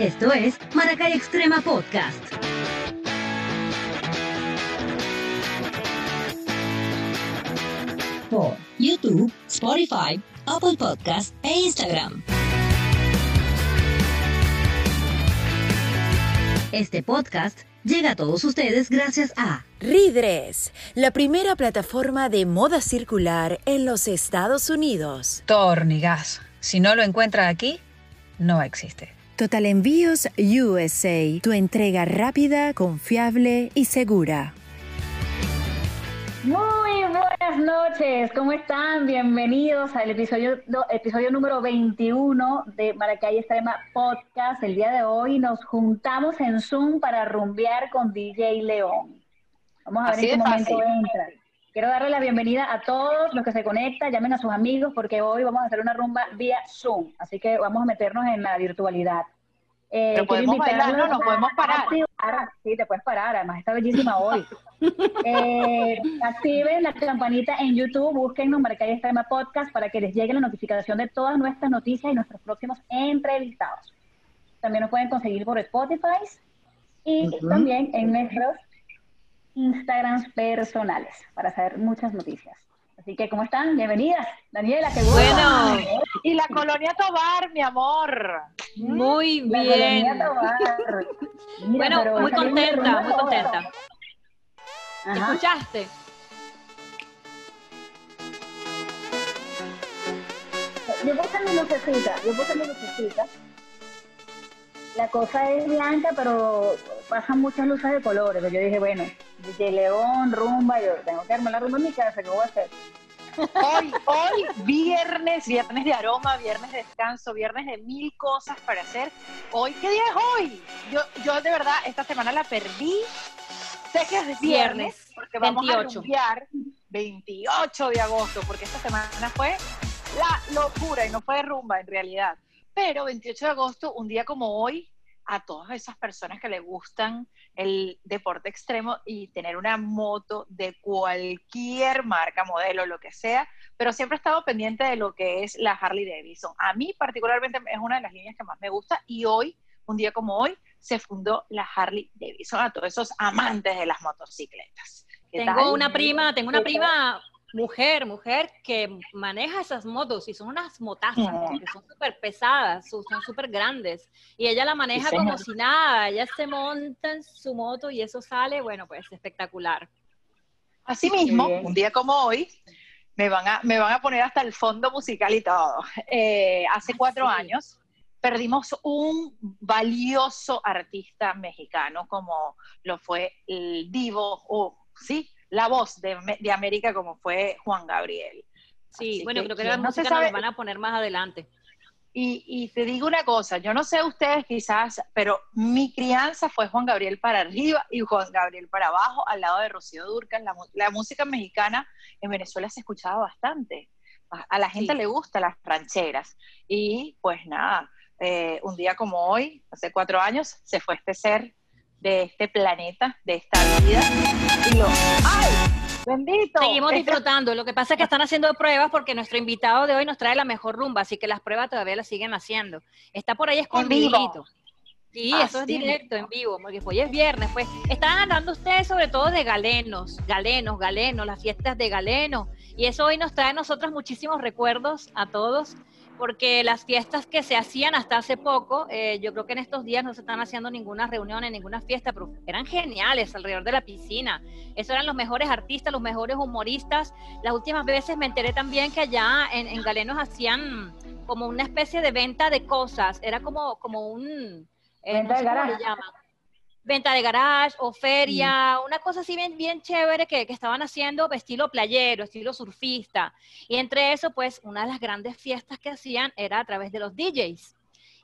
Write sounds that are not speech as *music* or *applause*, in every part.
Esto es Maracay Extrema Podcast. Por YouTube, Spotify, Apple Podcast e Instagram. Este podcast llega a todos ustedes gracias a Ridres, la primera plataforma de moda circular en los Estados Unidos. Tornigas. Si no lo encuentra aquí, no existe. Total Envíos USA, tu entrega rápida, confiable y segura. Muy buenas noches, ¿cómo están? Bienvenidos al episodio, no, episodio número 21 de Maracay Extrema Podcast. El día de hoy nos juntamos en Zoom para rumbear con DJ León. Vamos a ver en qué momento entra. Quiero darle la bienvenida a todos los que se conectan, llamen a sus amigos porque hoy vamos a hacer una rumba vía Zoom, así que vamos a meternos en la virtualidad. Eh, Pero podemos bailar, no, nos podemos parar. Sí, te puedes parar, además está bellísima hoy. *laughs* eh, activen la campanita en YouTube, búsquennos Maracay Extrema Podcast para que les llegue la notificación de todas nuestras noticias y nuestros próximos entrevistados. También nos pueden conseguir por Spotify y también en nuestros Instagrams personales para saber muchas noticias. Así que, ¿cómo están? Bienvenidas. Daniela, qué bueno. Y la colonia Tobar, mi amor. Muy bien. La colonia Tobar. *laughs* bueno, muy contenta, muy contenta. ¿Escuchaste? Yo puse mi lucecita, yo puse mi lucecita. La cosa es blanca, pero pasan muchas luces de colores. Yo dije, bueno, DJ León, rumba, yo tengo que armar la rumba en mi casa, ¿qué voy a hacer? Hoy, hoy, viernes, viernes de aroma, viernes de descanso, viernes de mil cosas para hacer. Hoy, ¿qué día es hoy? Yo, yo de verdad, esta semana la perdí. Sé que es viernes, porque vamos 28. a rumbear 28 de agosto, porque esta semana fue la locura y no fue de rumba en realidad. Pero 28 de agosto, un día como hoy, a todas esas personas que les gustan el deporte extremo y tener una moto de cualquier marca, modelo, lo que sea, pero siempre he estado pendiente de lo que es la Harley Davidson. A mí particularmente es una de las líneas que más me gusta y hoy, un día como hoy, se fundó la Harley Davidson a todos esos amantes de las motocicletas. Tengo una prima, tengo una prima mujer, mujer que maneja esas motos y son unas motazas, que son súper pesadas, son súper grandes. Y ella la maneja como si nada, ella se monta en su moto y eso sale, bueno, pues espectacular. Asimismo, un día como hoy, me van a, me van a poner hasta el fondo musical y todo. Eh, hace cuatro años perdimos un valioso artista mexicano como lo fue el Divo, o sí, la voz de, de América como fue Juan Gabriel. Sí, bueno, creo que la no música nos van a poner más adelante. Y, y, te digo una cosa, yo no sé ustedes quizás, pero mi crianza fue Juan Gabriel para arriba y Juan Gabriel para abajo, al lado de Rocío Durcan. La, la música mexicana en Venezuela se escuchaba bastante. A, la gente le gustan las rancheras. Y pues nada, eh, un día como hoy, hace cuatro años, se fue este ser de este planeta, de esta vida. ¡Ay! Bendito. Seguimos disfrutando. Lo que pasa es que están haciendo pruebas porque nuestro invitado de hoy nos trae la mejor rumba, así que las pruebas todavía las siguen haciendo. Está por ahí escondidito. Sí, ah, eso es directo, en vivo, porque hoy es viernes, pues. Estaban hablando ustedes sobre todo de galenos, galenos, galenos, las fiestas de galenos. Y eso hoy nos trae a nosotros muchísimos recuerdos a todos porque las fiestas que se hacían hasta hace poco, eh, yo creo que en estos días no se están haciendo ninguna reunión, ninguna fiesta, pero eran geniales alrededor de la piscina. Esos eran los mejores artistas, los mejores humoristas. Las últimas veces me enteré también que allá en, Galenos hacían como una especie de venta de cosas, era como, como un... Eh, no sé cómo le llaman venta de garage o feria, una cosa así bien, bien chévere que, que, estaban haciendo estilo playero, estilo surfista. Y entre eso, pues, una de las grandes fiestas que hacían era a través de los DJs.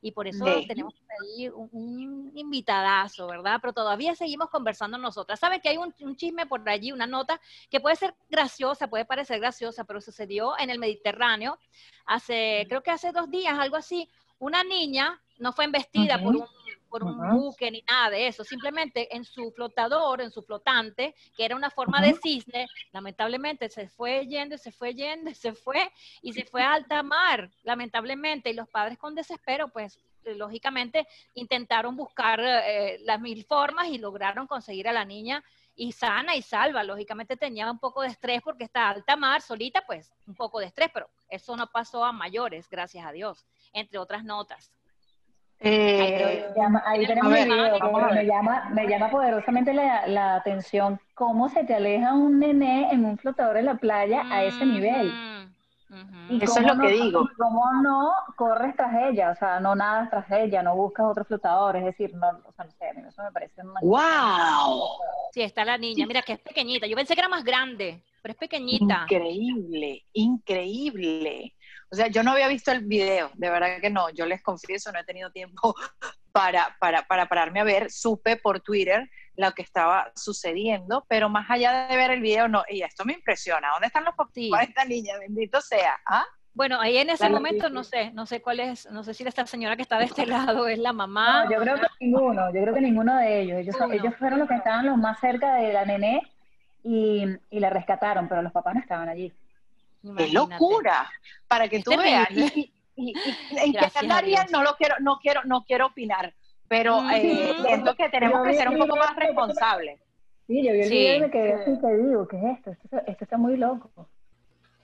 Y por eso tenemos ahí un, un, invitadazo, ¿verdad? Pero todavía seguimos conversando nosotras. Saben que hay un, un, chisme por allí, una nota que puede ser graciosa, puede parecer graciosa, pero sucedió en el Mediterráneo hace, creo que hace dos días, algo así. Una niña no fue embestida por un por un buque ni nada de eso, simplemente en su flotador, en su flotante, que era una forma de cisne, lamentablemente se fue yendo, se fue yendo, se fue y se fue a alta mar, lamentablemente, y los padres con desespero, pues lógicamente intentaron buscar eh, las mil formas y lograron conseguir a la niña y sana y salva. Lógicamente tenía un poco de estrés porque está alta mar, solita, pues un poco de estrés, pero eso no pasó a mayores, gracias a Dios, entre otras notas. Eh, ahí tenemos el video, me llama, me llama poderosamente la, la, atención cómo se te aleja un nené en un flotador en la playa a ese nivel. Eso es lo que digo. ¿Cómo no corres tras ella? O sea, no nadas tras ella, no buscas otro flotador, es decir, no, o sea, no sé, eso me parece una ¡Wow! Sí, está la niña, mira que es pequeñita. Yo pensé que era más grande, pero es pequeñita. Increíble, increíble. O sea, yo no había visto el video, de verdad que no, yo les confieso, no he tenido tiempo *laughs* para, para, para pararme a ver, supe por Twitter lo que estaba sucediendo, pero más allá de ver el video, no, y esto me impresiona, ¿dónde están los de esta niña? Bendito sea, ¿ah? Bueno, ahí en ese momento no sé, no sé cuál es, no sé si esta señora que está de este *laughs* lado es la mamá. No, yo creo que ninguno, yo creo que ninguno de ellos. Ellos, ellos fueron los que estaban los más cerca de la nené y, y la rescataron, pero los papás no estaban allí. ¡Qué locura! Para que tú veas. Y, en qué no lo quiero, no quiero, no quiero opinar, pero eh, siento que tenemos que ser un poco más responsables. Sí, yo vi el video de que te digo, ¿qué es esto? esto? está muy loco.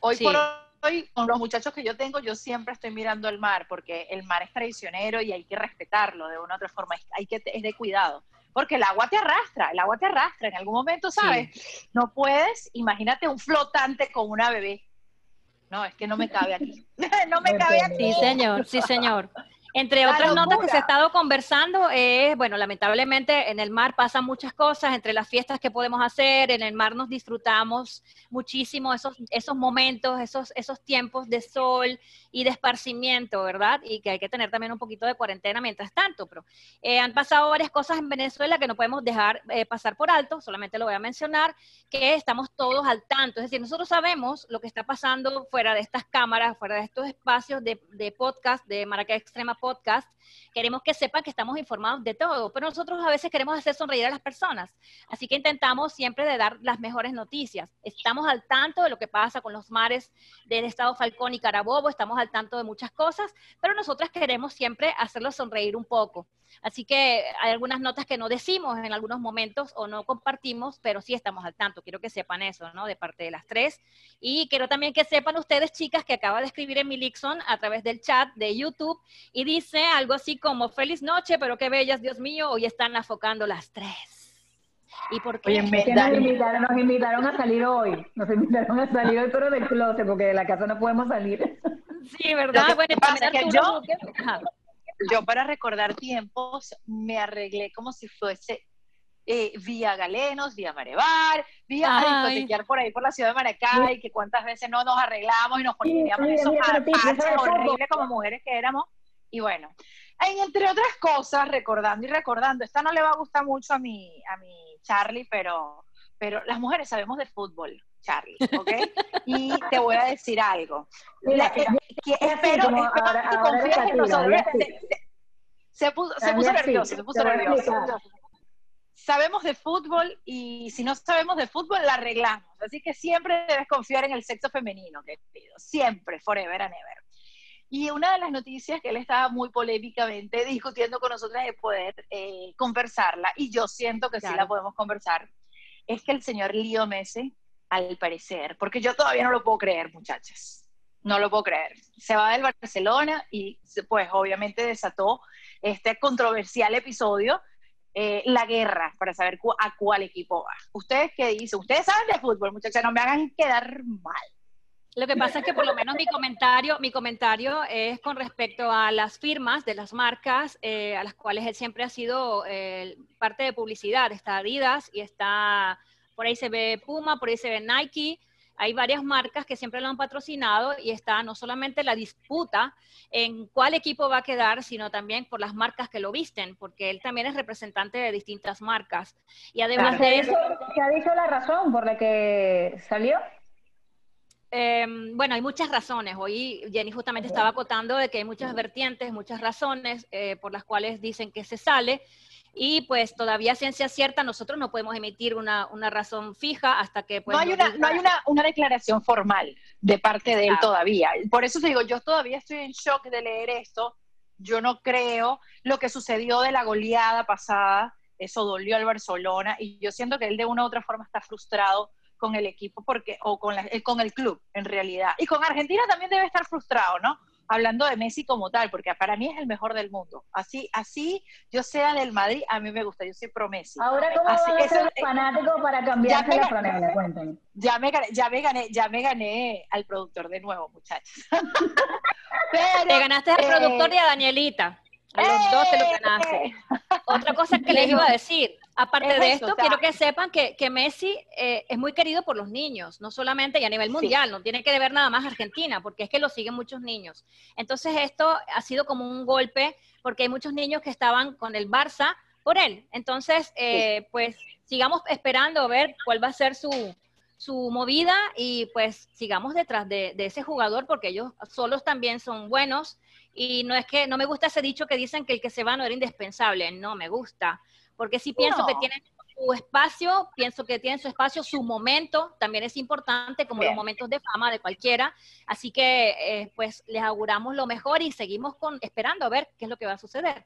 Hoy por hoy, con los muchachos que yo tengo, yo siempre estoy mirando el mar, porque el mar es traicionero y hay que respetarlo de una u otra forma, hay que, es de cuidado porque el agua te arrastra, el agua te arrastra en algún momento, ¿sabes? No puedes, imagínate un flotante con una bebé. No, es que no me cabe aquí. *laughs* no me cabe aquí. Sí, señor, sí, señor. Entre otras notas que se ha estado conversando es, bueno, lamentablemente en el mar pasan muchas cosas, entre las fiestas que podemos hacer, en el mar nos disfrutamos muchísimo esos, esos momentos, esos, esos tiempos de sol y de esparcimiento, ¿verdad? Y que hay que tener también un poquito de cuarentena mientras tanto, pero eh, han pasado varias cosas en Venezuela que no podemos dejar eh, pasar por alto, solamente lo voy a mencionar, que estamos todos al tanto, es decir, nosotros sabemos lo que está pasando fuera de estas cámaras, fuera de estos espacios de, de podcast, de Maracay Extrema podcast, queremos que sepan que estamos informados de todo, pero nosotros a veces queremos hacer sonreír a las personas, así que intentamos siempre de dar las mejores noticias. Estamos al tanto de lo que pasa con los mares del estado Falcón y Carabobo, estamos al tanto de muchas cosas, pero nosotras queremos siempre hacerlos sonreír un poco. Así que hay algunas notas que no decimos en algunos momentos o no compartimos, pero sí estamos al tanto. Quiero que sepan eso, ¿no? De parte de las tres. Y quiero también que sepan ustedes, chicas, que acaba de escribir en Lixon a través del chat de YouTube y dice algo así como, feliz noche, pero qué bellas, Dios mío, hoy están afocando las tres. ¿Y por qué? nos, invitaron, a salir hoy. Nos invitaron a salir hoy, pero del closet, porque de la casa no podemos salir. Sí, ¿verdad? Bueno, yo, yo para recordar tiempos me arreglé como si fuese eh, vía Galenos, vía Marebar, vía a discotequear por ahí por la ciudad de Maracay, que cuántas veces no nos arreglamos y nos poníamos esos parches horribles como mujeres que éramos. Y bueno, entre otras cosas, recordando y recordando, esta no le va a gustar mucho a mi, a mi Charlie, pero, pero las mujeres sabemos de fútbol. Charlie, ¿ok? *laughs* Y te voy a decir algo. espero, que confíes en nosotros. Se, puso, se puso nervioso, se puso nervioso. Sabemos de fútbol y si no sabemos de fútbol, la arreglamos. Así que siempre debes confiar en el sexo femenino, querido. Siempre, forever and ever. Y una de las noticias que él estaba muy polémicamente discutiendo con nosotros de poder eh, conversarla, y yo siento que sí la podemos conversar, es que el señor Leo Messi al parecer, porque yo todavía no lo puedo creer, muchachas. No lo puedo creer. Se va del Barcelona y pues obviamente desató este controversial episodio, eh, la guerra, para saber a cuál equipo va. ¿Ustedes qué dicen? Ustedes saben de fútbol, muchachas, no me hagan quedar mal. Lo que pasa es que por lo menos mi comentario, mi comentario es con respecto a las firmas de las marcas eh, a las cuales él siempre ha sido eh, parte de publicidad. Está Adidas y está por ahí se ve Puma, por ahí se ve Nike. Hay varias marcas que siempre lo han patrocinado y está no solamente la disputa en cuál equipo va a quedar, sino también por las marcas que lo visten, porque él también es representante de distintas marcas. Y además de eso... ¿Qué ha dicho la razón por la que salió? Em, bueno, hay muchas razones. Hoy Jenny justamente estaba acotando de que hay muchas vertientes, muchas razones eh, por las cuales dicen que se sale. Y pues todavía ciencia cierta nosotros no podemos emitir una, una razón fija hasta que... Pues, no hay, una, no hay una, una, declaración formal de parte de él todavía. Por eso te digo, yo todavía estoy en shock de leer esto, yo no creo lo que sucedió de la goleada pasada, eso dolió al Barcelona y yo siento que él de una u otra forma está frustrado con el equipo porque o con, la- eh, con el club en realidad. Y con Argentina también debe estar frustrado, ¿no? Hablando de Messi como tal, porque para mí es el mejor del mundo. Así, así yo sea del Madrid, a mí me gusta, yo soy pro Messi. Ahora, ¿cómo Así a ser eso- los fanáticos para cambiarse me la franela? Cuéntame. Ya me, gané, ya me gané, ya me gané al productor de nuevo, muchachos. *laughs* Pero, Te ganaste al eh, productor y a Danielita. A los dos te lo ganaste. ¡eh! Otra cosa que les iba a decir, aparte Es de eso, esto, o sea- quiero que sepan que, que Messi eh, es muy querido por los niños, no solamente y a nivel mundial, no tiene que ver nada más a Argentina, porque es que lo siguen muchos niños. Entonces esto ha sido como un golpe, porque hay muchos niños que estaban con el Barça por él. Entonces, eh, pues sigamos esperando a ver cuál va a ser su, su movida y pues sigamos detrás de, de ese jugador, porque ellos solos también son buenos. Y no es que, no me gusta ese dicho que dicen que el que se va no era indispensable, no me gusta, porque sí pienso No. que tienen su espacio, pienso que tienen su espacio, su momento también es importante, como Bien. los momentos de fama de cualquiera, así que eh, pues les auguramos lo mejor y seguimos con, esperando a ver qué es lo que va a suceder.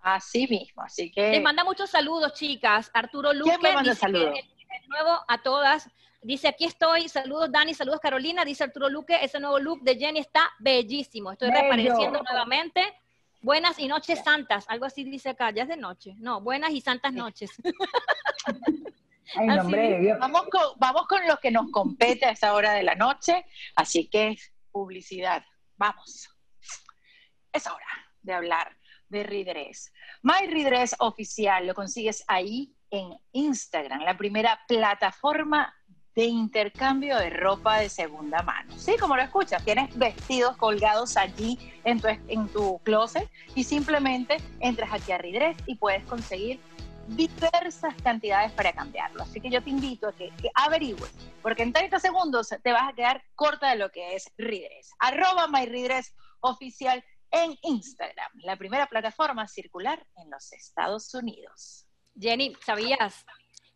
Así mismo, así que... Les manda muchos saludos, chicas. Arturo Luque ¿Quién me manda dice que saludos? el- el nuevo a todas. Dice, aquí estoy, saludos Dani, saludos Carolina, dice Arturo Luque, ese nuevo look de Jenny está bellísimo, estoy Bello. reapareciendo nuevamente. Buenas y noches santas, algo así dice acá, ya es de noche. No, buenas y santas noches. *laughs* *laughs* Ay, Así no, hombre, mismo. Dios. Vamos con, vamos con lo que nos compete a esa hora de la noche, así que es publicidad. Vamos. Es hora de hablar de Ridress. My Ridress oficial lo consigues ahí en Instagram, la primera plataforma de intercambio de ropa de segunda mano. Sí, como lo escuchas, tienes vestidos colgados allí en tu, en tu closet y simplemente entras aquí a Ridress y puedes conseguir diversas cantidades para cambiarlo. Así que yo te invito a que, que averigües, porque en 30 segundos te vas a quedar corta de lo que es Ridress. Arroba MyRidress oficial en Instagram, la primera plataforma circular en los Estados Unidos. Jenny, ¿sabías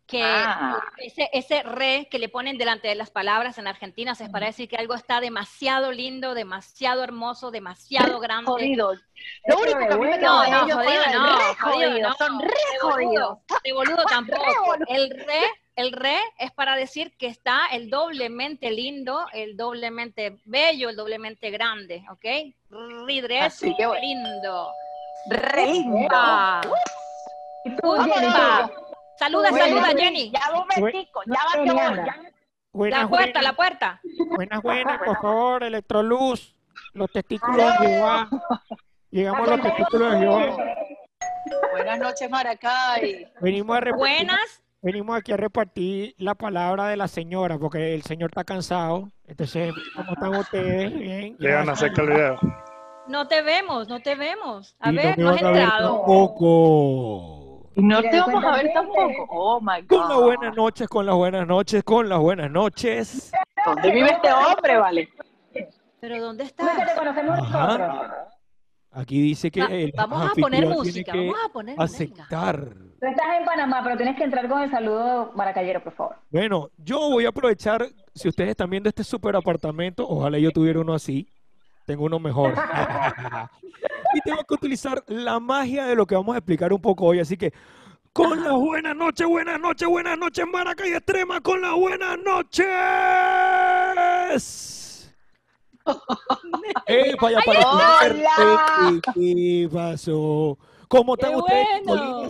que Ah. ese, ese re que le ponen delante de las palabras en Argentina es para decir que algo está demasiado lindo, demasiado hermoso, demasiado grande? Jodido. Eso Lo único que a mí me No, no, ellos jodido no, re jodido jodido, no. son re jodidos. de boludo tampoco. El re, el re es para decir que está el doblemente lindo, el doblemente bello, el doblemente grande, ¿ok? Que bueno. lindo. Re lindo. Saluda, saluda. Jenny. Ya va un momentico, ya va que voy. ya. Buenas, La puerta, buenas, la puerta. buenas, buenas, por favor, Electroluz, los testículos de Jehová. Llegamos a los testículos de Jehová. Buenas noches, Maracay. Venimos, a repartir- Buenas. venimos aquí a repartir la palabra de la señora, porque el señor está cansado. Entonces, ¿cómo están ustedes? Bien. Llegan a hacer el video. No te vemos, no te vemos. A Y ver, me no has entrado. tampoco. Y no te vamos a ver tampoco. Oh my God. Con las buenas noches, con las buenas noches, con las buenas noches. ¿Dónde vive este hombre, vale? Pero ¿dónde ¿Cómo es que estás? te conocemos Ajá. nosotros? Aquí dice que Va- el vamos a poner música, vamos a poner música. aceptar. Tú estás en Panamá, pero tienes que entrar con el saludo maracayero, por favor. Bueno, yo voy a aprovechar, si ustedes están viendo este super apartamento, ojalá yo tuviera uno así, tengo uno mejor. *laughs* *laughs* y tengo que utilizar la magia de lo que vamos a explicar un poco hoy, así que con las buenas noches, buenas noches, buenas noches, Maracay Extrema, con las buenas noches. *laughs* ¡Eh, vaya para ¡Hola! ¿Qué pasó? ¿Cómo están ¡Qué ustedes, bueno!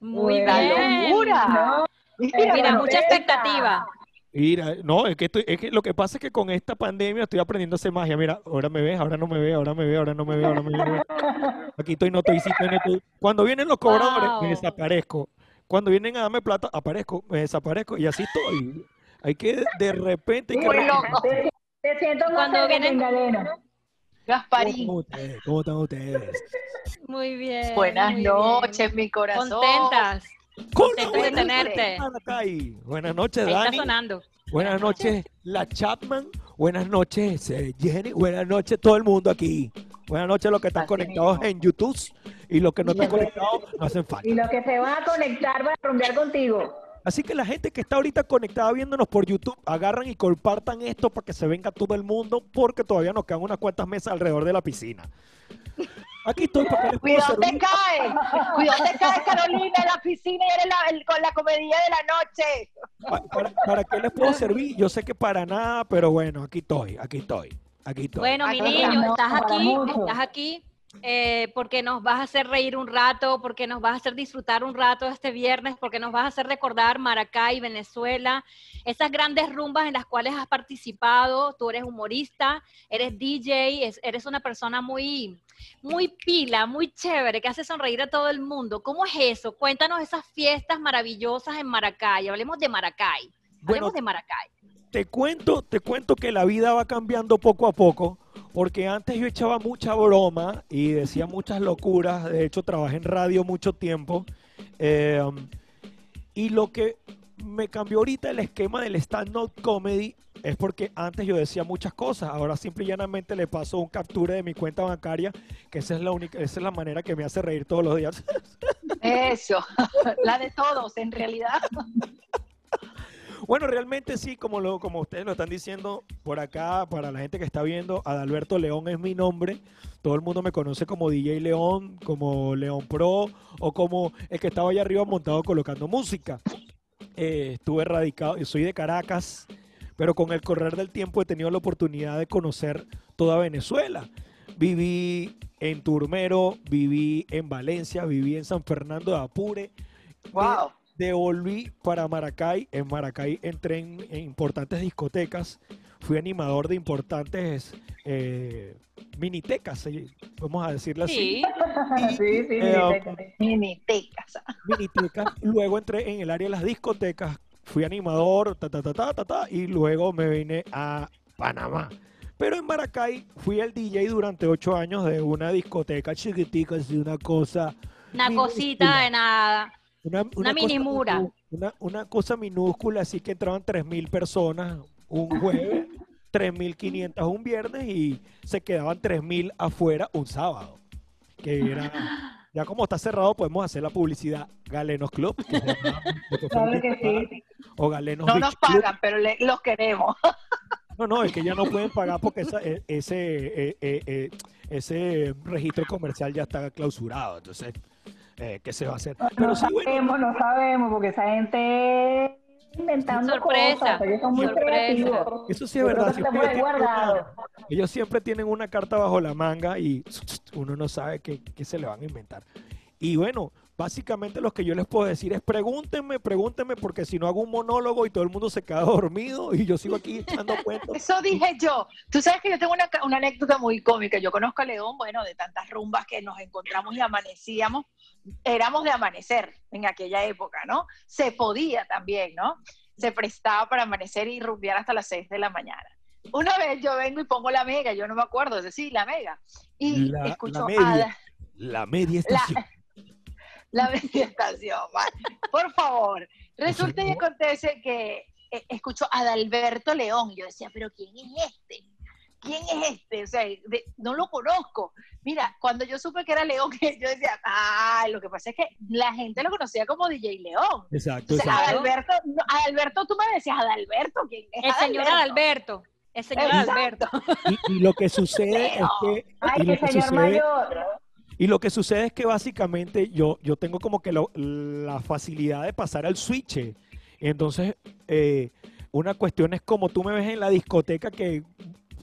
Muy bien. locura! No, Mira, mucha expectativa. Mira, no, es que, estoy, es que lo que pasa es que con esta pandemia estoy aprendiendo a hacer magia. Mira, ahora me ves, ahora no me ves, ahora me ves, ahora no me ves, ahora me ves. Aquí estoy, no estoy, sí estoy, no estoy. Cuando vienen los cobradores, Wow. me desaparezco. Cuando vienen a darme plata, aparezco, me desaparezco y así estoy. Hay que, de repente, hay que Muy recordar. loco. Te, te siento Cuando vienen-. ¿Cómo Gasparín. están ustedes? ¿Cómo están ustedes? Muy bien. Buenas muy bien. noches, mi corazón. Contentas. Con Contento la de buena tenerte. Buenas noches, Ahí está Dani. sonando. Buenas noches, la Chapman. Buenas noches, eh, Jenny. Buenas noches, todo el mundo aquí. Buenas noches, los que están Así conectados mismo. en YouTube y los que no están conectados no hacen falta. Y los que se van a conectar van a rumbear contigo. Así que la gente que está ahorita conectada viéndonos por YouTube, agarran y compartan esto para que se venga todo el mundo, porque todavía nos quedan unas cuantas mesas alrededor de la piscina. Aquí estoy para que les Cuidado te cae, cuidado te cae Carolina en la piscina y eres la, el- con la comedia de la noche. Pa- ¿Para, para qué les puedo servir? Yo sé que para nada, pero bueno, aquí estoy, aquí estoy, aquí estoy. Bueno, mi niño, estás aquí, estás aquí eh, porque nos vas a hacer reír un rato, porque nos vas a hacer disfrutar un rato este viernes, porque nos vas a hacer recordar Maracay, Venezuela, esas grandes rumbas en las cuales has participado. Tú eres humorista, eres DJ, es- eres una persona muy, muy pila, muy chévere, que hace sonreír a todo el mundo. ¿Cómo es eso? Cuéntanos esas fiestas maravillosas en Maracay. Hablemos de Maracay. Bueno, Hablemos de Maracay. Te cuento, te cuento que la vida va cambiando poco a poco, porque antes yo echaba mucha broma y decía muchas locuras. De hecho, trabajé en radio mucho tiempo. eh, y lo que me cambió ahorita el esquema del stand-up comedy es porque antes yo decía muchas cosas. Ahora simple y llanamente le paso un capture de mi cuenta bancaria, que esa es la única, esa es la manera que me hace reír todos los días. Eso, *laughs* la de todos en realidad. *laughs* Bueno, realmente sí, como, lo, como ustedes lo están diciendo por acá, para la gente que está viendo, Adalberto León es mi nombre. Todo el mundo me conoce como DJ León, como León Pro o como el que estaba allá arriba montado colocando música. Eh, estuve radicado, soy de Caracas, pero con el correr del tiempo he tenido la oportunidad de conocer toda Venezuela. Viví en Turmero, viví en Valencia, viví en San Fernando de Apure. Wow. Devolví para Maracay. En Maracay entré en, en importantes discotecas. Fui animador de importantes eh, minitecas, eh, vamos a decirle así. Sí. *laughs* Sí, sí, Eh. Minitecas. minitecas. Luego entré en el área de las discotecas. Fui animador, ta, ta, ta, ta, ta, ta, y luego me vine a Panamá. Pero en Maracay fui el DJ durante ocho años de una discoteca chiquitica, así una cosa. Una minúscula. cosita de nada. Una, minimura. minú- Una, una cosa minúscula, así que entraban 3.000 personas un jueves, *laughs* 3.500 un viernes y se quedaban 3.000 afuera un sábado. Que era, ya como está cerrado, podemos hacer la publicidad Galenos Club. que *laughs* Claro que sí. O Galenos No Beach nos Club. pagan, pero le- los queremos. No, no, es que ya no *laughs* pueden pagar porque esa- e- ese, eh, eh, eh, ese registro comercial ya está clausurado. Entonces, eh, ¿qué se va a hacer? Pero No sí, bueno, sabemos, no sabemos, porque esa gente inventando Sorpresa, cosas, ellos son muy sorpresa. creativos. Eso sí es verdad. si tienen una- guardado. ellos siempre tienen una carta bajo la manga y uno no sabe qué, qué se le van a inventar. Y bueno, básicamente lo que yo les puedo decir es pregúntenme, pregúntenme, porque si no hago un monólogo y todo el mundo se queda dormido y yo sigo aquí echando *laughs* cuentos. Eso dije yo. Tú sabes que yo tengo una, una anécdota muy cómica. Yo conozco a León, bueno, de tantas rumbas que nos encontramos y amanecíamos. Éramos de amanecer en aquella época, ¿no? Se podía también, ¿no? Se prestaba para amanecer y rumbear hasta las 6 de la mañana. Una vez yo vengo y pongo la mega, yo no me acuerdo, es decir, la mega. Y La- escucho la a media. la- La media estación. *laughs* la meditación, man. Por favor. Resulta y acontece que eh, escucho a Adalberto León. Y yo decía, pero ¿quién es este? ¿Quién es este? O sea, de- no lo conozco. Mira, cuando yo supe que era León, *laughs* yo decía, ah, lo que pasa es que la gente lo conocía como DJ León. Exacto, O sea, exacto. Adalberto, no, Adalberto, tú me decías, Adalberto, ¿quién es El señor Adalberto. El señor Exacto. Alberto. Y, y lo que sucede es que... y Ay, lo qué que señor sucede- mayor. Y lo que sucede es que básicamente yo, yo tengo como que lo- la facilidad de pasar al switch. Entonces, eh, una cuestión es como tú me ves en la discoteca que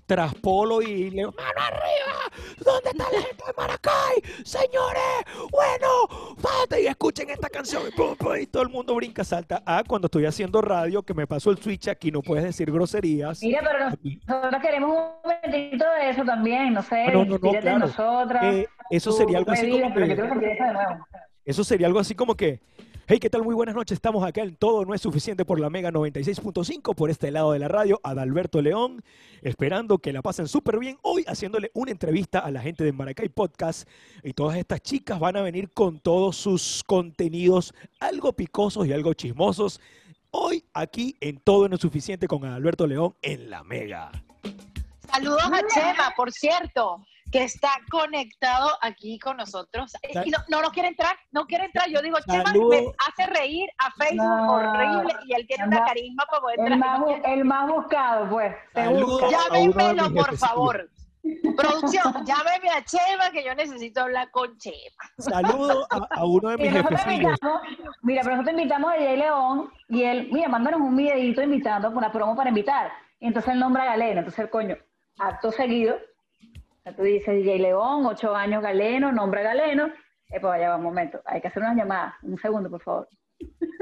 traspolo y le digo, mano arriba, ¿dónde está la gente de Maracay? Señores, bueno, fíjate y escuchen esta canción. Y, pum, pum, y todo el mundo brinca, salta. Ah, cuando estoy haciendo radio, que me paso el switch, aquí no puedes decir groserías. Mira, pero nosotros queremos un momentito de eso también, no sé, no, no, no, claro. nosotras. Eh, eso sería algo así como que-. Eso sería algo así como que, hey, ¿qué tal? Muy buenas noches. Estamos acá en Todo No es Suficiente por la Mega 96.5 por este lado de la radio, Adalberto León, esperando que la pasen súper bien hoy haciéndole una entrevista a la gente de Maracay Podcast y todas estas chicas van a venir con todos sus contenidos algo picosos y algo chismosos. Hoy aquí en Todo No es Suficiente con Adalberto León en la Mega. Saludos a Chema, por cierto, que está conectado aquí con nosotros. Eh, Y no, no, no quiere entrar, no quiere entrar. Yo digo, Chema me hace reír a Facebook No. horrible y él tiene una carisma para poder El entrar. más, bu- el más buscado, pues. Llámenmelo, por favor. Producción, llámeme a Chema que yo necesito hablar con Chema. Saludo a, a uno de Y mis nosotros jefecillos. invitamos, mira, pero nosotros invitamos a Jay León y él, mira, mándanos un videito invitando, una promo para invitar. Y entonces él nombra a Galeno, entonces el coño, acto seguido, sea, tú dices Jay León, ocho años Galeno, nombra a Galeno, eh, pues vaya, va, un momento, hay que hacer una llamada, un segundo, por favor.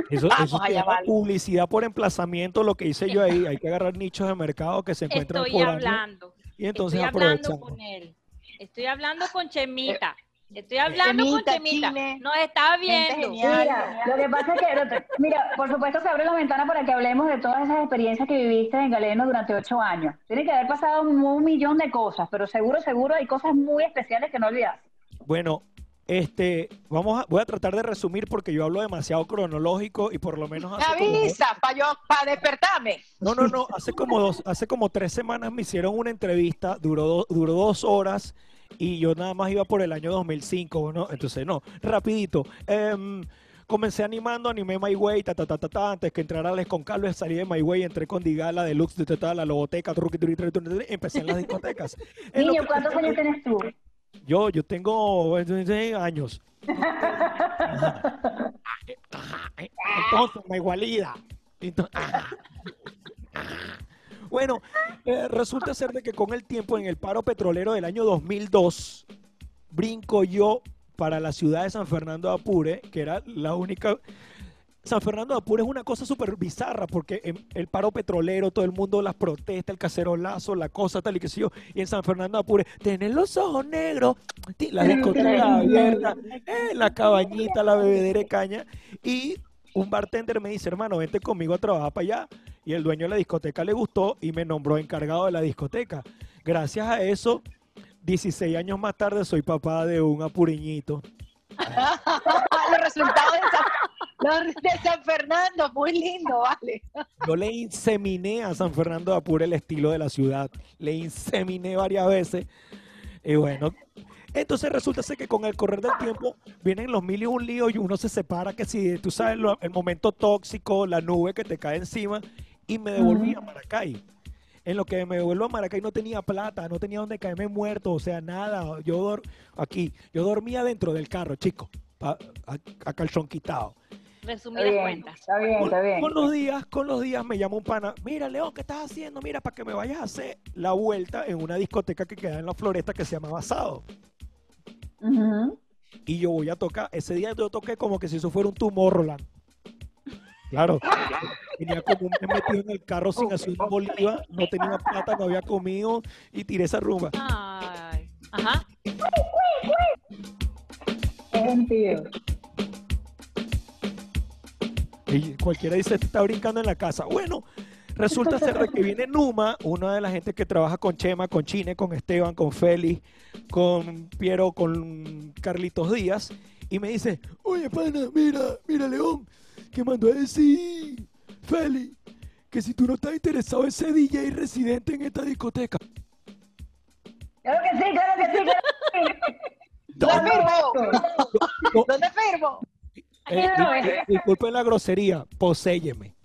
Eso, *laughs* Vamos eso se llama publicidad por emplazamiento, lo que hice yo ahí. Hay que agarrar nichos de mercado que se encuentran Estoy por año hablando. y entonces Estoy hablando con él. Estoy hablando con Chemita. Estoy hablando con Chemita, Chemita. Chine. Nos está viendo. Mira, lo que pasa es que, mira, por supuesto se abre la ventana para que hablemos de todas esas experiencias que viviste en Galeno durante ocho años. Tiene que haber pasado un, millón de cosas, pero seguro, seguro hay cosas muy especiales que no olvidas. Bueno, este, vamos a, voy a tratar de resumir porque yo hablo demasiado cronológico y por lo menos Me hace como avisa para yo, para despertarme. No, no, no, hace como dos, hace como tres semanas me hicieron una entrevista, duró, do- duró dos horas y yo nada más iba por el año 2005, ¿no? Entonces, no, rapidito. em, comencé animando, animé My Way, ta, ta, ta, ta, ta, antes que entrara Les con Carlos, salí de My Way, entré con Digala, Deluxe, ta, ta, la logoteca, truqui, truqui, truqui, truqui, empecé en las discotecas. *laughs* En Niño, ¿cuántos años tienes tú? Yo, yo tengo *laughs* eh, años. Entonces, me igualida. Entonces, bueno, eh, resulta ser de que con el tiempo en el paro petrolero del año 2002, brinco yo para la ciudad de San Fernando de Apure, que era la única... San Fernando de Apure es una cosa súper bizarra porque en el paro petrolero, todo el mundo las protesta, el cacerolazo, la cosa tal y que sé yo. Y en San Fernando de Apure, tenés los ojos negros, la discoteca abierta, eh, la cabañita, la bebedera de caña. Y un bartender me dice, hermano, vente conmigo a trabajar para allá. Y el dueño de la discoteca le gustó y me nombró encargado de la discoteca. Gracias a eso, 16 años más tarde, soy papá de un apureñito. *laughs* Los resultados de San, los de San Fernando, muy lindo, vale. Yo le inseminé a San Fernando de Apure el estilo de la ciudad. Le inseminé varias veces. Y bueno, entonces resulta ser que con el correr del tiempo vienen los mil y un líos y uno se separa que si tú sabes lo- el momento tóxico, la nube que te cae encima y me devolví a Maracay. En lo que me devuelvo a Maracay no tenía plata, no tenía donde caerme muerto, o sea, nada. Yo dor- aquí, yo dormía dentro del carro, chico, a, a calzón quitado. Está Resumidas bien, cuentas. está bien, Con, está bien. con los días, con los días me llama un pana, mira León, ¿qué estás haciendo? Mira, para que me vayas a hacer la vuelta en una discoteca que queda en la floresta que se llama Basado. Y yo voy a tocar, ese día yo toqué como que si eso fuera un tumor, Roland. Claro, tenía como un mes metido en el carro sin hacer un Bolívar, no tenía plata, no había comido y tiré esa rumba. Ay. Ajá. Y cualquiera dice, "Este está brincando en la casa. Bueno, resulta ser de que viene Numa, una de las gente que trabaja con Chema, con Chine, con Esteban, con Félix, con Piero, con Carlitos Díaz, y me dice, oye, pana, mira, mira, León, que mandó a decir Félix, que si tú no estás interesado en ser DJ residente en esta discoteca. Claro que sí, claro que sí, claro que sí. ¿Dónde firmo? ¿Dónde firmo? eh, disculpen la grosería, poséyeme.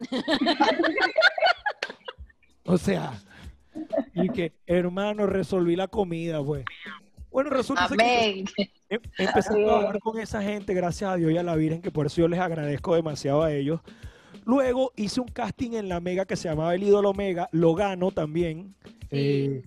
*laughs* o sea, y que, hermano, resolví la comida, pues. Bueno, resulta que. Em- Empecé a trabajar con esa gente, gracias a Dios y a la Virgen, que por eso yo les agradezco demasiado a ellos. Luego hice un casting en la Mega que se llamaba El Ídolo Mega, lo gano también. Eh,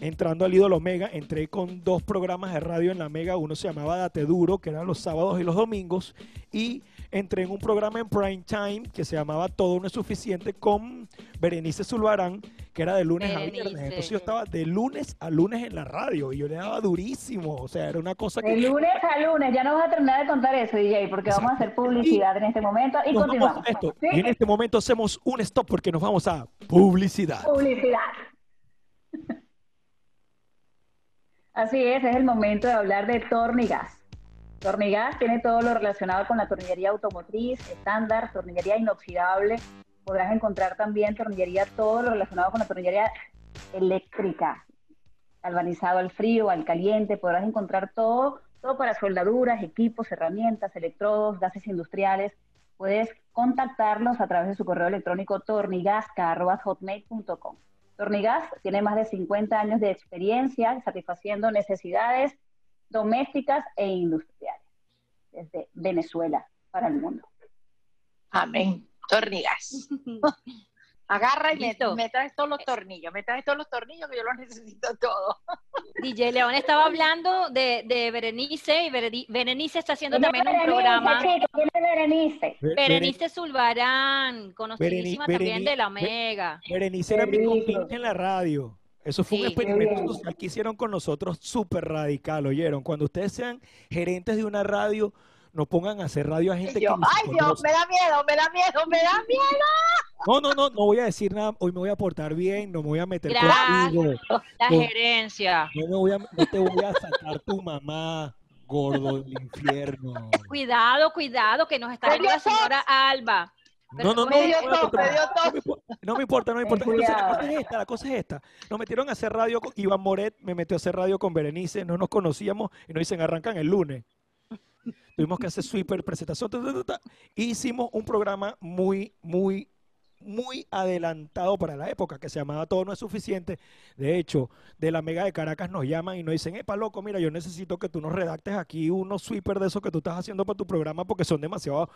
entrando al Ídolo Mega, entré con dos programas de radio en la Mega, uno se llamaba Date Duro, que eran los sábados y los domingos, y entré en un programa en prime time que se llamaba Todo no es suficiente con Berenice Zulbarán, que era de lunes a viernes. Entonces yo estaba de lunes a lunes en la radio y yo le daba durísimo, o sea, era una cosa De que... lunes a lunes, ya no vas a terminar de contar eso, DJ, porque vamos a hacer publicidad en este momento y continuamos. Y en este momento hacemos un stop porque nos vamos a publicidad. Publicidad. Así es, es el momento de hablar de Tornigas. Tornigas tiene todo lo relacionado con la tornillería automotriz, estándar, tornillería inoxidable. Podrás encontrar también tornillería, todo lo relacionado con la tornillería eléctrica, galvanizado al frío, al caliente. Podrás encontrar todo, todo para soldaduras, equipos, herramientas, electrodos, gases industriales. Puedes contactarlos a través de su correo electrónico tornigasca.hotmail.com Tornigas tiene más de 50 años de experiencia satisfaciendo necesidades domésticas e industriales desde Venezuela para el mundo. Amén. Tornigas. *laughs* Agarra y me, me traes todos los tornillos, me traes todos los tornillos que yo los *laughs* necesito todos. DJ León estaba hablando de, de Berenice y Bereni- Berenice está haciendo ¿Quién es también un programa. chicos? ¿Quién es Berenice? Be- Berenice Zulbarán, conocidísima también de la Omega. Berenice era mi compinche en la radio. Eso fue un experimento social que hicieron con nosotros súper radical, ¿oyeron? Cuando ustedes sean gerentes de una radio, no pongan a hacer radio a gente yo, que ay Dios, conoce. me da miedo, me da miedo, me da miedo. No, no, no, no voy a decir nada. Hoy me voy a portar bien, no me voy a meter Gracias. contigo. La gerencia. No, me voy a, no te voy a sacar tu mamá, gordo del infierno. Cuidado, cuidado, que nos está viendo la señora Alba. No, no, no. Me dio no, no, no me importa, no me importa. Entonces, la cosa es esta, la cosa es esta. Nos metieron a hacer radio con Iván Moret, me metió a hacer radio con Berenice, no nos conocíamos y nos dicen arrancan el lunes. Tuvimos que hacer sweeper, presentación, ta, ta, ta, ta. y hicimos un programa muy, muy, muy adelantado para la época que se llamaba Todo no es suficiente. De hecho, de la Mega de Caracas nos llaman y nos dicen, epa, loco, mira, yo necesito que tú nos redactes aquí unos sweeper de esos que tú estás haciendo para tu programa porque son demasiado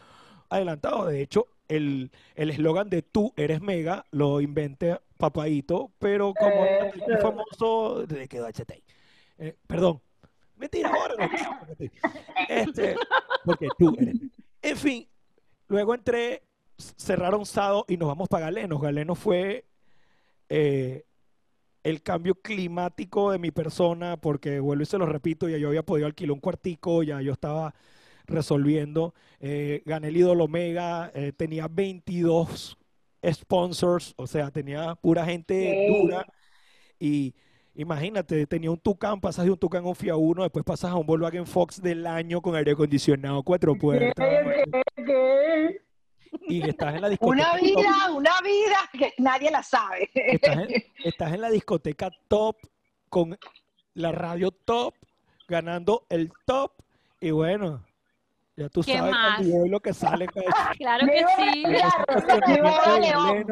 adelantados. De hecho, el el eslogan de tú eres mega lo inventé Papaito, pero como Eh, famoso, le quedó HT. Eh, perdón. Mentira, ahora no. Este, porque tú eres. En fin, luego entré, cerraron Sado y nos vamos para Galenos. Galenos fue eh, el cambio climático de mi persona, porque vuelvo y se lo repito, ya yo había podido alquilar un cuartico, ya yo estaba resolviendo. Eh, gané el ídolo Omega, eh, tenía 22 sponsors, o sea, tenía pura gente Sí. dura. Y imagínate, tenía un Tucán, pasas de un Tucán a un Fia 1, después pasas a un Volkswagen Fox del año con aire acondicionado, cuatro puertas, ¿Qué? y estás en la discoteca. Una top, vida, una vida que nadie la sabe. estás, en, *laughs* estás en la discoteca top con la radio top, ganando el top, y bueno, ya tú ¿Qué sabes más? yo lo que sale. pues, *laughs* Claro que sí. *laughs* León.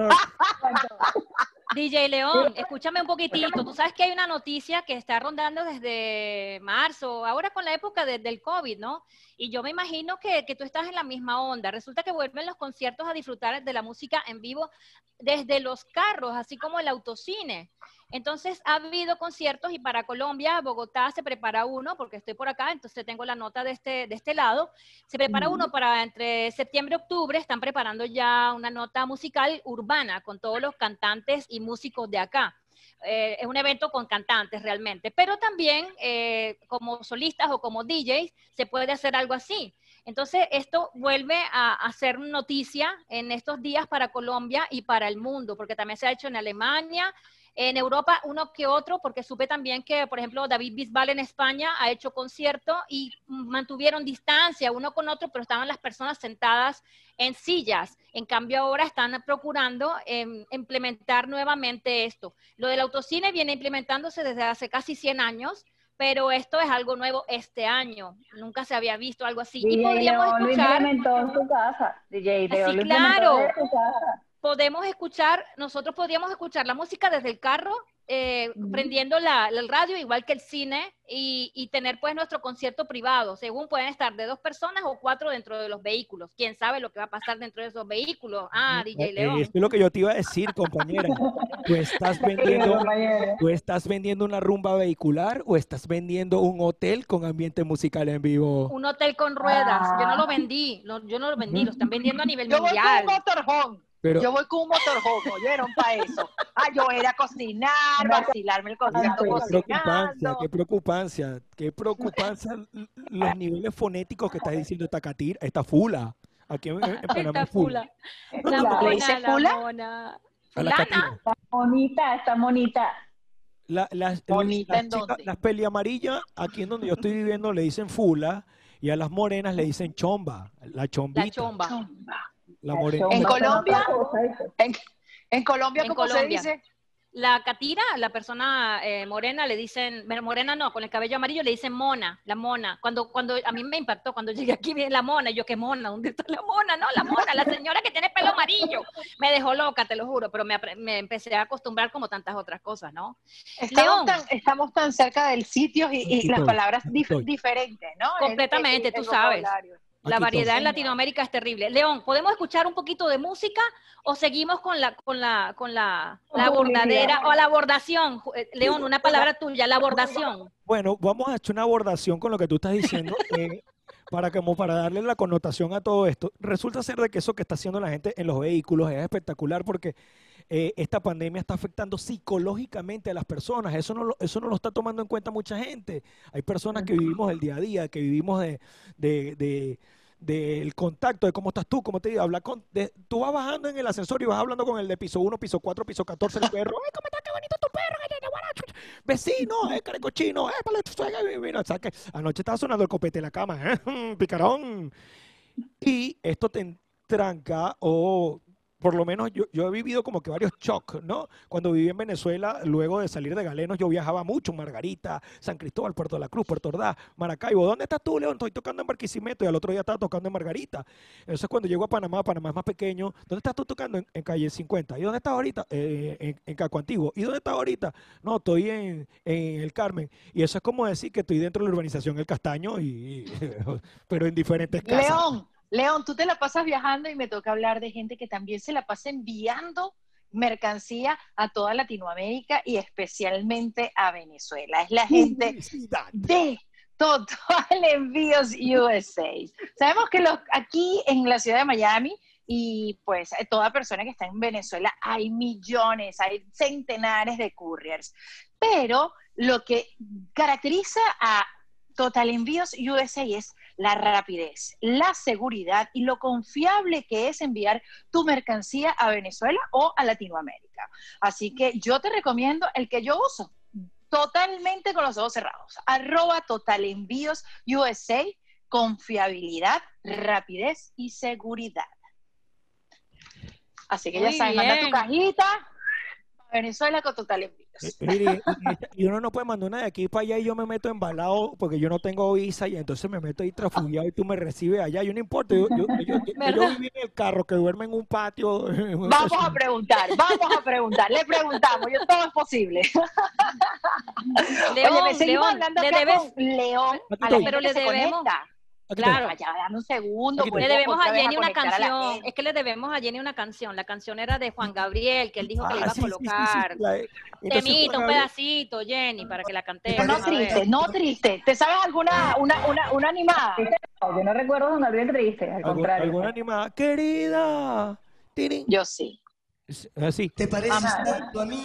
DJ León, escúchame un poquitito. Tú sabes que hay una noticia que está rondando desde marzo, ahora con la época de- del COVID, ¿no? Y yo me imagino que, que tú estás en la misma onda. Resulta que vuelven los conciertos a disfrutar de la música en vivo desde los carros, así como el autocine. Entonces, ha habido conciertos y para Colombia, Bogotá se prepara uno, porque estoy por acá, entonces tengo la nota de este, de este lado. Se prepara uno para entre septiembre y octubre, están preparando ya una nota musical urbana con todos los cantantes y músicos de acá. Eh, es un evento con cantantes realmente, pero también eh, como solistas o como DJs se puede hacer algo así. Entonces, esto vuelve a, a ser noticia en estos días para Colombia y para el mundo, porque también se ha hecho en Alemania, en Europa uno que otro, porque supe también que, por ejemplo, David Bisbal en España ha hecho concierto y mantuvieron distancia uno con otro, pero estaban las personas sentadas en sillas. En cambio, ahora están procurando em, implementar nuevamente esto. Lo del autocine viene implementándose desde hace casi 100 años, pero esto es algo nuevo este año. Nunca se había visto algo así. Y DJ podríamos León lo escuchar implementó en su casa. DJ León Sí, claro. su casa. Podemos escuchar, nosotros podríamos escuchar la música desde el carro, eh, prendiendo la, el radio, igual que el cine, y, y tener pues nuestro concierto privado. Según pueden estar de dos personas o cuatro dentro de los vehículos. ¿Quién sabe lo que va a pasar dentro de esos vehículos? Ah, DJ Eh, León. Esto es lo que yo te iba a decir, compañera. *laughs* Tú estás vendiendo. ¿Tú estás vendiendo una rumba vehicular o estás vendiendo un hotel con ambiente musical en vivo? Un hotel con ruedas. Yo no Ah. lo vendí, lo- yo no lo vendí, lo están vendiendo a nivel Yo voy con mundial. un motorhome. Pero, Yo voy con un motorhome, ¿oyeron? Para eso. Ah, yo era a cocinar, vacilarme el concierto qué preocupancia, cocinando. qué preocupancia, qué preocupancia los niveles fonéticos que estás diciendo esta catir, esta fula. Aquí en, en Panamá fula. fula. No, La no, ¿Le mona, dice la fula? mona. A la Fulana. catira. Bonita, está bonita. La- las, Bonita, las ¿en chicas- dónde? las peliamarillas, aquí en donde yo estoy viviendo, le dicen fula y a las morenas le dicen chomba, la chombita. La chomba. La morena. ¿En Colombia? En, en Colombia, En ¿cómo Colombia. se dice? la catira, la persona eh, morena, le dicen, morena no, con el cabello amarillo le dicen mona, la mona. Cuando, cuando a mí me impactó, cuando *laughs* llegué aquí, vi la mona, y yo, ¿qué mona? ¿Dónde está la mona? No, la mona, la señora que tiene pelo amarillo. Me dejó loca, te lo juro, pero me, apre- me empecé a acostumbrar como tantas otras cosas, ¿no? Estamos León. tan, estamos tan cerca del sitio y, las palabras dif- diferentes, ¿no? Completamente, El- el- tú el sabes. vocabulario. La Aquí variedad en. Latinoamérica es terrible. León, ¿podemos escuchar un poquito de música o seguimos con la con la con la, la bordadera o la abordación? Eh, León, una palabra tuya, la abordación. Bueno, vamos a hacer una abordación con lo que tú estás diciendo. *laughs* eh, para como para darle la connotación a todo esto, resulta ser de que eso que está haciendo la gente en los vehículos es espectacular porque eh, esta pandemia está afectando psicológicamente a las personas. Eso no, lo, eso no lo está tomando en cuenta mucha gente. Hay personas que vivimos el día a día, que vivimos de, de- de- del contacto, de cómo estás tú, cómo te digo, hablar con, de- tú vas bajando en el ascensor y vas hablando con el de piso 1, piso 4, piso 14, el perro, ¡ay, cómo está, qué bonito tu perro! Vecino, eh, carecochino, eh, eh, mira, o sea, que anoche estaba sonando el copete en la cama, ¿eh? *laughs* picarón. Y esto te entranca o por lo menos yo, yo he vivido como que varios shocks, ¿no? Cuando viví en Venezuela, luego de salir de Galenos, yo viajaba mucho, Margarita, San Cristóbal, Puerto de la Cruz, Puerto Ordaz, Maracaibo. ¿Dónde estás tú, León? Estoy tocando en Barquisimeto y al otro día estaba tocando en Margarita. Eso es cuando llego a Panamá, Panamá es más pequeño. ¿Dónde estás tú tocando? En, calle 50. ¿Y dónde estás ahorita? Eh, en, en Caco Antiguo. ¿Y dónde estás ahorita? No, estoy en, en el Carmen. Y eso es como decir que estoy dentro de la urbanización El Castaño, y- *laughs* pero en diferentes casas. León, León, tú te la pasas viajando y me toca hablar de gente que también se la pasa enviando mercancía a toda Latinoamérica y especialmente a Venezuela. Es la gente Publicidad. de Total Envíos USA. Sabemos que los, aquí en la ciudad de Miami y pues toda persona que está en Venezuela hay millones, hay centenares de couriers. Pero lo que caracteriza a Total Envíos USA es la rapidez, la seguridad y lo confiable que es enviar tu mercancía a Venezuela o a Latinoamérica. Así que yo te recomiendo el que yo uso, totalmente con los ojos cerrados. Arroba Total Envíos USA, confiabilidad, rapidez y seguridad. Así que ya sabes, manda tu cajita Venezuela con Total Envíos. Eh, mire, y, y uno no puede mandar una de aquí para allá y yo me meto embalado porque yo no tengo visa y entonces me meto ahí trafugiado y tú me recibes allá. Yo no importa, yo, yo, viví en el carro que duerme en un patio. *laughs* Vamos a preguntar, vamos a preguntar, le preguntamos, yo todo es posible. León, *laughs* Oye, me seguimos León, hablando le debes, con León, Aquí a la estoy. gente Pero le debemos- conecta. Claro, Allá, dame un segundo. Le vuelvo debemos a Jenny una a canción. Es que le debemos a Jenny una canción. La canción era de Juan Gabriel, que él dijo que le Ah, iba a sí, sí, sí, colocar. Juan un pedacito, Jenny, para que la Pero cantemos. no ver. triste, no triste. ¿Te sabes alguna, una, una, una animada? Yo no recuerdo Don Gabriel triste, al algún- contrario. ¿Alguna animada? Querida. Tirin. Yo sí. Así. ¿Te pareces Ajá. tanto a mí?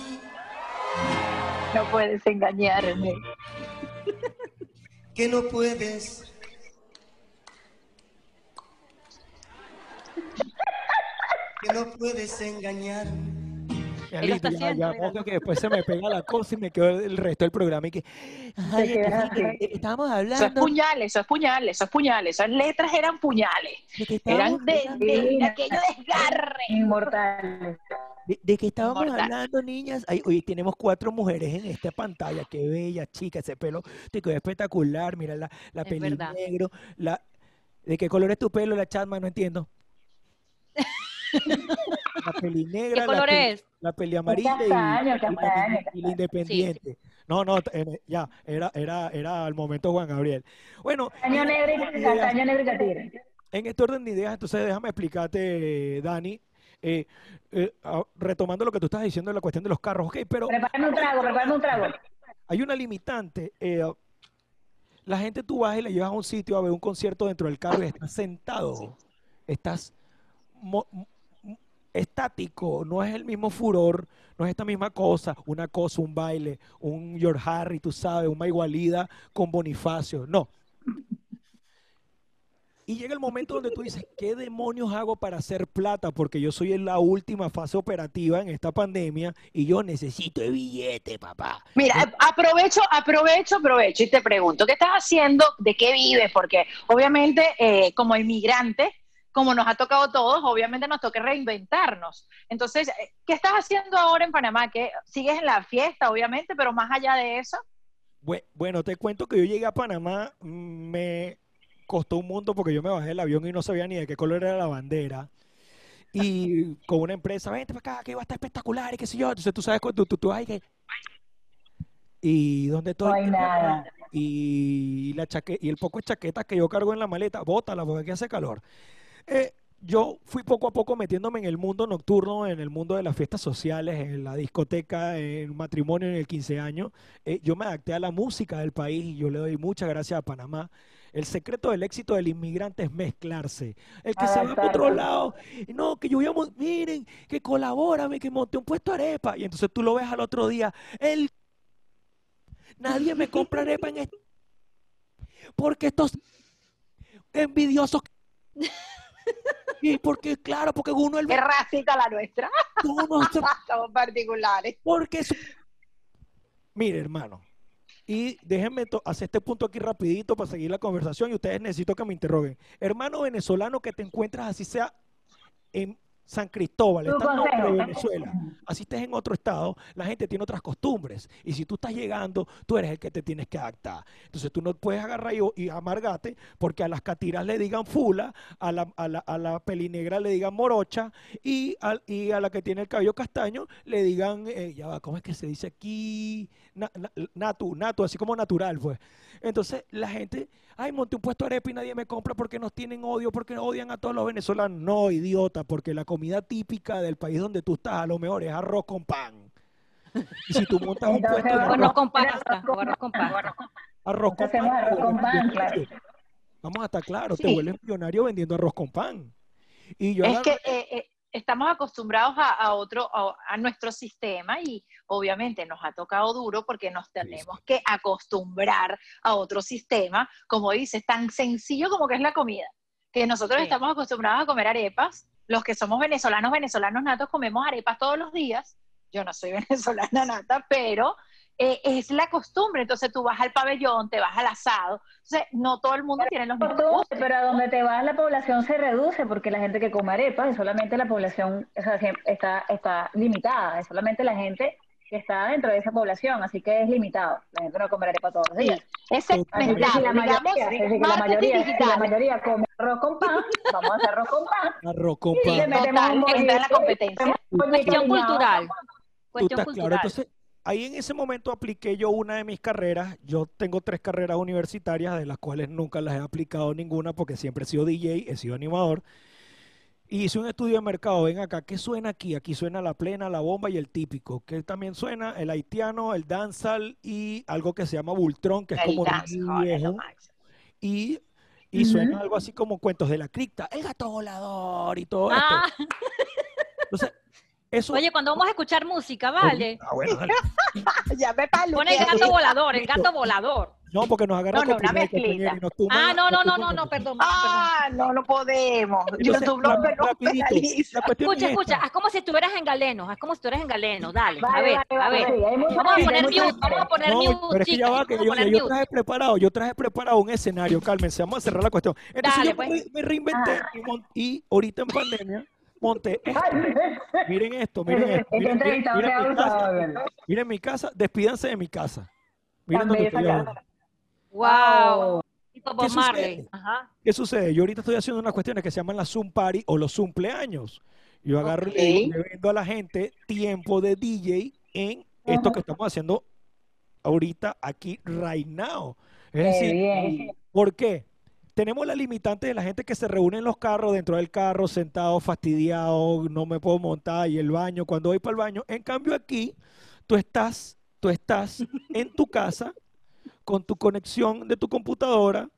No puedes engañarme. que no puedes. Que no puedes engañarme. Ya, Él lo listo, está ya, haciendo, ya, porque que después se me pega la cosa y me quedo el resto del programa y que. Ay, así. eh, estábamos hablando. puñales, eso es puñales, eso es puñales. Esas letras eran puñales. de que estábamos Eran de, hablando- de, de aquello desgarre. Inmortal. De, de que estábamos Inmortal. hablando, niñas. Ay, hoy tenemos cuatro mujeres en esta pantalla. Qué bella, chica. Ese pelo te quedó espectacular. Mira la, la Es peli verdad. negro. La, ¿De qué color es tu pelo, la Chatma? No entiendo. *laughs* la peli negra. ¿Qué la color peli- es? La peli amarilla y- castaño, y, la, castaño, y la independiente. No, no, en- ya, era, era, era al momento Juan Gabriel. Bueno, Castaño en negro este orden y de ideas- castaño negro y catire. en este orden de ideas, entonces déjame explicarte, Dani, eh, eh, retomando lo que tú estás diciendo de la cuestión de los carros, ok, pero Prepárame un trago, prepárame un trago. hay una limitante. eh, la gente tú vas y le llevas a un sitio a ver un concierto dentro del carro y estás sentado, estás estático, no es el mismo furor, no es esta misma cosa, una cosa, un baile, un George Harry, tú sabes, una igualida con Bonifacio, no. Y llega el momento donde tú dices, ¿qué demonios hago para hacer plata? Porque yo soy en la última fase operativa en esta pandemia y yo necesito el billete, papá. Mira, aprovecho, aprovecho, aprovecho y te pregunto, ¿qué estás haciendo? ¿De qué vives? Porque obviamente eh, como inmigrante como nos ha tocado a todos, obviamente nos toca reinventarnos. Entonces, eh, ¿qué estás haciendo ahora en Panamá? ¿Qué, ¿Sigues en la fiesta, obviamente, pero más allá de eso? Bue- Bueno, te cuento que yo llegué a Panamá, mm, me costó un mundo porque yo me bajé del avión y no sabía ni de qué color era la bandera. Y con una empresa, vente para acá, que va a estar espectacular y qué sé yo. Entonces tú sabes, cuando tú, tú, ay, que... Y No el hay nada. y la chaque- y el poco de chaquetas que yo cargo en la maleta, bótala porque aquí hace calor. Eh, yo fui poco a poco metiéndome en el mundo nocturno, en el mundo de las fiestas sociales, en la discoteca, en matrimonio, en el 15 años. Eh, yo me adapté a la música del país y yo le doy muchas gracias a Panamá. El secreto del éxito del inmigrante es mezclarse. El que se va para otro lado, no, que yo miren, que colabórame, que monte un puesto de arepa. Y entonces tú lo ves al otro día, el nadie me compra arepa en este. Porque estos envidiosos. *laughs* Y porque, claro, porque uno el ¿Qué racita la nuestra? uno *laughs* se- Somos particulares. porque su- Mire, hermano, y déjenme hacer este punto aquí rapidito para seguir la conversación y ustedes necesito que me interroguen. Hermano venezolano que te encuentras así sea en San Cristóbal, Tu está al norte de consejo. Venezuela, así estés en otro estado, la gente tiene otras costumbres. Y si tú estás llegando, tú eres el que te tienes que adaptar. Entonces tú no puedes agarrar y, y amargarte porque a las catiras le digan fula, a la, a la, a la pelinegra le digan morocha y, al- y a la que tiene el cabello castaño le digan, eh, ya va, ¿cómo es que se dice aquí? Na- na- natu, natu, así como natural, pues. Entonces la gente, ay, monté un puesto de arepa y nadie me compra porque nos tienen odio, porque odian a todos los venezolanos. No, idiota, porque la comida típica del país donde tú estás a lo mejor es arroz con pan. Y si tú montas un puesto de arroz con pasta. Arroz con pasta. arroz con hacemos pan, arroz con pan, claro. Vamos a estar claros, te Sí. vuelves millonario vendiendo arroz con pan. Y yo Es agarro- que eh, eh, estamos acostumbrados a, a otro, a, a nuestro sistema y obviamente nos ha tocado duro porque nos tenemos que acostumbrar a otro sistema, como dices, tan sencillo como que es la comida. Que nosotros Sí. estamos acostumbrados a comer arepas, los que somos venezolanos, venezolanos natos, comemos arepas todos los días. Yo no soy *laughs* venezolana nata, pero eh, es la costumbre. Entonces tú vas al pabellón, te vas al asado. Entonces, no todo el mundo tiene los mismos Tú, gustos. pero a donde te vas la población se reduce porque la gente que come arepas es solamente la población, o sea, siem- está, está limitada, es solamente la gente que está dentro de esa población, así que es limitado. La gente no come arepa todos los días. Es segmentado, si la mayoría, la si la come arroz con pan, vamos a hacer arroz con pan. arroz con Y le pan. metemos Total, un la competencia. Cuestión cultural. Cuestión estás claro. cultural. Entonces, ahí en ese momento apliqué yo una de mis carreras. Yo tengo tres carreras universitarias, de las cuales nunca las he aplicado ninguna porque siempre he sido DJ, he sido animador. Y hice un estudio de mercado. Ven acá, ¿qué suena aquí? Aquí suena la plena, la bomba y el típico. ¿Qué también suena? El haitiano, el dancehall y algo que se llama bultrón, que es El como viejo. Y, y suena algo así como cuentos de la cripta, el gato volador y todo Ah, esto. Entonces, eso... oye, cuando vamos a escuchar música, ¿vale? Ah, bueno, dale. *laughs* Ya me. Pon el gato *laughs* volador, el gato volador. No, porque nos agarra No, no, una y nos Ah, no, no, no, no, no, perdón. Ah, no, no podemos. YouTube no penaliza. Escucha, escucha, haz como si estuvieras en galeno, haz como si estuvieras en galeno, dale, a ver, vale, a vale, ver. Vamos a poner mute, vamos a poner No, mute, pero es que ya va, que vamos a yo, traje preparado, yo traje preparado un escenario, cálmense, vamos a cerrar la cuestión. Entonces Dale, yo me pues. me reinventé mon- y ahorita en pandemia esto. *laughs* Ay, Miren esto, miren esto. Miren, miren- entrevistado miren mi casa, miren mi casa, despídanse de mi casa. Miren donde estoy ahora. Wow. ¿Qué Marley. sucede? Ajá. ¿Qué sucede? Yo ahorita estoy haciendo unas cuestiones que se llaman la Zoom Party o los cumpleaños. Yo agarro y le, vendo a la gente tiempo de DJ en esto que estamos haciendo ahorita aquí, right now. Es Qué decir, bien. ¿por qué? Tenemos la limitante de la gente que se reúne en los carros, dentro del carro, sentado, fastidiado, no me puedo montar y el baño, cuando voy para el baño. En cambio aquí, tú estás, tú estás en tu casa con tu conexión de tu computadora,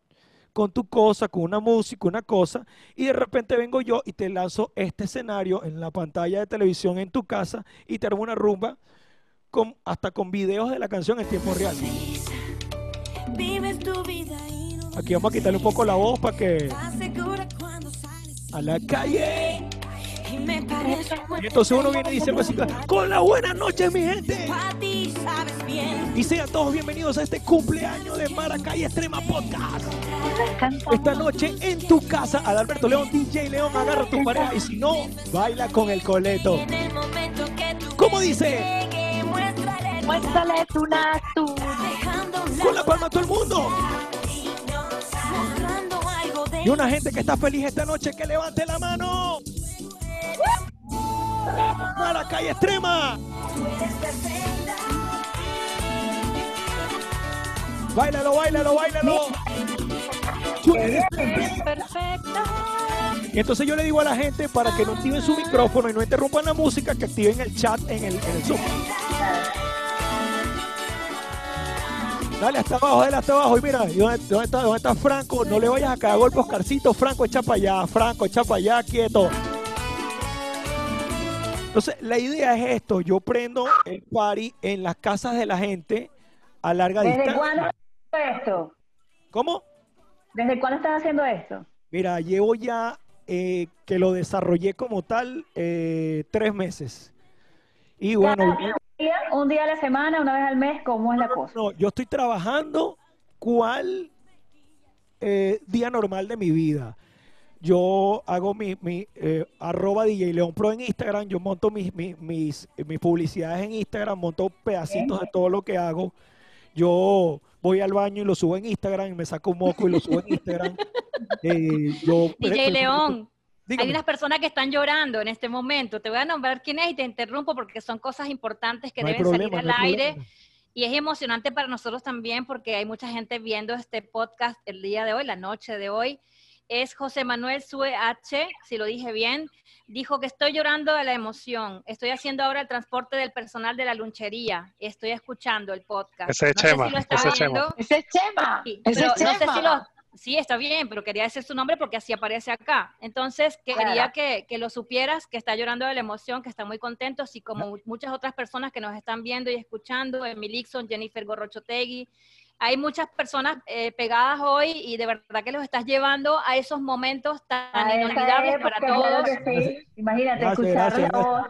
con tu cosa, con una música, una cosa, y de repente vengo yo y te lanzo este escenario en la pantalla de televisión en tu casa y te armo una rumba con, hasta con videos de la canción en tiempo real. Vives tu vida Aquí vamos a quitarle un poco la voz para que a la calle. y me parece Y entonces uno viene y dice así, con la buena noche mi gente. a ti sabes bien Y sean todos bienvenidos a este cumpleaños de Maracay Extrema Podcast. Esta noche en tu casa, Adalberto León, DJ León, agarra tu pareja y si no, baila con el coleto. ¿Cómo dice? muéstrale tu natu. Con la palma a todo el mundo. Y una gente que está feliz esta noche, que levante la mano. A la calle extrema. Báilalo, báilalo, báilalo. Tú eres Perfecta. Y entonces yo le digo a la gente para que no activen su micrófono y no interrumpan la música, que activen el chat en el, en el Zoom. Dale hasta abajo, dale hasta abajo. Y mira, ¿y dónde, dónde está, ¿dónde está Franco? No le vayas a caer golpe, Oscarcito. Franco, echa para allá. Franco, echa para allá, quieto. Entonces, la idea es esto. Yo prendo el party en las casas de la gente a larga ¿Desde distancia. cuándo estás haciendo esto? ¿Cómo? ¿Desde cuándo estás haciendo esto? Mira, llevo ya eh, que lo desarrollé como tal eh, tres meses. Y bueno, un día a la semana, una vez al mes, ¿cómo es la cosa? no, yo estoy trabajando cuál eh, día normal de mi vida. Yo hago mi, mi eh, arroba DJ León Pro en Instagram, yo monto mis, mis, mis, mis publicidades en Instagram, monto pedacitos de todo lo que hago. Yo voy al baño y lo subo en Instagram, y me saco un moco y lo subo en Instagram. *laughs* Eh, yo, DJ León, Dígame. hay unas personas que están llorando en este momento. Te voy a nombrar quién es y te interrumpo porque son cosas importantes que No deben problema, salir al aire. problema. Y es emocionante para nosotros también porque hay mucha gente viendo este podcast el día de hoy, la noche de hoy. Es José Manuel Sue H, si lo dije bien. Dijo que estoy llorando de la emoción. Estoy haciendo ahora el transporte del personal de la lunchería. Estoy escuchando el podcast. Ese es no Chema, si ese es Chema. Ese es Chema. No sé si lo, sí, está bien, pero quería decir su nombre porque así aparece acá. Entonces, quería Claro. que, que lo supieras, que está llorando de la emoción, que está muy contento, así como muchas otras personas que nos están viendo y escuchando, Emily Lixon, Jennifer Gorrochotegui. Hay muchas personas eh, pegadas hoy y de verdad que los estás llevando a esos momentos tan A inolvidables época, para todos. sí. Imagínate, Gracias, escuchar gracias, la voz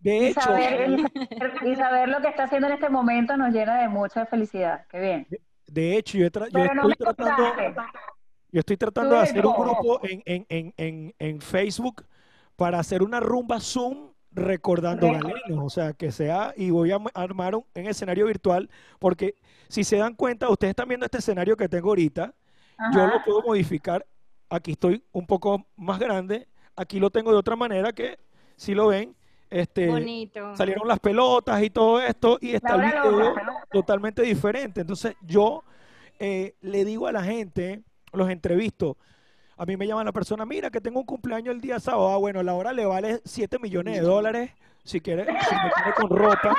De y hecho, saber, y, *laughs* saber, y saber lo que está haciendo en este momento nos llena de mucha felicidad. Qué bien. De hecho, yo, tra- yo no estoy tratando, yo estoy tratando de hacer un grupo en, en, en, en, en Facebook para hacer una rumba Zoom recordando Record- galenos, o sea, que sea, y voy a armar un, en escenario virtual, porque si se dan cuenta, ustedes están viendo este escenario que tengo ahorita, yo lo puedo modificar, aquí estoy un poco más grande, aquí lo tengo de otra manera que, si lo ven, este, Bonito. salieron las pelotas y todo esto, y está el video. Totalmente diferente. Entonces, yo eh, le digo a la gente, los entrevisto, a mí me llaman la persona, mira que tengo un cumpleaños el día sábado, ah, bueno, la hora le vale 7 millones de dólares si quiere, si me quiere con ropa,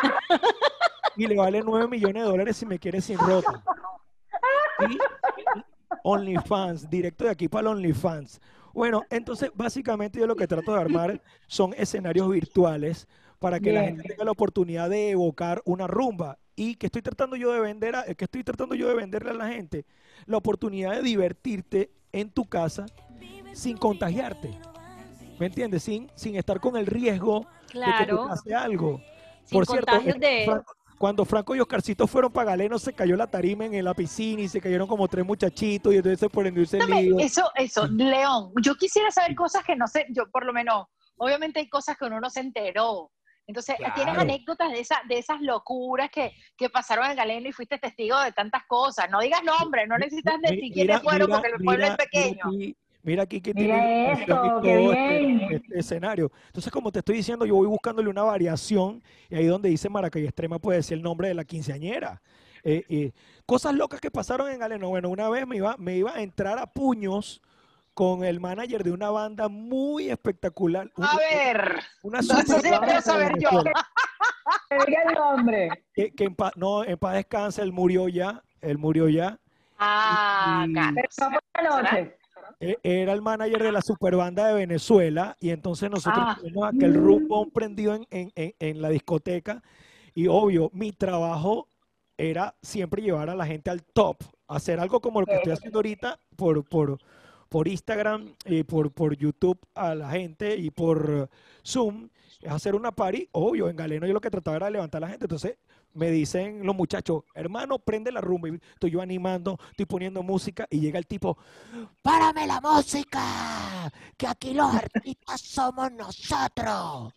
y le vale 9 millones de dólares si me quiere sin ropa. Y, OnlyFans, directo de aquí para el OnlyFans. Bueno, entonces básicamente yo lo que trato de armar son escenarios virtuales para que la gente tenga la oportunidad de evocar una rumba y que estoy tratando yo de vender a- que estoy tratando yo de venderle a la gente la oportunidad de divertirte en tu casa sin contagiarte. ¿Me entiendes? Sin, sin estar con el riesgo de que te pase algo. Sin Por cierto, contagios eh, de... Franco- cuando Franco y Oscarcito fueron para Galeno, se cayó la tarima en la piscina y se cayeron como tres muchachitos y entonces se ese Dame, lío. Eso, eso, *laughs* León, yo quisiera saber cosas que no sé, yo por lo menos, obviamente hay cosas que uno no se enteró. Entonces, ¿tienes Claro. anécdotas de, esa, de esas locuras que, que pasaron en Galeno y fuiste testigo de tantas cosas? No digas nombres, no necesitas decir quiénes fueron porque el pueblo es pequeño. Mira aquí, mira aquí que Mira tiene esto, qué todo este- bien. este escenario. Entonces, como te estoy diciendo, yo voy buscándole una variación y ahí donde dice Maracay Extrema puede decir el nombre de la quinceañera. Eh, eh, cosas locas que pasaron en Galeno. Bueno, una vez me iba, me iba a entrar a puños con el manager de una banda muy espectacular. A una- ver, Una super lo banda quiero de saber yo. *laughs* El nombre. Que, que en paz, no, en paz descanse, él murió ya, él murió ya. Ah, Y-. Pero no noche. E- Era el manager de la superbanda de Venezuela y entonces nosotros Ah. tuvimos aquel rumbón prendido en, en- en- en la discoteca y obvio, mi trabajo era siempre llevar a la gente al top, hacer algo como lo que estoy haciendo ahorita por, por, por Instagram y por, por YouTube a la gente y por Zoom es hacer una party, obvio, en Galeno yo lo que trataba era de levantar a la gente, entonces me dicen los muchachos, hermano, prende la rumba, y estoy yo animando, estoy poniendo música, y llega el tipo, ¡párame la música! Que aquí los artistas *laughs* somos nosotros.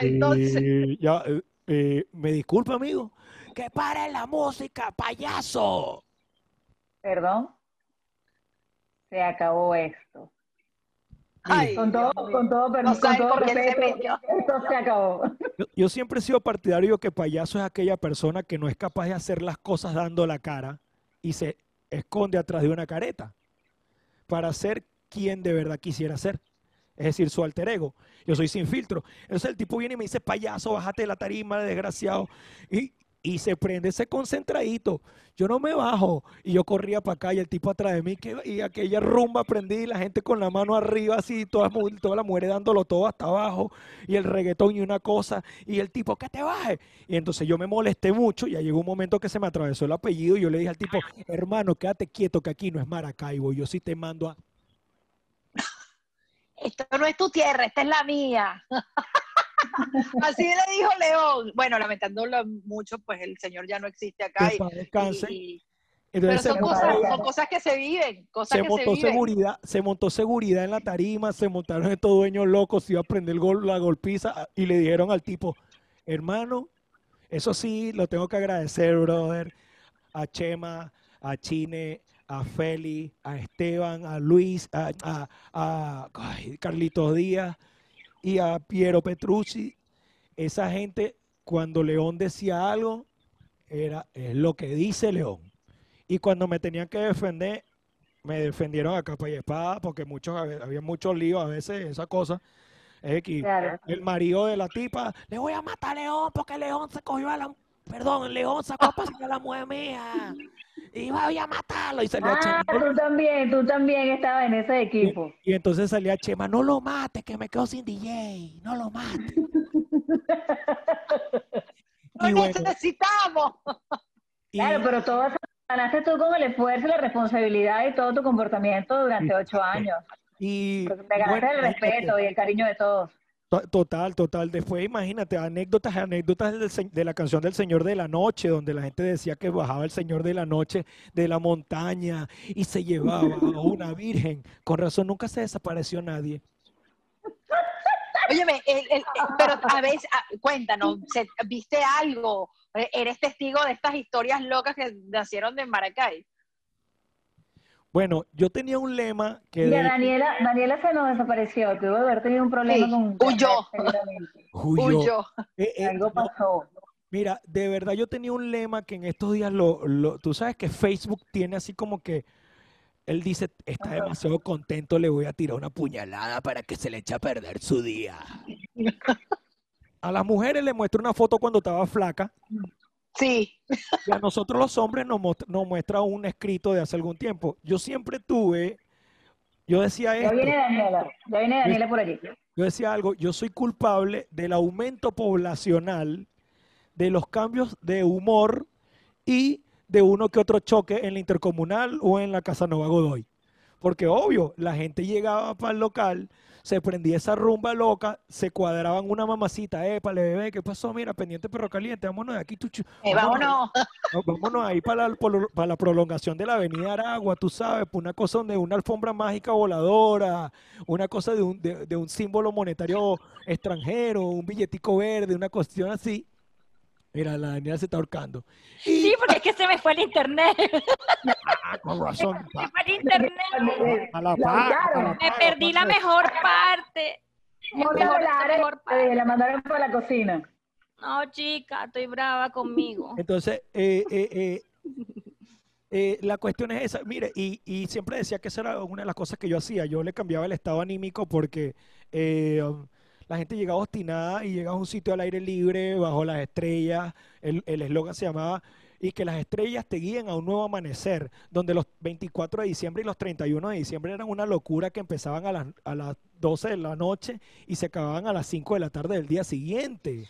Entonces, Eh, ya, eh, eh, me disculpa, amigo, que pare la música, payaso. Perdón. Se acabó esto. ay, Con todo, con todo, per- No con todo se respeto, esto se acabó. Yo, yo siempre he sido partidario que payaso es aquella persona que no es capaz de hacer las cosas dando la cara y se esconde atrás de una careta para ser quien de verdad quisiera ser. Es decir, su alter ego. Yo soy sin filtro. Entonces el tipo viene y me dice, payaso, bájate de la tarima, desgraciado. Y, y se prende ese concentradito. Yo no me bajo. Y yo corría para acá y el tipo atrás de mí, y aquella rumba prendí, y la gente con la mano arriba, así, todas, todas las mujeres dándolo todo hasta abajo, y el reggaetón y una cosa, y el tipo, que te baje. Y entonces yo me molesté mucho, y ya llegó un momento que se me atravesó el apellido, y yo le dije al tipo, hermano, quédate quieto, que aquí no es Maracaibo, yo sí te mando a... *laughs* esto no es tu tierra, esta es la mía. *laughs* Así le dijo León. Bueno, lamentándolo mucho, pues el señor ya no existe acá. Y- Entonces pero son cosas, son cosas que se viven, cosas se que montó se viven. seguridad, se montó seguridad en la tarima, se montaron estos dueños locos, se iba a prender el gol, la golpiza y le dijeron al tipo, hermano, eso sí, lo tengo que agradecer, brother, a Chema, a Chine, a Feli, a Esteban, a Luis, a, a- a- ay, Carlitos Díaz y a Piero Petrucci. Esa gente, cuando León decía algo, era es lo que dice León. Y cuando me tenían que defender, me defendieron a capa y espada, porque muchos, había muchos líos a veces, esa cosa. Es que Claro. el marido de la tipa, le voy a matar a León porque León se cogió a la, perdón, León sacó a pasear a la mujer mía. Y voy a matarlo. Y salía Ah, Chema, tú también, tú también estabas en ese equipo. y entonces salía Chema, no lo mate, que me quedo sin DJ, no lo mate. *laughs* ¡Lo y bueno, necesitamos! y- Claro, pero todo eso ganaste tú con el esfuerzo, la responsabilidad y todo tu comportamiento durante ocho años. y te ganaste bueno, el respeto y el cariño de todos. To- Total, total. Después, imagínate, anécdotas, anécdotas de la canción del Señor de la Noche, donde la gente decía que bajaba el Señor de la Noche de la montaña y se llevaba a una virgen. Con razón, nunca se desapareció nadie. Óyeme, el- el- pero a veces, cuéntanos, ¿se- ¿viste algo? ¿Eres testigo de estas historias locas que nacieron de Maracay? Bueno, yo tenía un lema que Mira, de- Daniela, Daniela se nos desapareció, tuvo que haber tenido un problema Sí, con huyó. seguramente. *laughs* huyó. Eh, eh, Algo pasó. Mira, de verdad yo tenía un lema que en estos días lo, lo- tú sabes que Facebook tiene así como que él dice, está demasiado contento, le voy a tirar una puñalada para que se le eche a perder su día. *laughs* A las mujeres le muestra una foto cuando estaba flaca Sí. y a nosotros los hombres nos, nos muestra un escrito de hace algún tiempo. Yo siempre tuve, yo decía Ya esto, viene Daniela, ya viene Daniela por allí. yo decía algo, yo soy culpable del aumento poblacional, de los cambios de humor y de uno que otro choque en la intercomunal o en la Casa Nova Godoy. Porque obvio, la gente llegaba para el local, se prendía esa rumba loca, se cuadraban una mamacita, épale bebé, ¿qué pasó? Mira, pendiente perro caliente, vámonos de aquí, tuchu, Eh, vámonos vámonos. no, vámonos ahí para la, para la prolongación de la avenida Aragua, tú sabes, por una cosa donde una alfombra mágica voladora, una cosa de un, de, de un símbolo monetario extranjero, un billetico verde, una cuestión así. Mira, la Daniela se está ahorcando. Sí, porque es que se me fue el internet. Ah, con razón. Se me fue el internet. A la a la Me perdí la mejor parte. Mejor- la, mejor eh, la mandaron para la cocina. No, chica, estoy brava conmigo. Entonces, eh, eh, eh, eh, la cuestión es esa. Mire, y, y siempre decía que esa era una de las cosas que yo hacía. Yo le cambiaba el estado anímico porque eh, um, la gente llegaba obstinada y llegaba a un sitio al aire libre, bajo las estrellas. El eslogan se llamaba y que las estrellas te guíen a un nuevo amanecer, donde los 24 de diciembre y los 31 de diciembre eran una locura que empezaban a las, a las 12 de la noche y se acababan a las 5 de la tarde del día siguiente.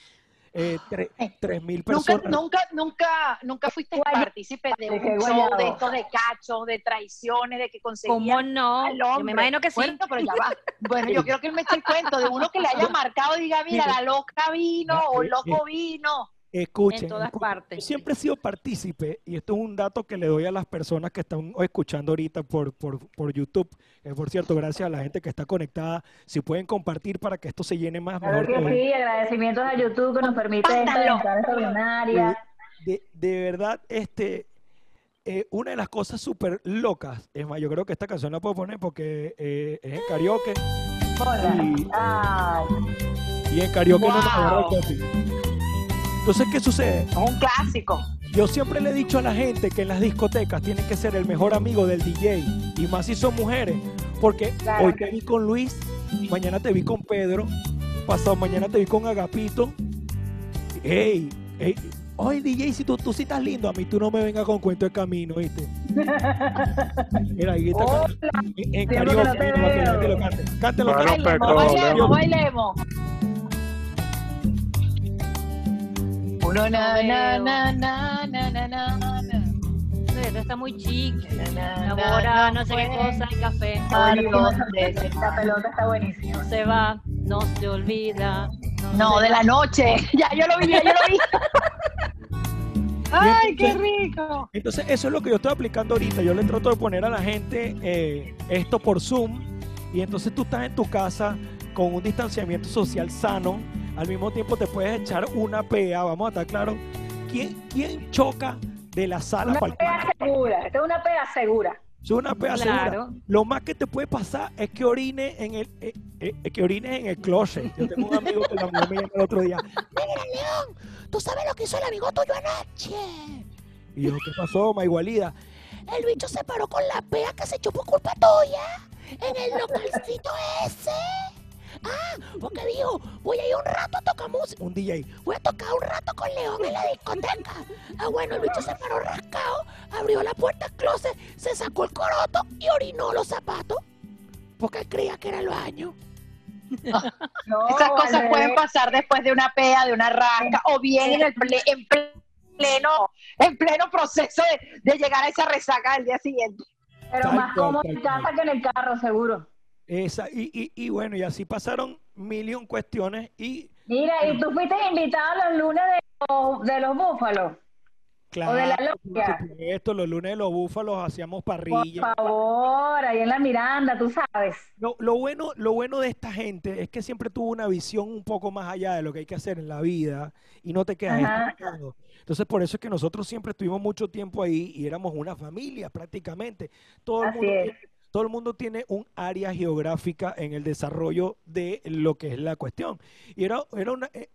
Eh, tre- Eh, tres mil Nunca, personas. nunca, nunca, nunca fuiste partícipe de un show de estos de cachos, de traiciones, de que ¿Cómo conseguían no? al Yo me imagino que sí. Bueno, pero ya va. Bueno, yo *laughs* quiero que él me eche el cuento de uno que le haya *laughs* marcado y diga, mira, la loca vino o el loco vino. Escuchen, en todas partes. Yo siempre he sido partícipe, y esto es un dato que le doy a las personas que están escuchando ahorita por, por, por YouTube. Eh, por cierto, gracias a la gente que está conectada. Si pueden compartir para que esto se llene más, Claro mejor que todavía. sí, agradecimientos a YouTube que nos permite esta extraordinaria. de, de verdad, este, eh, una de las cosas súper locas, es más, yo creo que esta canción la puedo poner porque eh, es en karaoke Hola. y, Ay, y en karaoke no nos Wow. agarra el. Entonces, ¿qué sucede? Es un clásico. Yo siempre le he dicho a la gente que en las discotecas tienen que ser el mejor amigo del DJ, y más si son mujeres, porque Claro. hoy te vi con Luis, mañana te vi con Pedro, pasado mañana te vi con Agapito. Ey, ey, oye DJ, si tú, tú sí estás lindo, a mí tú no me vengas con cuento de camino, ¿viste? *laughs* Mira, ahí está Hola. en, en karaoke, no te lo cante. Cántelo, cántelo. Bailemos, petróleo. bailemos, bailemos. uno na, na, na, na, na, na, na, Está muy chic, elabora no sé qué cosa y café. Esta pelota está buenísima. Se va, no se olvida. No, de la noche. *laughs* Ya, yo lo vi, ya, yo lo vi. *laughs* ¡Ay, qué rico! Entonces, eso es lo que yo estoy aplicando ahorita. Yo le trato de poner a la gente eh, esto por Zoom. Y entonces tú estás en tu casa con un distanciamiento social sano al mismo tiempo te puedes echar una pea, vamos a estar claros. ¿Quién, quién choca de la sala Una para el pega segura. Esta es una pega segura. Es una pea segura. Lo más que te puede pasar es que orine en el eh, eh, que orines en el closet. Yo tengo un amigo que me llamó el otro día. Mira, León, ¿tú sabes lo que hizo el amigo tuyo anoche? Y yo, ¿qué pasó, Maigualida? El bicho se paró con la pea que se echó por culpa tuya en el localcito ese. Ah, porque dijo, voy a ir un rato a tocar música. Un DJ, voy a tocar un rato con León en la discoteca. Ah, bueno, el bicho se paró rascado, abrió la puerta del closet, se sacó el coroto y orinó los zapatos. Porque creía que era el baño. *laughs* No, Esas al cosas pueden pasar después de una pea, de una rasca, o bien en, el ple- en pleno, en pleno proceso de, de llegar a esa resaca del día siguiente. Pero Tal más cómodo en casa que en el carro, seguro. Esa, y, y, y bueno, y así pasaron mil cuestiones y Mira, y tú fuiste invitado los lunes de los, de los búfalos. claro, O de la por logia. supuesto, los lunes de los búfalos hacíamos Por parrilla. favor, ahí en la Miranda, tú sabes. Lo, lo bueno, lo bueno de esta gente es que siempre tuvo una visión un poco más allá de lo que hay que hacer en la vida y no te quedas estancado. Entonces, por eso es que nosotros siempre estuvimos mucho tiempo ahí y éramos una familia prácticamente. Todo el Así mundo es. tiene, todo el mundo tiene un área geográfica en el desarrollo de lo que es la cuestión. Y era, era una, eh,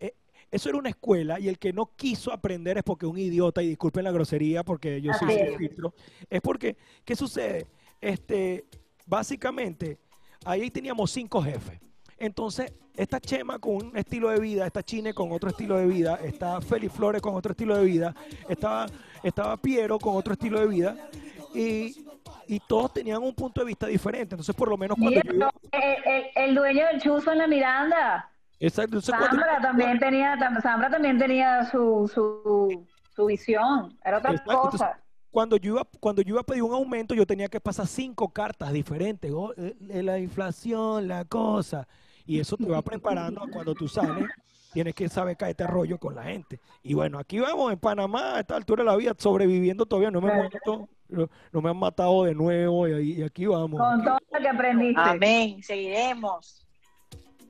eh, eso era una escuela y el que no quiso aprender es porque un idiota, y disculpen la grosería porque yo soy filtro, es porque, ¿qué sucede? Este, básicamente, ahí teníamos cinco jefes. Entonces, esta Chema con un estilo de vida, esta Chine con otro estilo de vida, está Félix Flores con otro estilo de vida, estaba, estaba Piero con otro estilo de vida, y, y todos tenían un punto de vista diferente. Entonces, por lo menos cuando Mira, yo iba- el, el- el dueño del chuzo en la Miranda. Exacto, cuando- Sambra también tenía, Sambra también tenía su, su, su visión. Era otra Exacto, entonces, cosa. cuando yo iba cuando yo iba a pedir un aumento yo tenía que pasar cinco cartas diferentes oh, eh, eh, la inflación la cosa y eso te va preparando a cuando tú sales tienes que saber caerte a rollo con la gente y bueno aquí vamos en Panamá a esta altura de la vida sobreviviendo todavía no me muerto no, no me han matado de nuevo y, aquí vamos Con todo lo que aprendiste. Amén, seguiremos.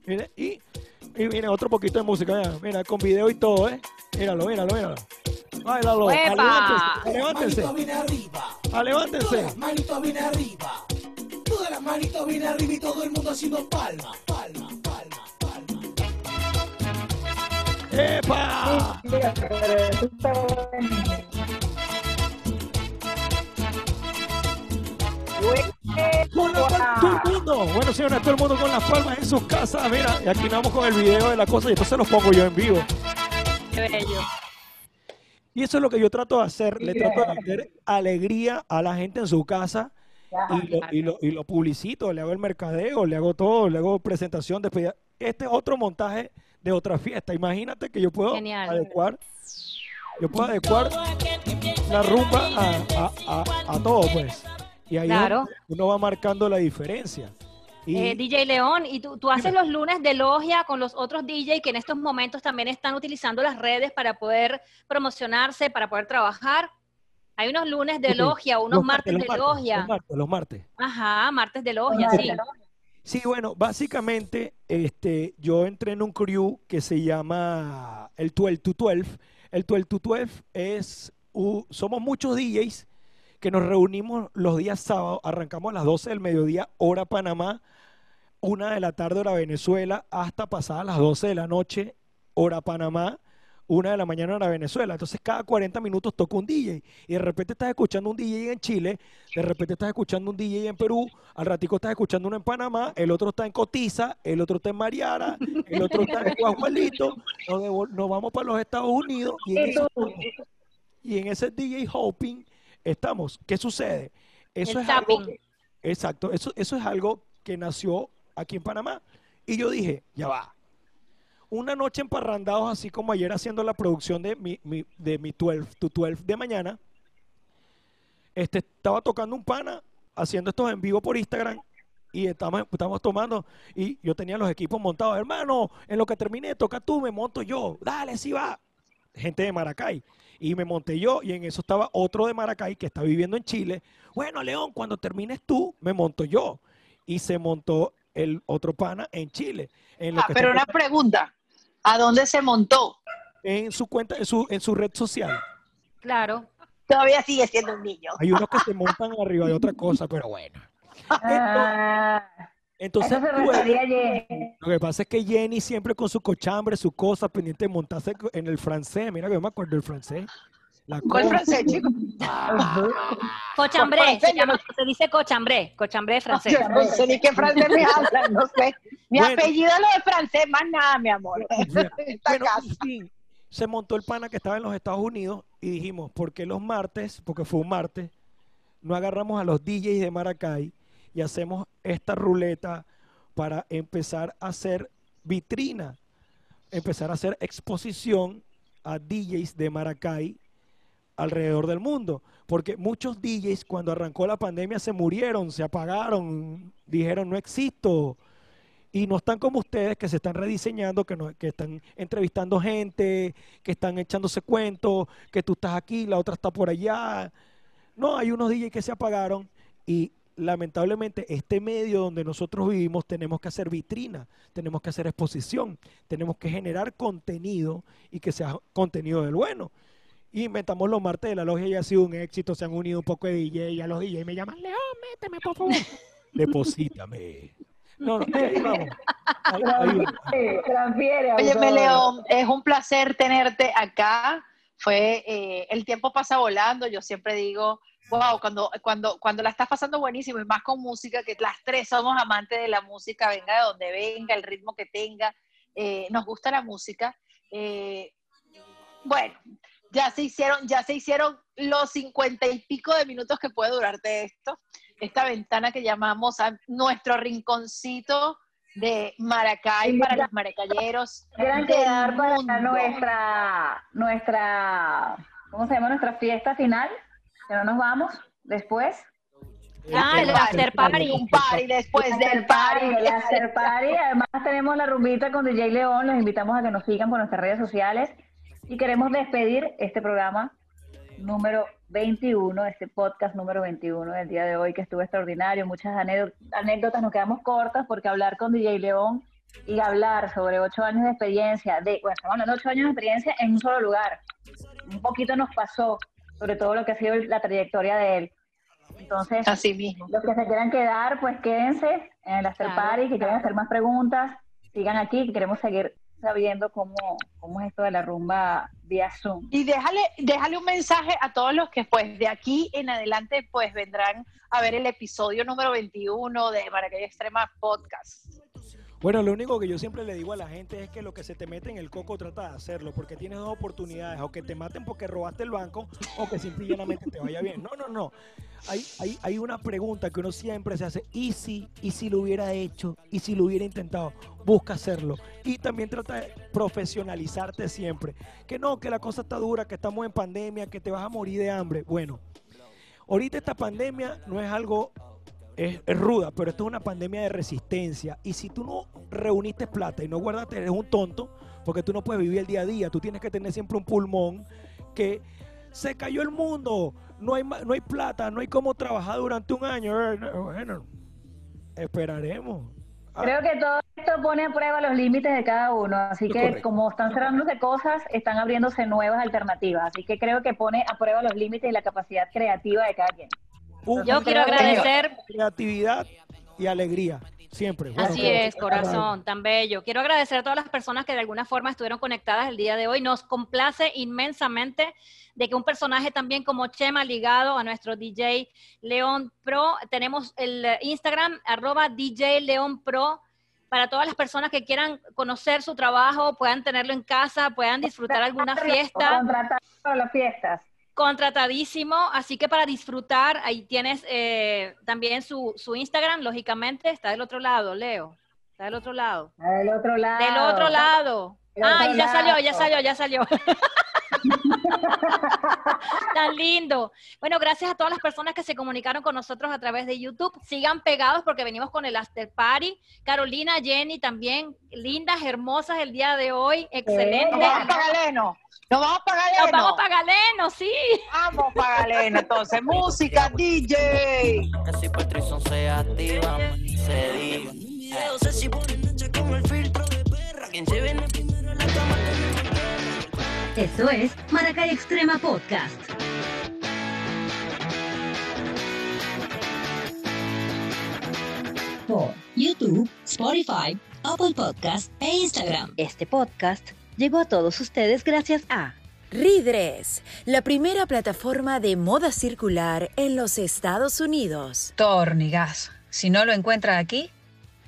Mira, y, y mira otro poquito de música mira, mira, con video y todo eh míralo míralo míralo Báilalo, levántense, Manito bien arriba, Ah, levántense. manito bien arriba. Todas las manitos bien arriba y todo el mundo haciendo palma, palma, palma, palma. ¡Epa! Con la palma, todo el mundo. Bueno, señores, todo el mundo con las palmas en sus casas. Mira, y aquí vamos con el video de la cosa y entonces los pongo yo en vivo. Qué bello. Y eso es lo que yo trato de hacer. Le trato de meter alegría a la gente en su casa y lo, y lo, y lo publicito. Le hago el mercadeo, le hago todo, le hago presentación, despedida. Este es otro montaje de otra fiesta. Imagínate que yo puedo Genial. adecuar, yo puedo adecuar la rumba a, a- a- a todo, pues. Y ahí Claro. uno va marcando la diferencia. Y Eh, DJ León, y tú, tú haces los lunes de logia con los otros DJ que en estos momentos también están utilizando las redes para poder promocionarse, para poder trabajar. Hay unos lunes de logia, unos los martes, de logia. Los martes, los martes. Ajá, martes de logia, sí. Sí, bueno, básicamente este, yo entré en un crew que se llama el 12 to 12. El 12 to 12 es, u- somos muchos DJs que nos reunimos los días sábados, arrancamos a las 12 del mediodía, hora Panamá, una de la tarde, hora Venezuela, hasta pasadas las 12 de la noche, hora Panamá, una de la mañana, hora Venezuela. Entonces, cada 40 minutos toca un DJ. Y de repente estás escuchando un DJ en Chile, de repente estás escuchando un DJ en Perú, al ratico estás escuchando uno en Panamá, el otro está en Cotiza, el otro está en Mariara, el otro está en Guajuelito, nos, nos vamos para los Estados Unidos y en, tú, y en ese DJ hopping estamos. ¿Qué sucede? Eso El es algo exacto, eso, eso es algo que nació aquí en Panamá. Y yo dije, ya va. Una noche emparrandados, así como ayer haciendo la producción de mi, mi- de mi 12 to 12 de mañana, este, estaba tocando un pana, haciendo estos en vivo por Instagram, y estamos, estamos tomando, y yo tenía los equipos montados, hermano, en lo que termine, toca tú, me monto yo, dale, sí va. Gente de Maracay. Y me monté yo, y en eso estaba otro de Maracay que está viviendo en Chile. Bueno, León, cuando termines tú, me monto yo. Y se montó el otro pana en Chile. En, lo Ah, que pero una pregunta, ¿a dónde se montó? en su cuenta, en su, en su red social. Claro. Todavía sigue siendo un niño. Hay unos que se montan arriba de otra cosa, pero bueno. *laughs* ah, Entonces, ayer. lo que pasa es que Jenny siempre con su cochambre, su cosa, pendiente de montarse en el francés. Mira que yo me acuerdo del francés. La ¿Cuál cosa. francés, chico? Cochambré, se, llama, se dice cochambré, cochambré francés. Yo no sé ni qué francés me hablan, no sé. Mi Bueno. apellido es lo de francés, más nada, mi amor. *laughs* Bueno, fin, se montó el pana que estaba en los Estados Unidos y dijimos, ¿por qué los martes, porque fue un martes, no agarramos a los DJs de Maracay y hacemos esta ruleta para empezar a hacer vitrina, empezar a hacer exposición a DJs de Maracay alrededor del mundo? Porque muchos DJs cuando arrancó la pandemia se murieron, se apagaron, dijeron no existo, y no están como ustedes que se están rediseñando, que, no, que están entrevistando gente, que están echándose cuentos, que tú estás aquí, la otra está por allá. No, hay unos DJs que se apagaron y lamentablemente este medio donde nosotros vivimos tenemos que hacer vitrina, tenemos que hacer exposición, tenemos que generar contenido y que sea contenido del bueno. Y inventamos los martes de la logia y ha sido un éxito, se han unido un poco de DJ y a los DJ me llaman, León, méteme por favor. *laughs* Deposítame. No, no, ahí vamos. Ahí- vamos. Transfiere. León, es un placer tenerte acá. Fue, eh, el tiempo pasa volando, yo siempre digo, wow, cuando, cuando, cuando la estás pasando buenísimo y más con música, que las tres somos amantes de la música, venga de donde venga, el ritmo que tenga, eh, nos gusta la música. Eh, bueno, ya se hicieron, ya se hicieron los cincuenta y pico de minutos que puede durarte esto, esta ventana que llamamos a nuestro rinconcito de Maracay para los maracayeros. Del quedar para nuestra, nuestra, ¿cómo se llama? Nuestra fiesta final, que no nos vamos después. Ah, el after party. Un party después El del party, el after party. Además tenemos la rumbita con DJ León, los invitamos a que nos sigan por nuestras redes sociales y queremos despedir este programa número 21, este podcast número 21 del día de hoy que estuvo extraordinario, muchas anécdo- anécdotas, nos quedamos cortas porque hablar con DJ León y hablar sobre ocho años de experiencia, de, bueno, estamos hablando de ocho años de experiencia en un solo lugar, un poquito nos pasó, sobre todo lo que ha sido la trayectoria de él. Entonces, Así mismo. los que se quieran quedar, pues quédense en el after Claro, party, que quieran claro. hacer más preguntas, sigan aquí, que queremos seguir sabiendo cómo, cómo es esto de la rumba vía Zoom. Y déjale, déjale un mensaje a todos los que pues de aquí en adelante pues vendrán a ver el episodio número 21 de Maracay Extrema Podcast. Bueno, lo único que yo siempre le digo a la gente es que lo que se te mete en el coco trata de hacerlo, porque tienes dos oportunidades, o que te maten porque robaste el banco, o que simplemente te vaya bien. No, no, no. Hay, hay, hay una pregunta que uno siempre se hace, ¿y si, y si lo hubiera hecho? ¿Y si lo hubiera intentado? Busca hacerlo. Y también trata de profesionalizarte siempre. Que no, que la cosa está dura, que estamos en pandemia, que te vas a morir de hambre. Bueno, ahorita esta pandemia no es algo es, es ruda, pero esto es una pandemia de resistencia. Y si tú no reuniste plata y no guardaste, eres un tonto, porque tú no puedes vivir el día a día. Tú tienes que tener siempre un pulmón que se cayó el mundo, no hay, no hay plata, no hay cómo trabajar durante un año. Eh, Bueno, esperaremos. Ah, Creo que todo esto pone a prueba los límites de cada uno, así que correcto. como están cerrándose cosas, están abriéndose nuevas alternativas, así que creo que pone a prueba los límites y la capacidad creativa de cada quien. Un- Yo quiero agradecer creatividad y alegría, siempre. Bueno, Así es, corazón, tan bello. Quiero agradecer a todas las personas que de alguna forma estuvieron conectadas el día de hoy. Nos complace inmensamente de que un personaje también como Chema ligado a nuestro DJ León Pro, tenemos el Instagram arroba DJ León Pro para todas las personas que quieran conocer su trabajo, puedan tenerlo en casa, puedan disfrutar alguna fiesta Contratar para las fiestas. Contratadísimo, así que para disfrutar, ahí tienes eh, también su, su Instagram, lógicamente, está del otro lado, Leo, está del otro lado. Del otro lado. Del otro lado. Del Ah, ya salió, ya salió, ya salió. *laughs* *laughs* Tan lindo. Bueno, gracias a todas las personas que se comunicaron con nosotros a través de YouTube. Sigan pegados porque venimos con el after party. Carolina, Jenny también, lindas, hermosas el día de hoy. Excelente. Nos vamos para Galeno. Nos vamos para Galeno. Nos vamos para Galeno, sí. Vamos para Galeno. Entonces, *laughs* música, DJ. Que si Patrison se activa, se diga. Video si como el filtro de perra. Quien se viene primero en la cama Esto es Maracay Extrema Podcast. Por YouTube, Spotify, Apple Podcast e Instagram. Este podcast llegó a todos ustedes gracias a Ridres, la primera plataforma de moda circular en los Estados Unidos. Tornigas. Si no lo encuentra aquí,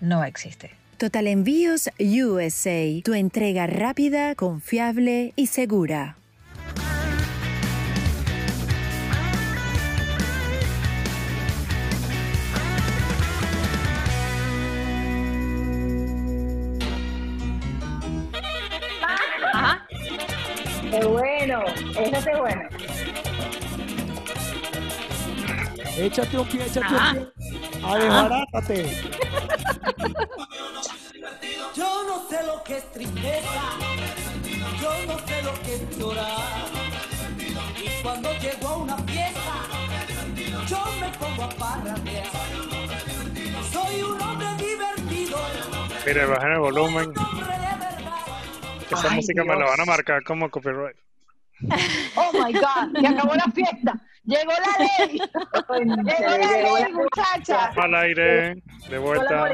no existe. Total Envíos USA, tu entrega rápida, confiable y segura. Ajá. Qué bueno, eso es bueno. Échate un pie, échate Ajá. un pie. A *laughs* lo que es tristeza, yo no sé lo que es llorar. Y cuando llego a una fiesta, yo me pongo a parrandear. Soy un hombre divertido, Mire, bajen el volumen. Esa Ay, música me la Dios. van a marcar como copyright. *laughs* Oh my God. Y acabó la fiesta. Llegó la ley. *laughs* Llegó la ley, muchachas. Al aire, de vuelta.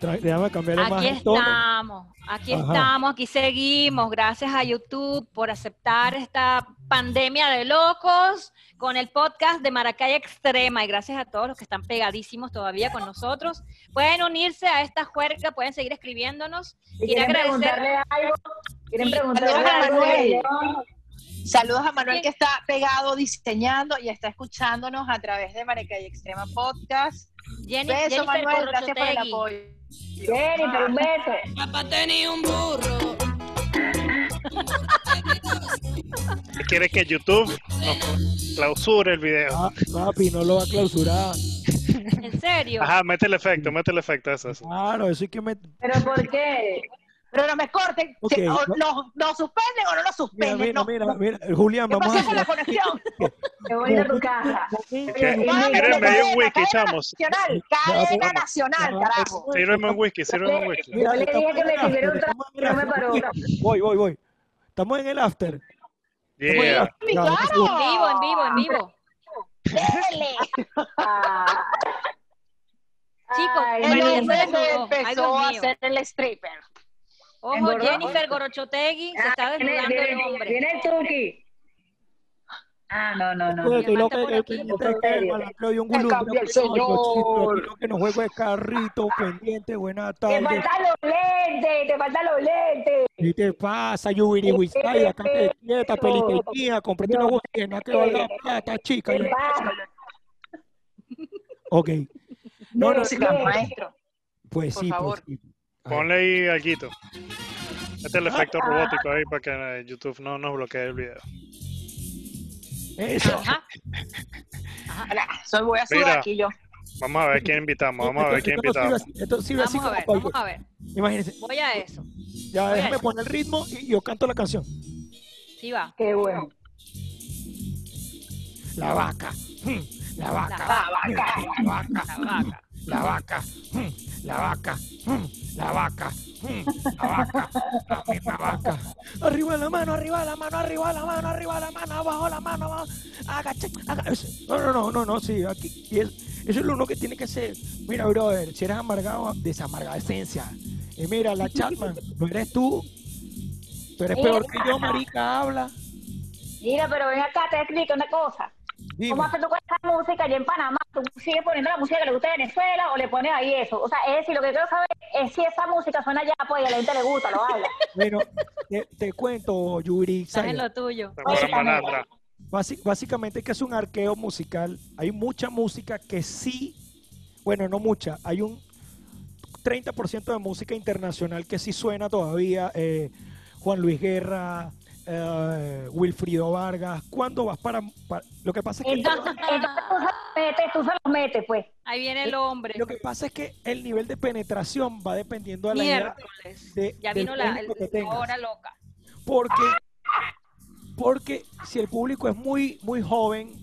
Déjame cambiarle más Aquí estamos, aquí Ajá. estamos, aquí seguimos. Gracias a YouTube por aceptar esta pandemia de locos con el podcast de Maracay Extrema y gracias a todos los que están pegadísimos todavía con nosotros. Pueden unirse a esta juerga, pueden seguir escribiéndonos. Quiero quieren agradecer. preguntarle algo, quieren Sí, preguntarle algo Saludos a Manuel que está pegado diseñando y está escuchándonos a través de Maracay Extrema Podcast. Jenny, Beso, Jennifer Manuel. Gracias por el apoyo. Jennifer, un beso. Papá tenía un burro. Quiere que YouTube clausure el video. Ah, papi, no lo va a clausurar. ¿En serio? Ajá, mete el efecto, mete el efecto. Eso, eso. Claro, eso hay que met- ¿Pero por qué? Pero no me corten. Ok, Si- o no- suspenden o no nos Mira, suspenden. mira, mira, no. mira. Julián, ¿Qué vamos pasó a con la conexión? *laughs* Qué bonita tu casa. Tírenme un whisky, chamos. Nacional, cadena nacional, carajo. Sírveme un whisky, un whisky. Yo le dije que me sirviera un trago, no me paró. Voy, voy, voy. Estamos en el after. Estamos en el Yeah. En vivo, en vivo, en vivo. Dele. Ah. Chicos, Ay, Bueno, empezó a hacer el stripper. Ojo, Engordó. Jennifer Gorochotegui, se está Ah, viene, desnudando el hombre. viene el Tuki. Ah, no, no, no. Pues, lo que el que el dio un gulú, el creo que no, señor. yo que no juego de carrito, pendiente, buena Te tarde. faltan los lentes, te faltan los lentes. ¿Qué te pasa, Yubiri Wisay? Acá te quieta, pelitequía, comprate una bocina que valga plata, chica. Te pasa. Ok. No, no, Música, Bien. maestro. pues Por sí, favor. pues sí. Ponle ahí alguito. Este es el efecto robótico ahí para que eh, YouTube no nos bloquee el video. Eso. Ajá. Ahora, soy voy a sudar Mira. aquí yo. Vamos a ver quién invitamos, vamos a ver quién invitamos. Esto sirve así Vamos a como ver, vamos a ver. Imagínense, Voy a eso. ya Voy déjame eso. poner el ritmo y yo canto la canción. Sí va. Qué bueno. La vaca, mm, la vaca, La la vaca, La vaca. La vaca, mm, la vaca, mm, la vaca, mm, la vaca, la misma vaca. Arriba la mano, arriba la mano, arriba la mano, arriba la mano, abajo la mano, abajo. No, no, no, no, no, sí, aquí. Y es- eso es lo uno que tiene que ser. Mira, brother, si eres amargado, desamargada esencia. Y mira, la Chatman, no eres tú. Tú eres peor que yo, marica, habla. Mira, pero ven acá, te explico una cosa. Dime. ¿Cómo haces tú con esa música allá en Panamá? ¿Tú sigues poniendo la música que le gusta de Venezuela o le pones ahí eso? O sea, es decir, lo que quiero saber es si esa música suena allá, pues y a la gente le gusta, lo baila. *laughs* Bueno, te, te cuento, Yuri. Estás en lo tuyo. Basi- básicamente que es un arqueo musical. Hay mucha música que sí, bueno, no mucha, hay un 30% de música internacional que sí suena todavía. eh, Juan Luis Guerra, eh, Wilfrido Vargas. ¿Cuándo vas para, para- Lo que pasa es que Entonces, entonces tú se los metes, tú se los metes, pues. Ahí viene el hombre. lo que pasa es que el nivel de penetración va dependiendo de la edad de- Ya del vino la, que tengas. hora loca. Porque, porque si el público es muy, muy joven,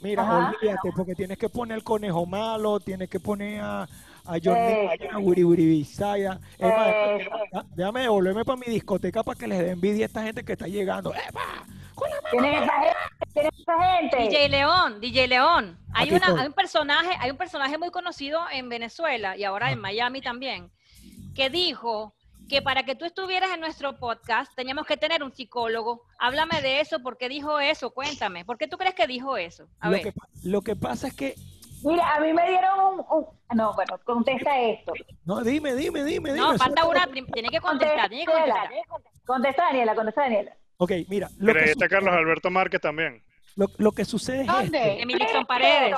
mira, Ajá. olvídate, porque tienes que poner el conejo malo, tienes que poner a, a. Lennon, a Wiri Wiri Bisaya. Es más, déjame- devolverme para mi discoteca para que les dé envidia a esta gente que está llegando. ¡Epa! Tienes esa gente, tienes esa gente. DJ León, DJ León. Hay, una, hay un personaje, hay un personaje muy conocido en Venezuela y ahora en Miami también, que dijo que para que tú estuvieras en nuestro podcast teníamos que tener un psicólogo. Háblame de eso, ¿por qué dijo eso? Cuéntame. ¿Por qué tú crees que dijo eso? A Lo ver. que, lo que pasa es que. Mira, a mí me dieron un, un- No, bueno, contesta esto. No, dime, dime, dime, dime. No, falta una, tiene que contestar, tiene que Contesta, contestar. contesta Daniela, contesta Daniela. Ok, mira, lo que, está Carlos Alberto Márquez también. lo, lo que sucede es esto. ¿Dónde? Paredes.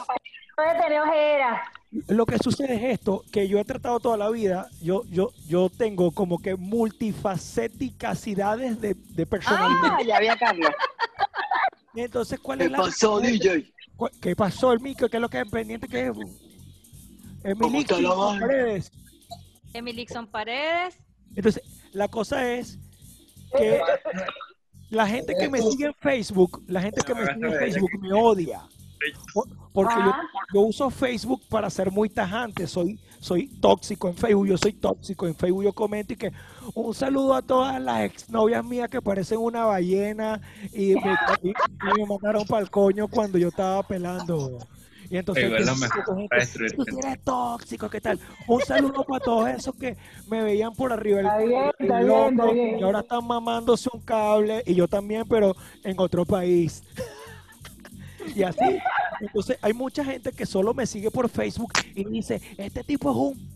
Puede tener ojeras. Lo que sucede es esto, que yo he tratado toda la vida, yo, yo, yo tengo como que multifaceticacidades de, de personalidad. Ah, ya había Carlos. Entonces, ¿cuál ¿Qué es la... pasó, DJ? ¿Qué pasó, el micro? ¿Qué es lo que es pendiente? ¿Qué es? ¿Cómo está la vaina? Paredes. Emilixon Paredes. Entonces, la cosa es que la gente que me sigue en Facebook, la gente que me sigue en Facebook me odia. Por- Porque yo, Ah. yo uso Facebook para ser muy tajante, soy, soy tóxico en Facebook, yo soy tóxico en Facebook, yo comento y que un saludo a todas las exnovias mías que parecen una ballena y me, y- y me mandaron para el coño cuando yo estaba pelando. Y entonces, gente, tú eres tóxico, ¿qué tal? Un saludo para todos esos que me veían por arriba el, Está bien, el está bien, loco, está bien. y ahora están mamándose un cable y yo también, pero en otro país. *laughs* y así. Entonces hay mucha gente que solo me sigue por Facebook y dice, este tipo es un...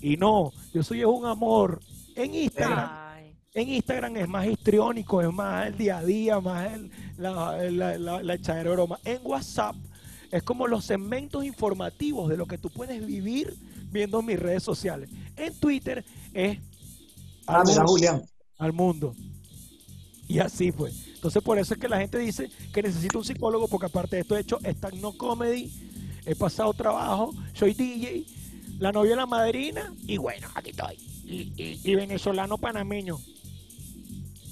Y no, yo soy un amor. En Instagram, Ay. en Instagram es más histriónico, es más el día a día, más el, la, la, la, la echadera de broma. En WhatsApp es como los segmentos informativos de lo que tú puedes vivir viendo mis redes sociales. En Twitter es Ah, mira, mundo, Julián. al mundo. Y así pues. Entonces por eso es que la gente dice que necesita un psicólogo, porque aparte de esto he hecho stand no comedy, he pasado trabajo, soy DJ, la novia de la madrina, y bueno, aquí estoy. Y, y- y venezolano panameño.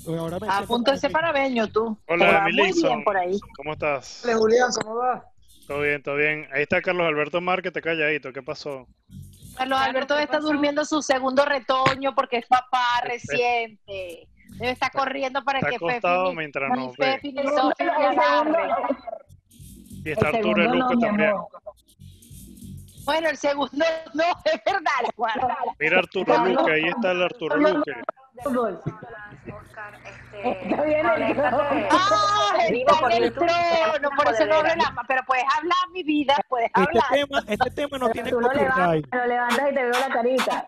Pues Ahora me A siento punto de ser panameño. tú. Hola, muy bien por ahí. ¿Cómo estás? Hola, Julián, ¿cómo va? Todo bien, todo bien. Ahí está Carlos Alberto Márquez, te calladito. ¿Qué pasó? Carlos Alberto ¿qué está durmiendo su segundo retoño porque es papá reciente. Debe estar corriendo para Está que acostado Fefi, mientras. Fefi agarre. Y está Arturo Luco no, también. Bueno, el segundo *laughs* no, es verdad. guarda. Mira Arturo Luque, ahí está el Arturo Luque. Este, Está bien el trono. ¡Ah! Está por en el trono, por eso no la Pero puedes hablar, mi vida, puedes Este hablar. tema, este tema no tiene copyright. levantas, lo levantas y te veo la carita.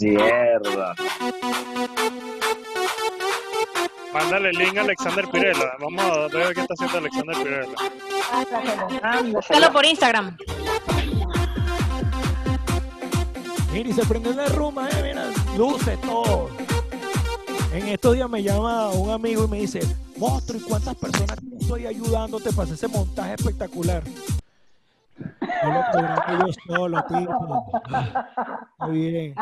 Mierda. Mándale el link a Alexander Pirela. Vamos a ver qué está haciendo Alexander Pirela. Búscalo por Instagram. Mira, y se prendió la rumba, eh, mira, luces, todo. En estos días me llama un amigo y me dice, monstruo, ¿y cuántas personas estoy ayudándote para hacer ese montaje espectacular? Yo lo programé yo solo, tipo. Muy bien.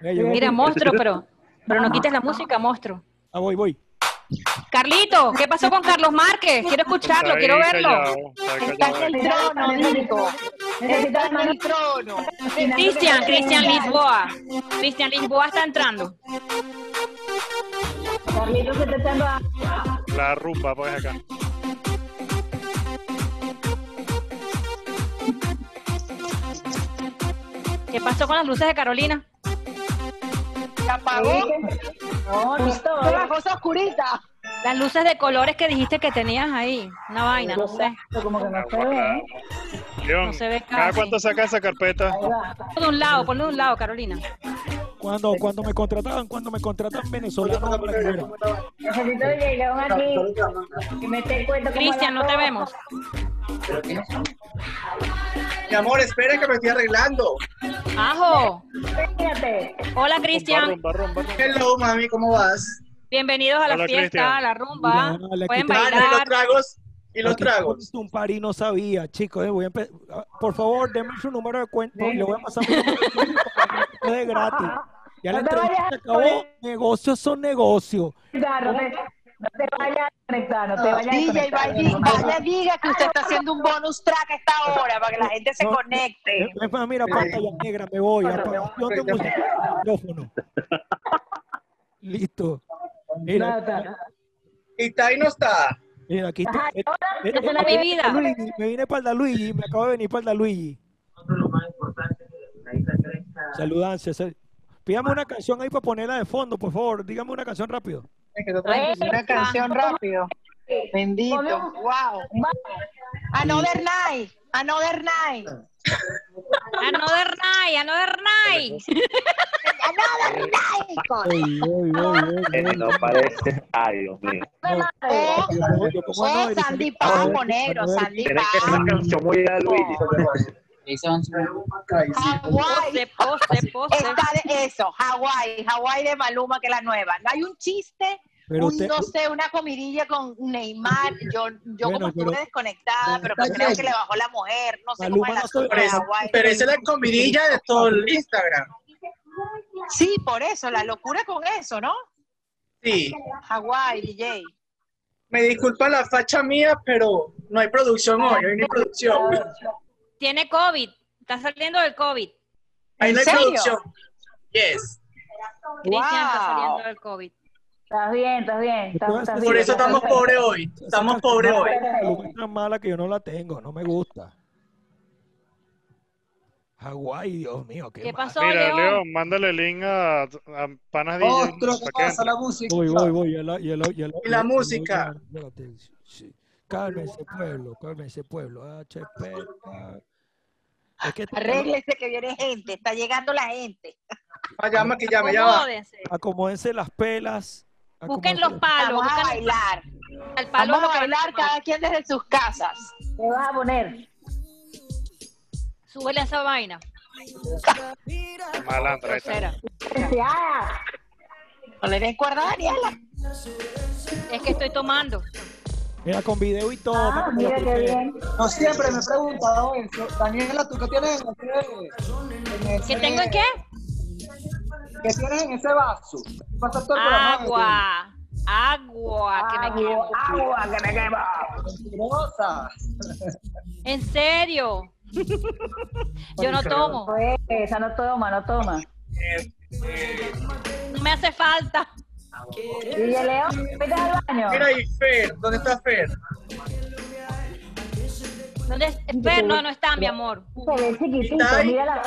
Mira, monstruo, pero, pero no quites la música, monstruo. Ah, voy, voy. Carlito, ¿qué pasó con Carlos Márquez? Quiero escucharlo, quiero verlo. Está en el trono, Nico. Está en el trono. Cristian, Cristian Lisboa. Cristian Lisboa está entrando. Carlitos se está echando a... La rumba, pues acá. ¿Qué pasó con las luces de Carolina? ¿Se apagó? No, listo. ¿Qué la cosa oscurita? Las luces de colores que dijiste que tenías ahí. Una vaina, no sé. Como que no se ve, ¿eh? León, No se ve ¿cada casi. cuánto saca esa carpeta? Ponlo de un lado, ponlo de un lado, Carolina. Cuando, cuando me contrataban, cuando me contratan venezolanos, Cristian, no te Mi amor, espera que me estoy arreglando. Ajo. Fíjate. Hola, Cristian. Hello, mami, ¿cómo vas? Bienvenidos a la Hola, fiesta, a la rumba. Mira, le Pueden Ah, ¿y los bailar. tragos? ¿Y los Aquí tragos? Un par y no sabía, chicos. eh, voy a empe- ah, Por favor, denme su número de cuenta y le voy a pasar mi número de cuenta para que quede gratis. Ya la No te entrevista vayas se acabó. Negocios son negocios. Te, no te vayas a conectar, no te vayas a DJ, conectar. vaya, vaya, diga que usted está haciendo un bonus track a esta hora para que la gente se No, conecte. Es más, mira, pantalla negra, me voy. Micrófono. Listo. Mira, Nada. ¿Y Tai no está? mira, aquí está. Ajá, eh, eh, eh, mi vida. Luigi, me vine para el da Luigi, me acabo de venir para el da Luigi. Pídame una canción ahí para ponerla de fondo, por favor. Dígame una canción rápido. Una canción rápido. Bendito. Wow. Another night. Another night. Another night, another night. Another night. Eh, no parece. Ay, Dios mío. Oh, oh, Sandy a negro, ver, Sandy Tiene que ser una Papo. canción muy de Luigi. Hawái. Pose, pose, pose. Está de eso, Hawái, Hawái de Maluma, que es la nueva. No hay un chiste, Pero un, usted- no sé, una comidilla con Neymar. Yo, yo Bueno, como estuve pero- desconectada, pero que creo que le bajó la mujer. No sé Maluma cómo es no la de Pero, Hawái. pero esa es la comidilla de todo el Instagram. Sí, por eso, la locura con eso, ¿no? Sí. Hawái, DJ. Me disculpa la facha mía, pero no hay producción hoy. Hoy no hay producción. Tiene COVID. Está saliendo del COVID. No hay serio? producción. Yes. Cristian está Wow. saliendo del COVID. Estás bien, estás bien. Estás, estás bien, Por eso estás estamos pobres hoy. Estamos pobres hoy. Es tan mala que yo no la tengo, no me gusta. Hawái, Dios mío, qué, ¿Qué mal. pasó, Mira, León? León, mándale el link a, a Panas ¿qué para que pasa? La música. Voy, voy, voy. ya la- ya la- ya la- Y la música. Cálmese, pueblo, cálmese, pueblo. HP. Es que Arréglese que viene gente, está llegando la gente. Ah, llama que llame, ya va. Acomódense. acomódense las pelas. Busquen acomódense los palos. Vamos a bailar. el palo. Vamos a bailar cada quien desde sus casas. ¿Qué vas a poner? Súbele a esa vaina. Malandra. Ya. No le den cuerda Daniela. Es que estoy tomando. Mira, con video y todo. Ah, mira qué bien. No siempre me he preguntado eso. Daniela, ¿tú qué tienes en ese, en ese- ¿Qué tengo en qué? ¿Qué tienes en ese vaso? El programa. Agua. Agua. Que me quemo. Agua, que me quemo. Mentirosa. En serio. Yo no tomo. Pues, Esa no toma, no toma. No me hace falta. DJ León, vete al baño. Mira ahí, Fer. ¿Dónde está Fer? ¿Dónde es? Fer, no, no está, mi amor. Se ve chiquitito, Está ahí. mira la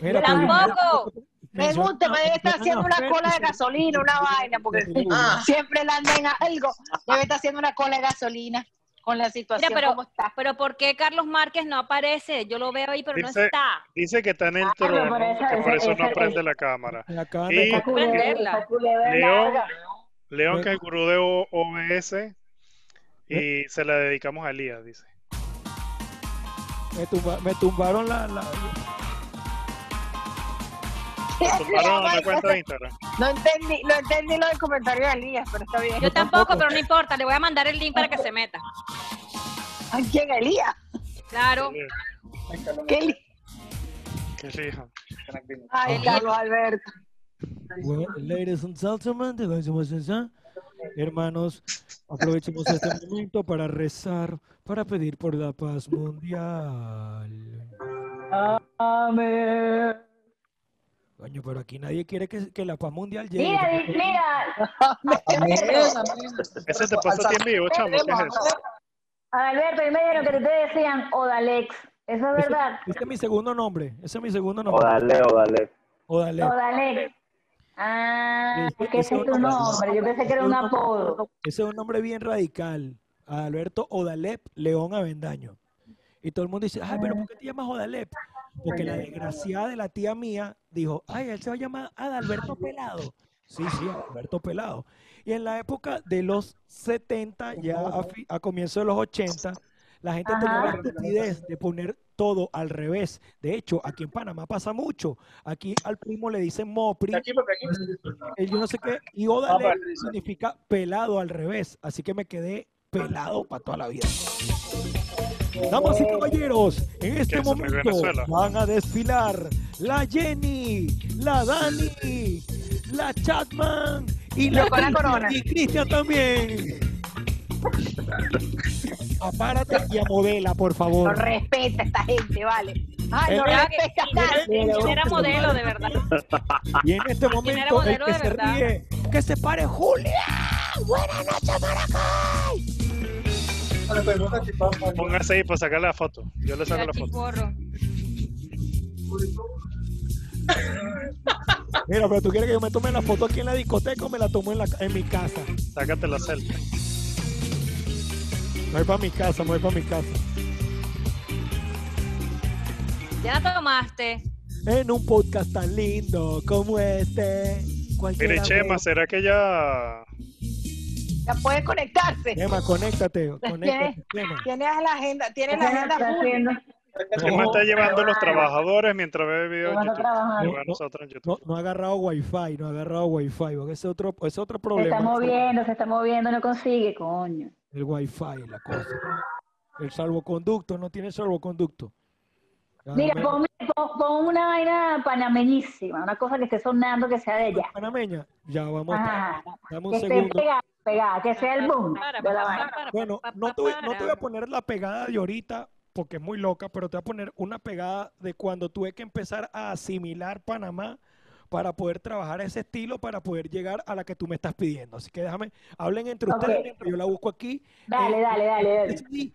Mira, pero- Tampoco. Pregúnteme, debe estar haciendo una cola de gasolina, una vaina, porque Ah. siempre le anden a algo. Debe estar haciendo una cola de gasolina con la situación Mira, pero, como está. pero ¿por qué Carlos Márquez no aparece? Yo lo veo ahí, pero no está. dice que está en el Ah, trono, por eso- que por ese- eso no ese- prende la cámara. Me acaban Y esa culebra León. León, que es el gurú de OBS, y se la dedicamos a Elías, dice. me, tumba- me tumbaron la, la- Tumbaron la cuenta de Instagram. No entendí, no entendí lo del comentario de Elías, pero está bien. Yo tampoco, pero no importa. Le voy a mandar el link para que se meta. ¿A quién, Elías? Claro. ¿Qué Elías? Que elija. Ay. Carlos Alberto. Well, ladies and gentlemen, hermanos, aprovechemos este *laughs* momento para rezar, para pedir por la paz mundial. Amén. Coño, pero aquí nadie quiere que, que la paz mundial llegue. Mira, mira. *laughs* Eso te pasa a ti en vivo, chamo. ¿Qué es eso? Alberto, y me dijeron que te decían Odalex. ¿Eso es verdad? Ese es mi segundo nombre. Ese es mi segundo nombre. Odale, odale. Odale. Odalex. Ah, Ese- que ese ese es tu nombre. Yo pensé que era un apodo. Ese es un nombre bien radical. Alberto Odalep León Avendaño. Y todo el mundo dice, ay, pero ¿por qué te llamas Odalep? Porque la desgraciada de la tía mía dijo, ay, él se va a llamar Adalberto Pelado. Sí, sí, Adalberto Pelado. Y en la época de los 70, ya a, a comienzos de los 80, la gente tenía la estupidez de poner todo al revés. De hecho, aquí en Panamá pasa mucho. Aquí al primo le dicen Mopri. el yo no sé qué. Y Odalep significa pelado al revés. Así que me quedé pelado para toda la vida. Damas y caballeros, en este momento van a desfilar la Jenny, la Dani, la Chatman y la corona. y Cristian también. Apárate y a modela, por No favor. respeta a esta gente, vale. Ay, no respeta a nadie. ¿Quién era modelo de verdad? Y en este era momento el modelo que de se verdad? ríe, que se pare Julia. Buenas noches, Maracay. Póngase ahí para sacar la foto. Yo le saco la foto. Mira, pero tú quieres que yo me tome la foto aquí en la discoteca o me la tomo en, la, en mi casa. Sácate la selfie. Me voy para mi casa, me voy para mi casa. Ya la tomaste. En un podcast tan lindo como este. Cualquiera Mire, Chema, ¿será que ya Ya puede conectarse. Chema, conéctate, conéctate. Tienes la agenda, tienes la ¿Qué agenda? Chema está llevando a los trabajadores mientras ve videos en YouTube? No, no ha agarrado wifi, no ha agarrado wifi, porque ese es otro, ese es otro Se problema. está moviendo, se está moviendo, no consigue, coño. El wifi, la cosa. El salvoconducto, no tiene salvoconducto. Ya, Mira, me- pon, pon- pon una vaina panameñísima, una cosa que esté sonando que sea de allá. panameña, ya vamos. Ajá. Dame un Que esté segundo. pegada, pegada, que sea el boom de la Bueno, no te, voy, no te voy a poner la pegada de ahorita porque es muy loca, pero te voy a poner una pegada de cuando tuve que empezar a asimilar Panamá para poder trabajar ese estilo, para poder llegar a la que tú me estás pidiendo. Así que déjame, hablen entre ustedes, yo la busco aquí. Dale, Eh, dale, dale, dale. CD.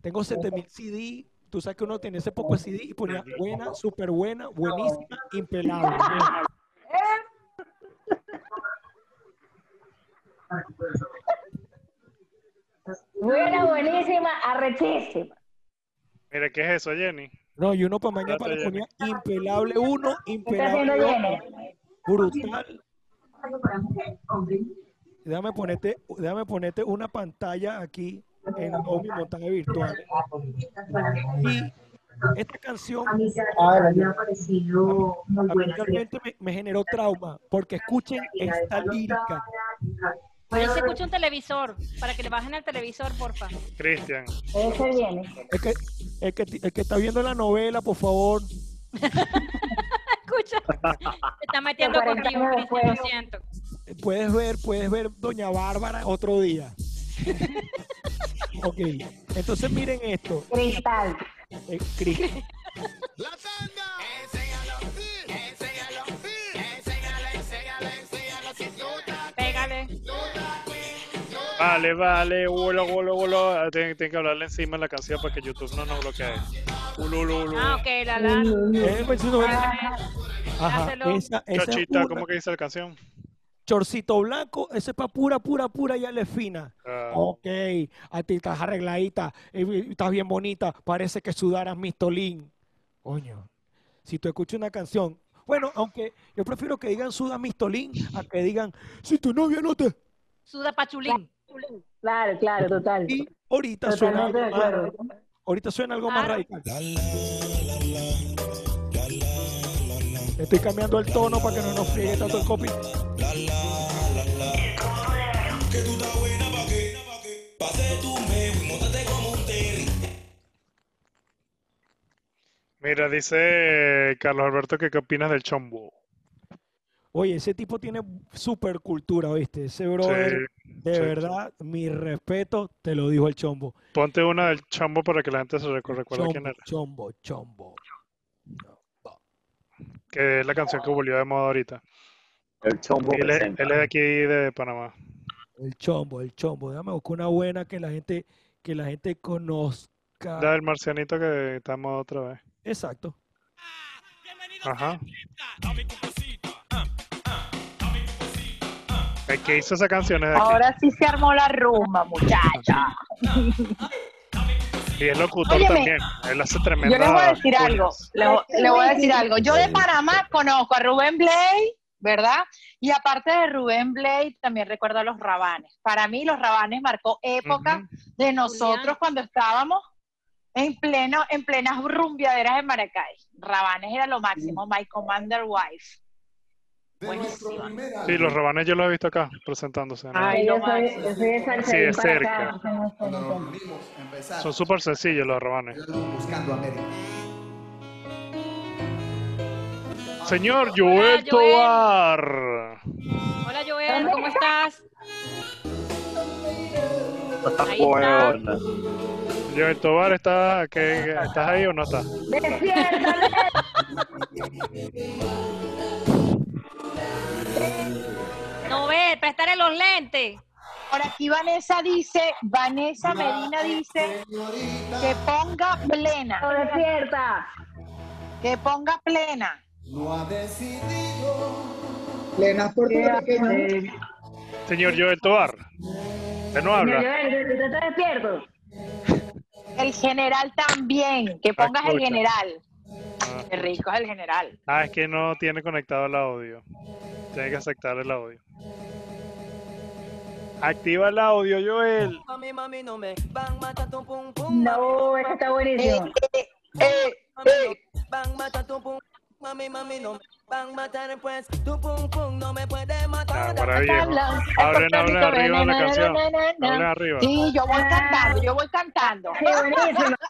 Tengo 7000 CD. Tú sabes que uno tiene ese poco de CD y ponía buena, súper *laughs* buena, buenísima, impelable. Buena, buenísima, arrechísima. Mire, ¿qué es eso, Jenny? No, y uno para mañana para ponía impelable 1, ¿Qué está haciendo impelable 2, Jenny? brutal. Déjame ponerte, déjame ponerte una pantalla aquí en mi montaje virtual. Y esta canción A mí se me ha parecido muy a mí buena. realmente me, me generó trauma, porque escuchen esta lírica. Ahí se escucha un televisor. Para que le bajen el televisor, porfa. Cristian. Ese viene. El que, el, que, el que está viendo la novela, por favor, *laughs* Escucha. Se está metiendo 40 contigo, Cristian, lo siento. puedes ver, puedes ver Doña Bárbara otro día. *laughs* ok, entonces miren esto. Cristal. Eh, Cris- *laughs* Pégale. Vale, vale, ulo, ulo, ulo. Ah, Tienen, tienen que hablarle encima en la canción para que YouTube no nos bloquee. Ulo, ulo, ulo. Ah, ok, la la. Eh, pues, no, Ajá, Hácelo. esa, esa es Chachita, una. ¿cómo que dice la canción? Chorcito blanco, ese es para pura, pura, pura, ya le fina. Ah. Ok, a ti estás arregladita, eh, estás bien bonita, parece que sudaras mistolín. Coño, si tú escuchas una canción, bueno, aunque yo prefiero que digan suda mistolín a que digan, si tu novia no te... Suda pachulín. Claro, claro, total. Y ahorita suena Totalmente algo más, ahorita suena algo más Claro. radical. Estoy cambiando el tono para que no nos friegue tanto el copy. Mira, dice Carlos Alberto que qué opinas del chombo. Oye, ese tipo tiene super cultura, ¿viste? Ese brother, de sí, verdad, mi respeto, te lo dijo el chombo. Ponte una del chombo para que la gente se recu- recuerde quién Chombo, era. chombo, chombo. Que es la canción que volvió de moda ahorita. El chombo Él es, él es de aquí de Panamá. El chombo, el chombo. Déjame buscar una buena que la gente, que la gente conozca. Da el marcianito que moda otra vez. Exacto. Ajá. Que hizo esa canción es de aquí. Ahora sí se armó la rumba, muchacha. Y es locutor Óyeme, también. Él hace tremenda. Yo les voy a decir algo, le, vo- le voy a decir algo. Yo de Panamá conozco a Rubén Blay, ¿verdad? Y aparte de Rubén Blay, también recuerdo a los Rabanes. Para mí, los Rabanes marcó época de nosotros cuando estábamos en pleno, en plenas rumbiaderas en Maracay. Rabanes era lo máximo, My Commander Wife. Buenísimo. Sí, los rabanes yo los he visto acá presentándose. ¿no? Ay, yo lo soy, máximo. yo soy de Salcerín Sí, es para cerca. acá. Son súper sencillos los rabanes. Buscando América. Señor Joel Joel. Tobar. Hola Joel, ¿cómo estás? Ahí Huevona. Joel Tobar, ¿está, que, ¿estás ahí o no estás? ¡Despiértale! *laughs* los lentes. Por aquí Vanessa dice, Vanessa Medina dice que ponga plena. ¡No despierta! Que ponga plena. No ha decidido. Plenas puertorriqueñas. Señor Joel Tobar. ¿Usted no Señor habla? Joel, ¿usted está despierto? El general también, que pongas el general. Ah. Qué rico es el general. Ah, es que no tiene conectado el audio. Tiene que aceptar el audio. Activa el audio, Joel. Mami, mami, no me van mata tu pum pum. No, ese está buenísimo. Eh, Mami, no, van mata tu pum. Mami, mami, no me van matar pues. Tu pum pum no me puede Ah, matar. maravilloso. Hablen, hablen arriba de la canción. Hablen arriba. Sí, yo voy cantando, yo voy cantando. Sí, buenísima. *laughs*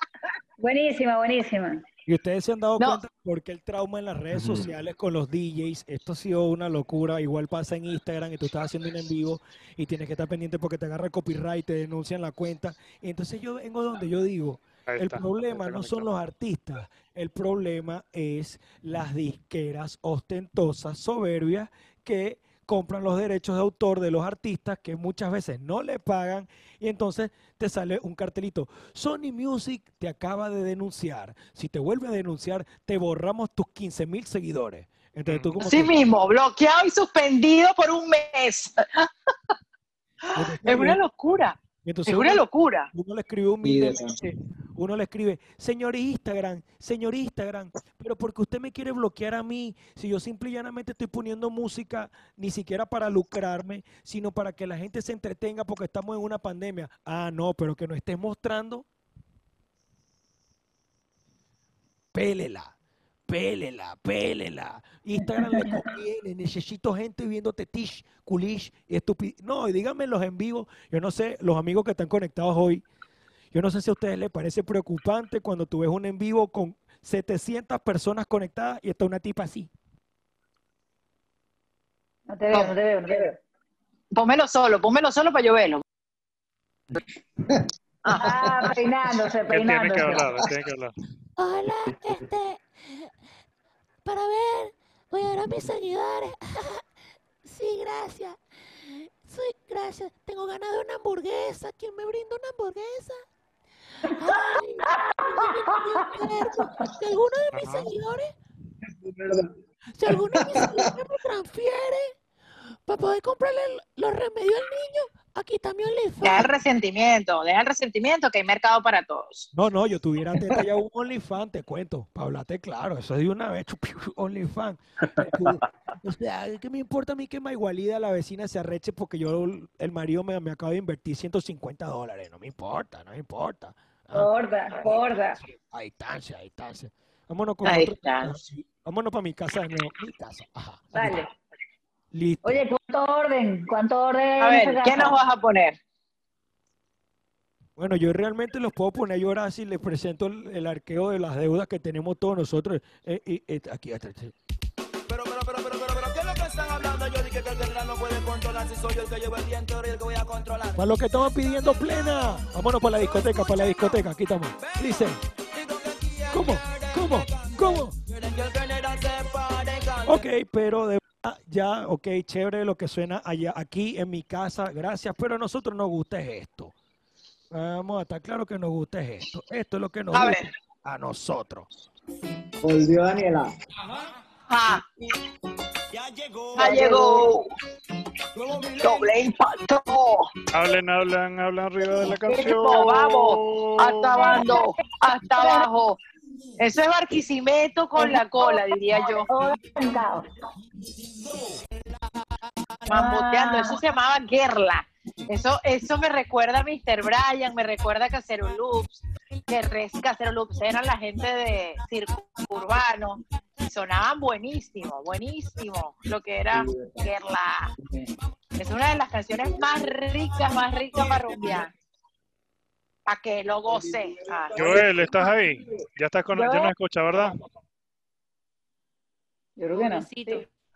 Buenísima, buenísima. Y ustedes se han dado No. cuenta porque el trauma en las redes sociales con los DJs, esto ha sido una locura. Igual pasa en Instagram y tú estás haciendo un en vivo y tienes que estar pendiente porque te agarra el copyright, te denuncian la cuenta. Y entonces yo vengo donde yo digo, el problema no son los artistas, el problema es las disqueras ostentosas, soberbias, que compran los derechos de autor de los artistas que muchas veces no le pagan y entonces te sale un cartelito. Sony Music te acaba de denunciar. Si te vuelve a denunciar, te borramos tus 15 mil seguidores. Entonces tú Así que- mismo, bloqueado y suspendido por un mes. *laughs* Es una locura. Entonces Es una uno- locura. Uno le escribe humildemente, uno le escribe, señor Instagram, señor Instagram, pero porque usted me quiere bloquear a mí, si yo simple y llanamente estoy poniendo música, ni siquiera para lucrarme, sino para que la gente se entretenga porque estamos en una pandemia. Ah, no, pero que no estés mostrando. Pélela, pélela, pélela. Instagram le conviene, necesito gente viéndote tish, culish, estupid. No, díganme los en vivo, yo no sé, los amigos que están conectados hoy, yo no sé si a ustedes les parece preocupante cuando tú ves un en vivo con 700 personas conectadas y está una tipa así. No te veo, no te veo, no te veo. Pónmelo solo, pónmelo solo para yo verlo. Ah, peinándose, Él tiene que peinándose. hablar, tiene que hablar. Hola, este. Para ver, voy a ver a mis seguidores. *laughs* Sí, gracias. Sí, gracias. Tengo ganas de una hamburguesa. ¿Quién me brinda una hamburguesa? Si alguno de mis seguidores, si alguno de mis seguidores me transfiere para poder comprarle los remedios al niño, aquí está mi Deja el resentimiento, deja el resentimiento que hay mercado para todos. No, no, yo tuviera teta ya un OnlyFans, te cuento, para hablarte claro, eso es de una vez, OnlyFans. O sea, ¿qué me importa a mí que Maigualida, la vecina, se arreche porque yo, el marido me, me acaba de invertir 150 dólares? No me importa, no me importa. Ah, Gorda, gorda. a distancia, a distancia. Vámonos con A otro- distancia. Vámonos para mi casa de nuevo. Mi casa, ajá. Dale. Listo. Oye, ¿cuánto orden? ¿Cuánto orden? A ver, ¿qué nos vas a poner? Bueno, yo realmente los puedo poner a llorar si les presento el, el arqueo de las deudas que tenemos todos nosotros. Eh, y- eh, aquí, aquí. Pero, pero, pero, pero, pero, pero, ¿qué es lo que están hablando? Yo dije que el general no puede controlar si soy yo el que lleva el viento y el que voy a controlar. Para los que estaban pidiendo plena. Vámonos para la discoteca, para la discoteca. Aquí estamos. Dice. ¿Cómo? ¿Cómo? ¿Cómo? Ok, pero de verdad, ya, ok, chévere lo que suena allá, aquí en mi casa, gracias, pero a nosotros nos gusta es esto. Vamos a estar claro que nos gusta es esto. Esto es lo que nos A gusta ver. a nosotros. Volvió Daniela. Ah, Ya llegó. ya llegó. Doble impacto. Hablen, hablan, hablan arriba de la canción. Vamos. Hasta abajo. Hasta abajo. Eso es Barquisimeto con la cola, diría yo. Mamboteando, eso se llamaba Gerla. Eso, eso me recuerda a Mr. Bryan, me recuerda a Casero Loops, que res Casero Loops eran la gente de circo urbano. y Sonaban buenísimo, buenísimo lo que era Gerla. Es una de las canciones más ricas, más ricas para rumbear. Para que lo goce. Ah, Joel, ¿estás ahí? Ya estás con, ya nos escucha, ¿verdad? Yo creo que no.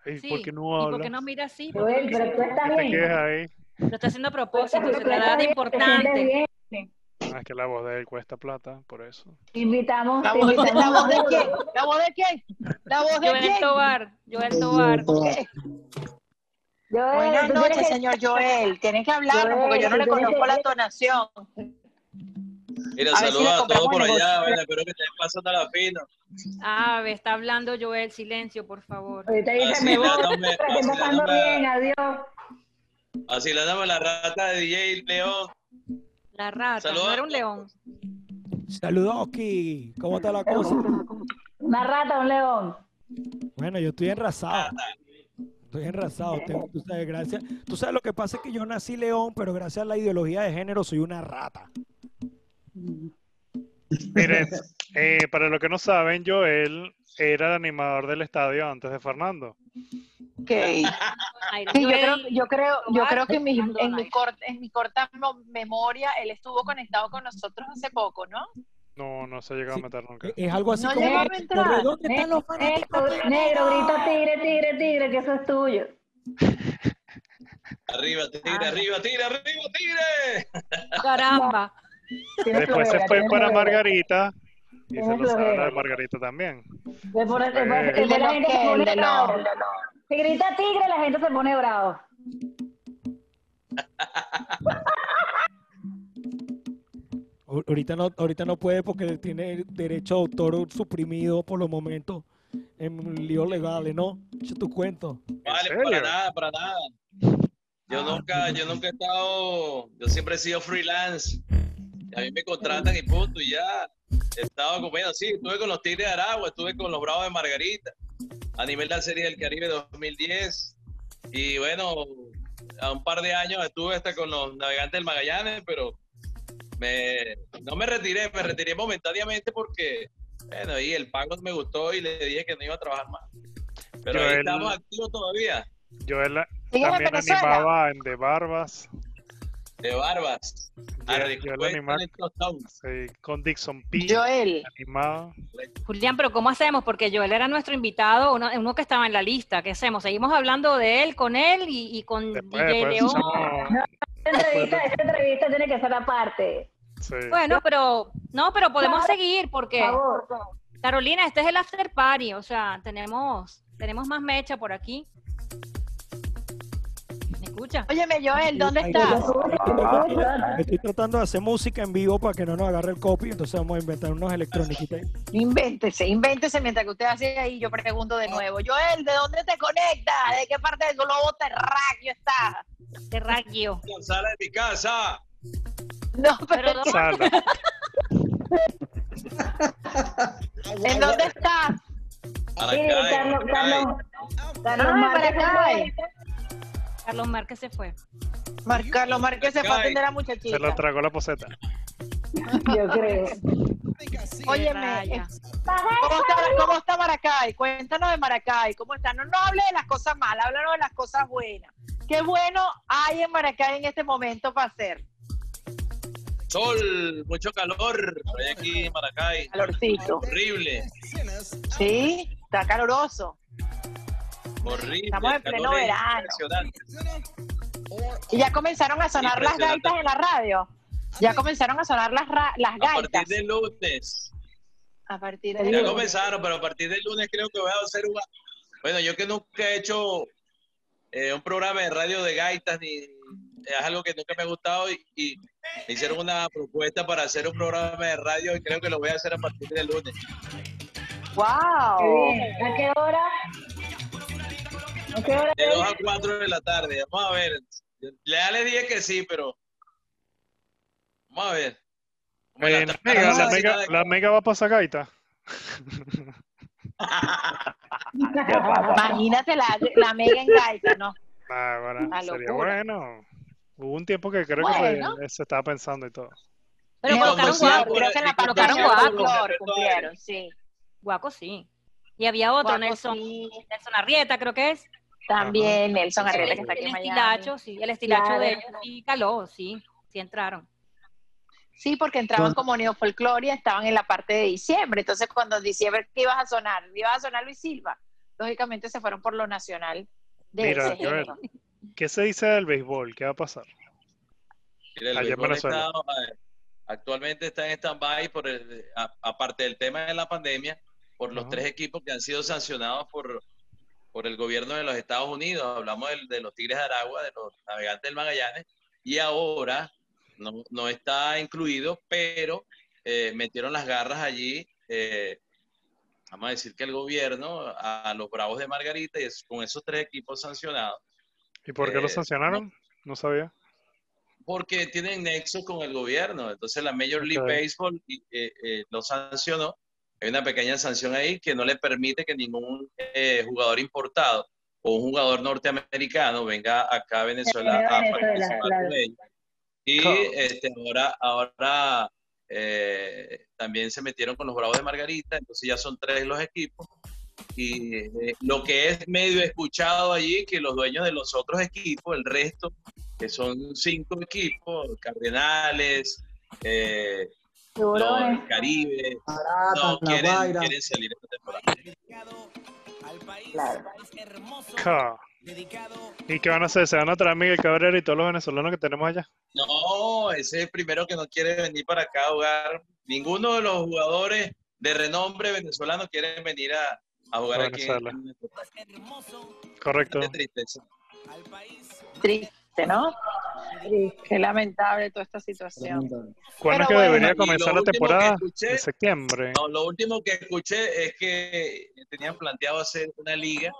Ay, Sí, ¿Por qué no ¿Y por habla? qué no mira así? Joel, pero tú estás ¿Qué te bien. quejas ahí? Lo está haciendo a propósito, se le da de te importante. Ah, es que la voz de él cuesta plata, por eso. Invitamos, ¿La te voz, de, invitamos ¿La voz de quién? ¿La voz de quién? ¿La voz de Joel quién? Tobar, Joel Tobar. Joel, Buenas noches, tienes que- señor Joel. Tienen que hablarnos porque yo no le tienes conozco que- la entonación. Mira, A ver si saludos a todos por allá, espero que estén pasando la fino. Ah, ve, está hablando Joel, silencio, por favor. Ahorita dice, Así me voy, dándome- pero estoy así pasando dándome- bien, adiós. Así le damos la rata de DJ León. La rata, Saludos. no era un león. Saludos, Oki. ¿Cómo está la cosa? Una rata, un león. Bueno, yo estoy enrasado. Estoy enrasado. tengo- tú sabes, gracias. Tú sabes lo que pasa es que yo nací león, pero gracias a la ideología de género soy una rata. Miren, eh, para los que no saben, Joel era el animador del estadio antes de Fernando. Ok. Sí, yo creo, yo creo, yo creo que en mi, en, mi corta, en mi corta mo- memoria él estuvo conectado con nosotros hace poco, ¿no? No, no se ha llegado a meter nunca. Es algo así No como. a entrar. "Corre, ¿Dónde están los fanáticos? Negro, negro, grita tigre, tigre, tigre, que eso es tuyo. Arriba, tigre, arriba, tigre, arriba, tigre. Caramba. Después se fue para flojera. Margarita y se lo sabe de Margarita también. De por- de Eh. la gente se pone bravo. Si grita tigre, la gente se pone bravo. *laughs* Ahor- Ahorita no, ahorita no puede porque tiene el derecho de autor suprimido por los momentos en líos legales, ¿no? Echa tu cuento. Vale, para nada, para nada. Yo nunca, yo nunca he estado, yo siempre he sido freelance. Y a mí me contratan y punto, y ya. He estado acompañado, sí, estuve con los Tigres de Aragua, estuve con los Bravos de Margarita, a nivel de la Serie del Caribe 2010. Y bueno, a un par de años estuve hasta con los Navegantes del Magallanes, pero me, no me retiré, me retiré momentáneamente porque, bueno, ahí el pago no me gustó y le dije que no iba a trabajar más. Pero ahí Joel- estamos activos todavía. Joel ¿Sigues en también animaba en De Barbas. De barbas. Sí, con Dixon P. Joel, Animaba. Julián, pero ¿cómo hacemos? Porque Joel era nuestro invitado, uno, uno que estaba en la lista. ¿Qué hacemos? ¿Seguimos hablando de él, con él y, y con Después, DJ después León? *laughs* Esta entrevista, esta entrevista tiene que ser aparte. sí. Bueno, pero no, pero podemos Claro. seguir porque Por favor. Carolina, este es el after party, o sea, tenemos tenemos más mecha por aquí. ¿Me escucha. Óyeme, Joel, ¿dónde estás? Estoy tratando de hacer música en vivo para que no nos agarre el copy, entonces vamos a inventar unos electrónicos. Invéntese, invéntese mientras que usted hace ahí, yo pregunto de nuevo. Joel, ¿de dónde te conectas? ¿De qué parte del globo terráqueo estás? Terráqueo. La sala de mi casa. No, pero ¿dónde- Sala. *laughs* ¿en dónde estás? Maracay, Carlos, Maracay. Carlos, Carlos Ah. Carlos Márquez se fue. Mar- Carlos Márquez se fue a atender a la Se muchachita. lo tragó la poseta. Yo creo. Óyeme, Raya. ¿cómo está, ¿cómo está Maracay? Cuéntanos de Maracay, ¿cómo está? No, no hable de las cosas malas, háblanos de las cosas buenas. ¿Qué bueno hay en Maracay en este momento para hacer? Sol, mucho calor. Estoy aquí en Maracay. Calorcito. Horrible, Sí, está caloroso. Horrible. Estamos en pleno verano. Y ya comenzaron a sonar las gaitas en la radio. Ya comenzaron a sonar las, ra- las A partir gaitas. del lunes. A partir Ya comenzaron, pero a partir del lunes creo que voy a hacer una... Bueno, yo que nunca he hecho eh, un programa de radio de gaitas, ni es algo que nunca me ha gustado y, y me hicieron una propuesta para hacer un programa de radio y creo que lo voy a hacer a partir del lunes. ¡Wow! ¿A qué hora? ¿A qué hora? De 2 a 4 de la tarde. Vamos a ver. Ya les dije que sí, pero... Vamos a ver. Eh, la mega, la, mega, de- la mega va a pasar gaita. *laughs* Imagínate la, la mega en gaita, ¿no? Ah, bueno, sería locura. bueno. Hubo un tiempo que creo Bueno. que se, se estaba pensando y todo. Pero colocaron guaco. Creo que la colocaron guaco. cumplieron, sí. Guaco sí. Y había otro, Guaco, Nelson, sí. Nelson Arrieta, creo que es. También Nelson El, Arrieta que está aquí el en Miami. estilacho, sí. El estilacho Claro. de ellos sí caló, sí. Sí entraron. Sí, porque entraban como neofolclore y estaban en la parte de diciembre. Entonces, cuando en diciembre, ¿qué ibas a sonar? Ibas a sonar Luis Silva. Lógicamente se fueron por lo nacional de Mira, ese. ¿qué se dice del béisbol? ¿Qué va a pasar? Mira, el Allá en béisbol Venezuela. está, eh, actualmente está en stand-by, por el- a- aparte del tema de la pandemia, por los Ajá. tres equipos que han sido sancionados por, por el gobierno de los Estados Unidos. Hablamos del- de, los Tigres de Aragua, de los Navegantes del Magallanes, y ahora no, no está incluido, pero eh, metieron las garras allí. eh, vamos a decir que el gobierno a, a los Bravos de Margarita y es- con esos tres equipos sancionados ¿Y por qué lo Eh, sancionaron? No sabía. porque tienen nexo con el gobierno. Entonces la Major League Ok. Baseball eh, eh, lo sancionó. Hay una pequeña sanción ahí que no le permite que ningún eh, jugador importado o un jugador norteamericano venga acá a Venezuela a participar claro. con ellos. Y este, ahora, ahora eh, también se metieron con los Bravos de Margarita, entonces ya son tres los equipos. Y eh, lo que es medio escuchado allí, que los dueños de los otros equipos, el resto, que son cinco equipos, Cardenales, eh, Tiburones. Caribe, Barata, no, quieren, salir esta temporada. Ja. ¿Y qué van a hacer? ¿Se van a traer a Miguel Cabrera y todos los venezolanos que tenemos allá? No, ese es el primero que no quiere venir para acá a jugar. Ninguno de los jugadores de renombre venezolano quieren venir a, a jugar A aquí. en- país. Correcto. Qué tristeza. Triste, ¿no? Qué lamentable toda esta situación. ¿Cuándo es que bueno, debería comenzar la temporada? escuché- En septiembre. No, lo último que escuché es que tenían planteado hacer una liga.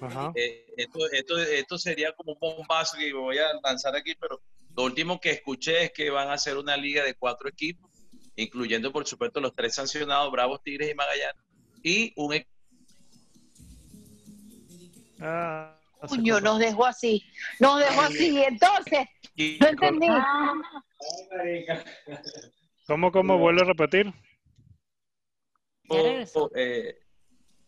Ajá. Eh, esto, esto, esto sería como un bombazo que voy a lanzar aquí, pero lo último que escuché es que van a hacer una liga de cuatro equipos, incluyendo por supuesto los tres sancionados, Bravos, Tigres y Magallanes, y un equipo Ah, Coño, nos dejó así. Nos dejó así. Entonces, no entendí. ¿Cómo, cómo? ¿Vuelve a repetir? eh,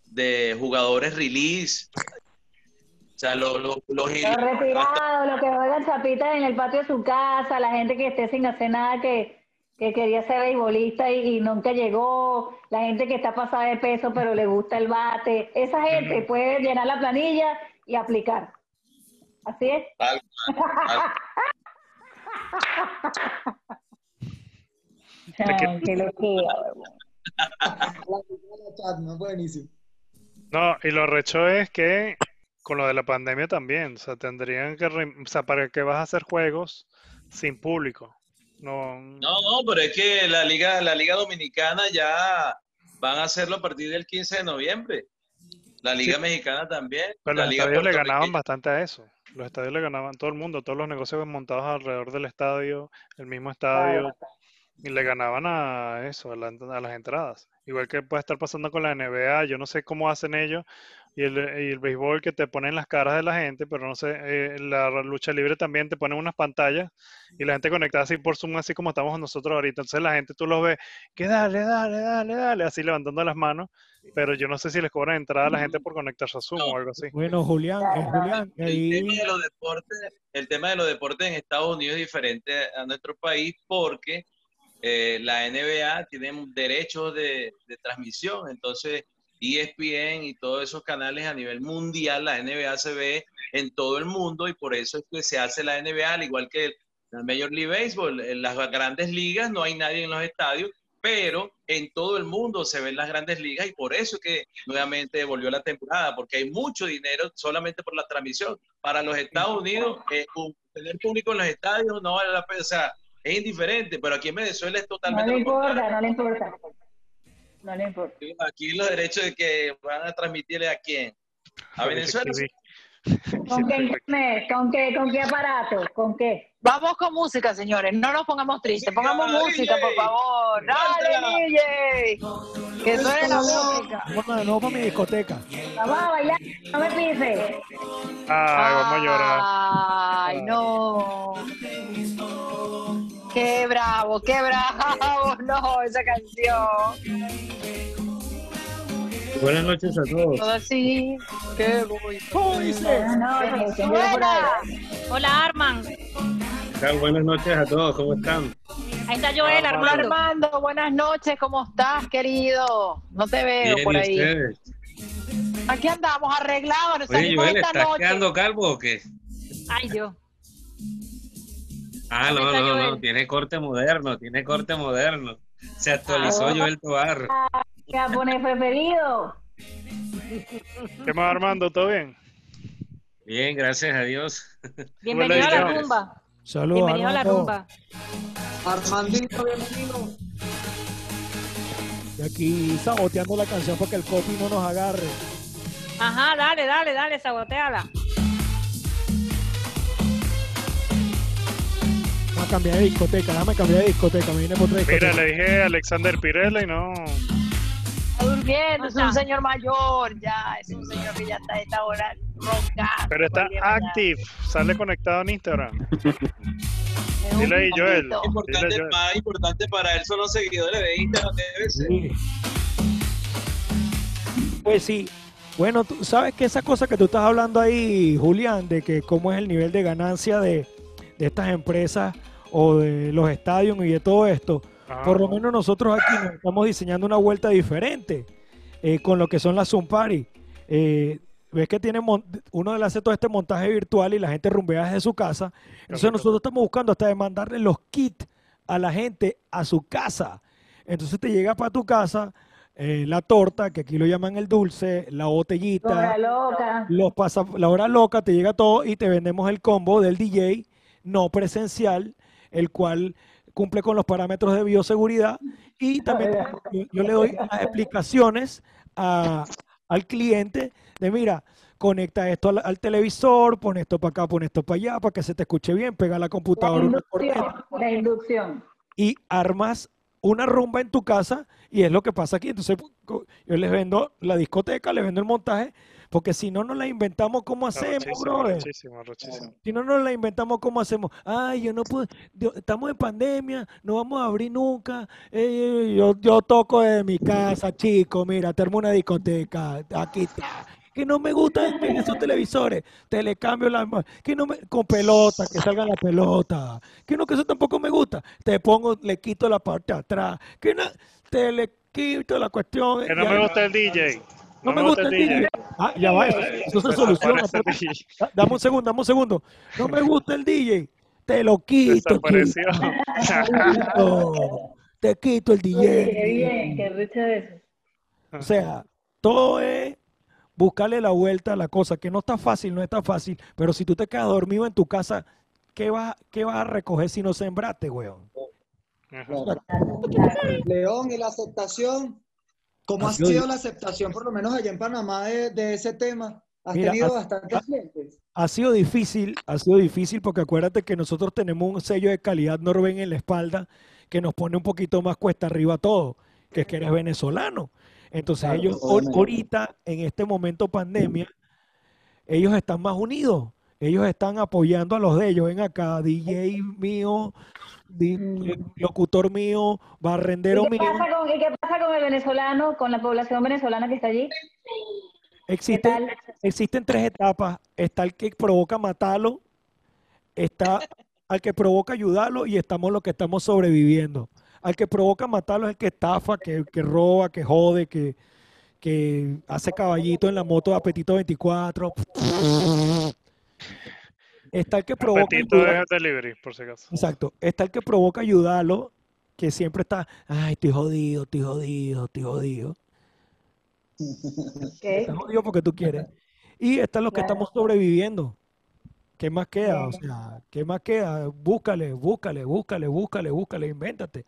de jugadores release. O sea, los, los, los Los retirados, los que juegan chapitas en el patio de su casa, la gente que esté sin hacer nada, que, que quería ser beisbolista y, y nunca llegó, la gente que está pasada de peso pero le gusta el bate, esa gente puede llenar la planilla y aplicar. Así es. Tal Ay, qué locura. *laughs* La chat, ¿no? Buenísimo. No, y lo recho es que con lo de la pandemia también. O sea, tendrían que, re- o sea, ¿para qué vas a hacer juegos sin público? No, No, no, pero es que la Liga, la Liga Dominicana ya van a hacerlo a partir del 15 de noviembre. La Liga Sí. Mexicana también. pero la los Liga estadios le ganaban bastante a eso. Los estadios le ganaban todo el mundo, todos los negocios montados alrededor del estadio, el mismo estadio, y le ganaban a eso, a, la- a las entradas. Igual que puede estar pasando con la NBA, yo no sé cómo hacen ellos, y el, y el béisbol que te ponen las caras de la gente, pero no sé, eh, la lucha libre también te ponen unas pantallas y la gente conectada así por Zoom, así como estamos nosotros ahorita. Entonces la gente tú los ves, que dale, dale, dale, dale, así levantando las manos, pero yo no sé si les cobran entrada a la gente por conectarse a Zoom o algo así. Bueno, Julián, eh, Julián, El tema de los deportes, el tema de los deportes en Estados Unidos es diferente a nuestro país porque eh, la NBA tiene derechos de, de transmisión, entonces ESPN y todos esos canales a nivel mundial, la NBA se ve en todo el mundo y por eso es que se hace la NBA, al igual que la Major League Baseball, en las grandes ligas no hay nadie en los estadios, pero en todo el mundo se ven las grandes ligas y por eso es que nuevamente volvió la temporada, porque hay mucho dinero solamente por la transmisión. Para los Estados Unidos, eh, tener público en los estadios no vale la pena, o sea, es indiferente, pero aquí en Venezuela es No totalmente le lo importa, no le importa. No le importa. Aquí los derechos de que van a transmitirle a quién. A Venezuela. ¿Con qué internet? ¿Con qué, ¿Con qué aparato? ¿Con qué? Vamos con música, señores. No nos pongamos tristes. Pongamos música, por favor. Dale, DJ. Que suene la música. Vamos de nuevo para mi discoteca. Vamos a bailar, no me pises. Ay, vamos a llorar. Ay, no. Qué bravo, qué bravo. *laughs* No, esa canción. Buenas noches a todos. Todo así. Qué voy. ¿Cómo dice? Hola, Arman. Buenas noches a todos. ¿Cómo están? Ahí está Joel, Hola, Armando. Armando, buenas noches. ¿Cómo estás, querido? No te veo Bien, por ¿y ahí. ustedes? Aquí andamos arreglados. Nos Oye, salimos Joel, esta ¿estás noche. quedando calvo o qué? Ay, Dios. Ah, no, no, no, Joel? tiene corte moderno, tiene corte moderno. Se actualizó Ah. Joel Tobar. ¿Qué japonés preferido? ¿Qué más, Armando? ¿Todo bien? Bien, gracias a Dios. Bienvenido a la rumba. Saludos, Bienvenido a la rumba. Armandito, bienvenido. Y aquí saboteando la canción para que el copy no nos agarre. Ajá, dale, dale, dale, saboteala. A cambiar de discoteca, déjame cambiar de discoteca, me vine por otra discoteca. Mira, le dije a Alexander Pirela y no. Está durmiendo, es un señor mayor, ya, es un señor que ya está a esta hora roncando. Pero está active, sale conectado en Instagram. *laughs* Dile ahí, Joel. Dile, Importante, Joel. más importante para él son los seguidores de Instagram, debe ser. Sí. Pues sí. Bueno, tú sabes que esa cosa que tú estás hablando ahí, Julián, de que cómo es el nivel de ganancia de, de estas empresas o de los estadios y de todo esto, por lo menos nosotros aquí nos estamos diseñando una vuelta diferente eh, con lo que son las Zoom Party. Eh, ves que tiene uno le hace todo este montaje virtual y la gente rumbea desde su casa. Entonces nosotros estamos buscando hasta de mandarle los kits a la gente a su casa. Entonces te llega para tu casa eh, la torta, que aquí lo llaman el dulce, la botellita, Hora loca. los pasa, la hora loca, te llega todo y te vendemos el combo del DJ no presencial, el cual cumple con los parámetros de bioseguridad y también yo, yo le doy las explicaciones a- al cliente de mira, conecta esto al, al televisor, pon esto para acá, pon esto para allá, para que se te escuche bien, pega la La computadora por inducción. La inducción. y armas una rumba en tu casa y es lo que pasa aquí. Entonces yo les vendo la discoteca, les vendo el montaje, porque si no nos la inventamos, ¿cómo hacemos, brother? arrechísimo. Si no nos la inventamos, ¿cómo hacemos? Ay, yo no puedo, yo- estamos en pandemia, no vamos a abrir nunca. Eh, yo, yo toco desde mi casa, chico, mira, termo una discoteca, aquí está. Que no me gusta en esos televisores, te le cambio la que no me, con pelota, que salga la pelota, que no, que eso tampoco me gusta, te pongo, le quito la parte de atrás, que no, te le quito la cuestión. Que no me gusta el DJ. No me gusta el DJ. Ah, ya va, eso, eso se soluciona. Espérate. Da- Dame un segundo, dame un segundo. No me gusta el DJ. Te lo quito. Desapareció. Te quito el Oye, qué DJ. bien, qué rico eso. O sea, todo es buscarle la vuelta a la cosa, que no está fácil, no está fácil, pero si tú te quedas dormido en tu casa, ¿qué vas, qué vas a recoger si no sembraste, weón? León, y la aceptación, ¿cómo ha sido la aceptación, por lo menos allá en Panamá, de, de ese tema? ¿Has Mira, tenido bastantes clientes? Ha sido difícil, ha sido difícil porque acuérdate que nosotros tenemos un sello de calidad Norben en la espalda que nos pone un poquito más cuesta arriba todo, que es que eres venezolano. Entonces Claro, ellos obviamente. ahorita, en este momento pandemia, ellos están más unidos. Ellos están apoyando a los de ellos. Ven acá, DJ mío, locutor mío, barrendero ¿Y qué, mío. pasa con, y qué pasa con el venezolano, con la población venezolana que está allí? Existen, existen tres etapas. Está el que provoca matarlo, está al que provoca ayudarlo y estamos los que estamos sobreviviendo. Al que provoca matarlo es el que estafa, que, que roba, que jode, que, que hace caballito en la moto de Apetito 24. Está el que provoca Apetito ayudar- es delivery, por si acaso. Exacto. Está el que provoca ayudarlo, que siempre está, ay, estoy jodido, estoy jodido, estoy jodido. Estás jodido porque tú quieres. Y están los que estamos sobreviviendo. ¿Qué más queda? O sea, ¿qué más queda? Búscale, búscale, búscale, búscale, búscale, invéntate.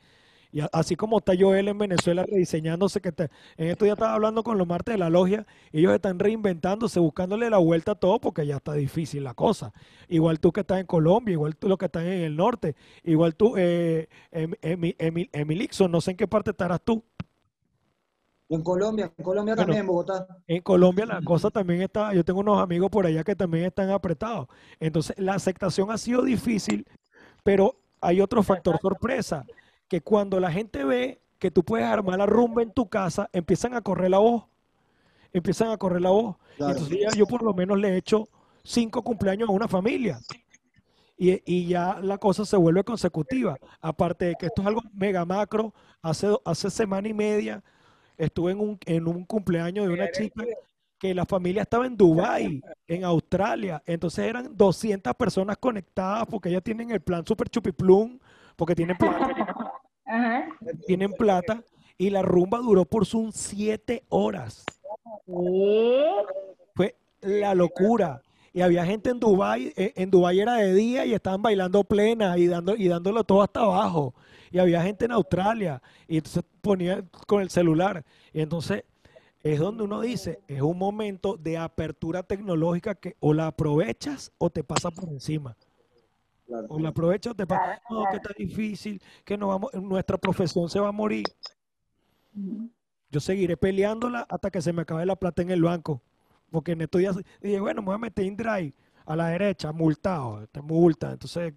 Y así como está Joel en Venezuela rediseñándose, que te- en esto ya estaba hablando con los martes de la logia, ellos están reinventándose, buscándole la vuelta a todo porque ya está difícil la cosa. Igual tú que estás en Colombia, igual tú los que están en el norte, igual tú, eh, Em- Emi- Emi- Emilixon, no sé en qué parte estarás tú. En Colombia, en Colombia Bueno, también, en Bogotá. En Colombia la cosa también está, yo tengo unos amigos por allá que también están apretados. Entonces, la aceptación ha sido difícil, pero hay otro factor sorpresa, que cuando la gente ve que tú puedes armar la rumba en tu casa, empiezan a correr la voz, empiezan a correr la voz. Y Claro. Entonces ya yo por lo menos le he hecho cinco cumpleaños a una familia. Y, y ya la cosa se vuelve consecutiva. Aparte de que esto es algo mega macro, hace, hace semana y media estuve en un, en un cumpleaños de una chica que la familia estaba en Dubái, en Australia. Entonces eran 200 personas conectadas porque ellas tienen el plan Super Chupiplum, porque tienen plata, Ajá. tienen plata. Y la rumba duró por sus siete horas. Fue la locura. Y había gente en Dubái, eh, en Dubái era de día y estaban bailando plena y dando y dándolo todo hasta abajo. Y había gente en Australia y entonces ponía con el celular. Y entonces es donde uno dice, es un momento de apertura tecnológica que o la aprovechas o te pasa por encima. O la aprovechas te pasa, no, que está difícil, que no vamos, nuestra profesión se va a morir. Yo seguiré peleándola hasta que se me acabe la plata en el banco. Porque en estos días dije, bueno, me voy a meter en drive a la derecha, multado, te multa. Entonces,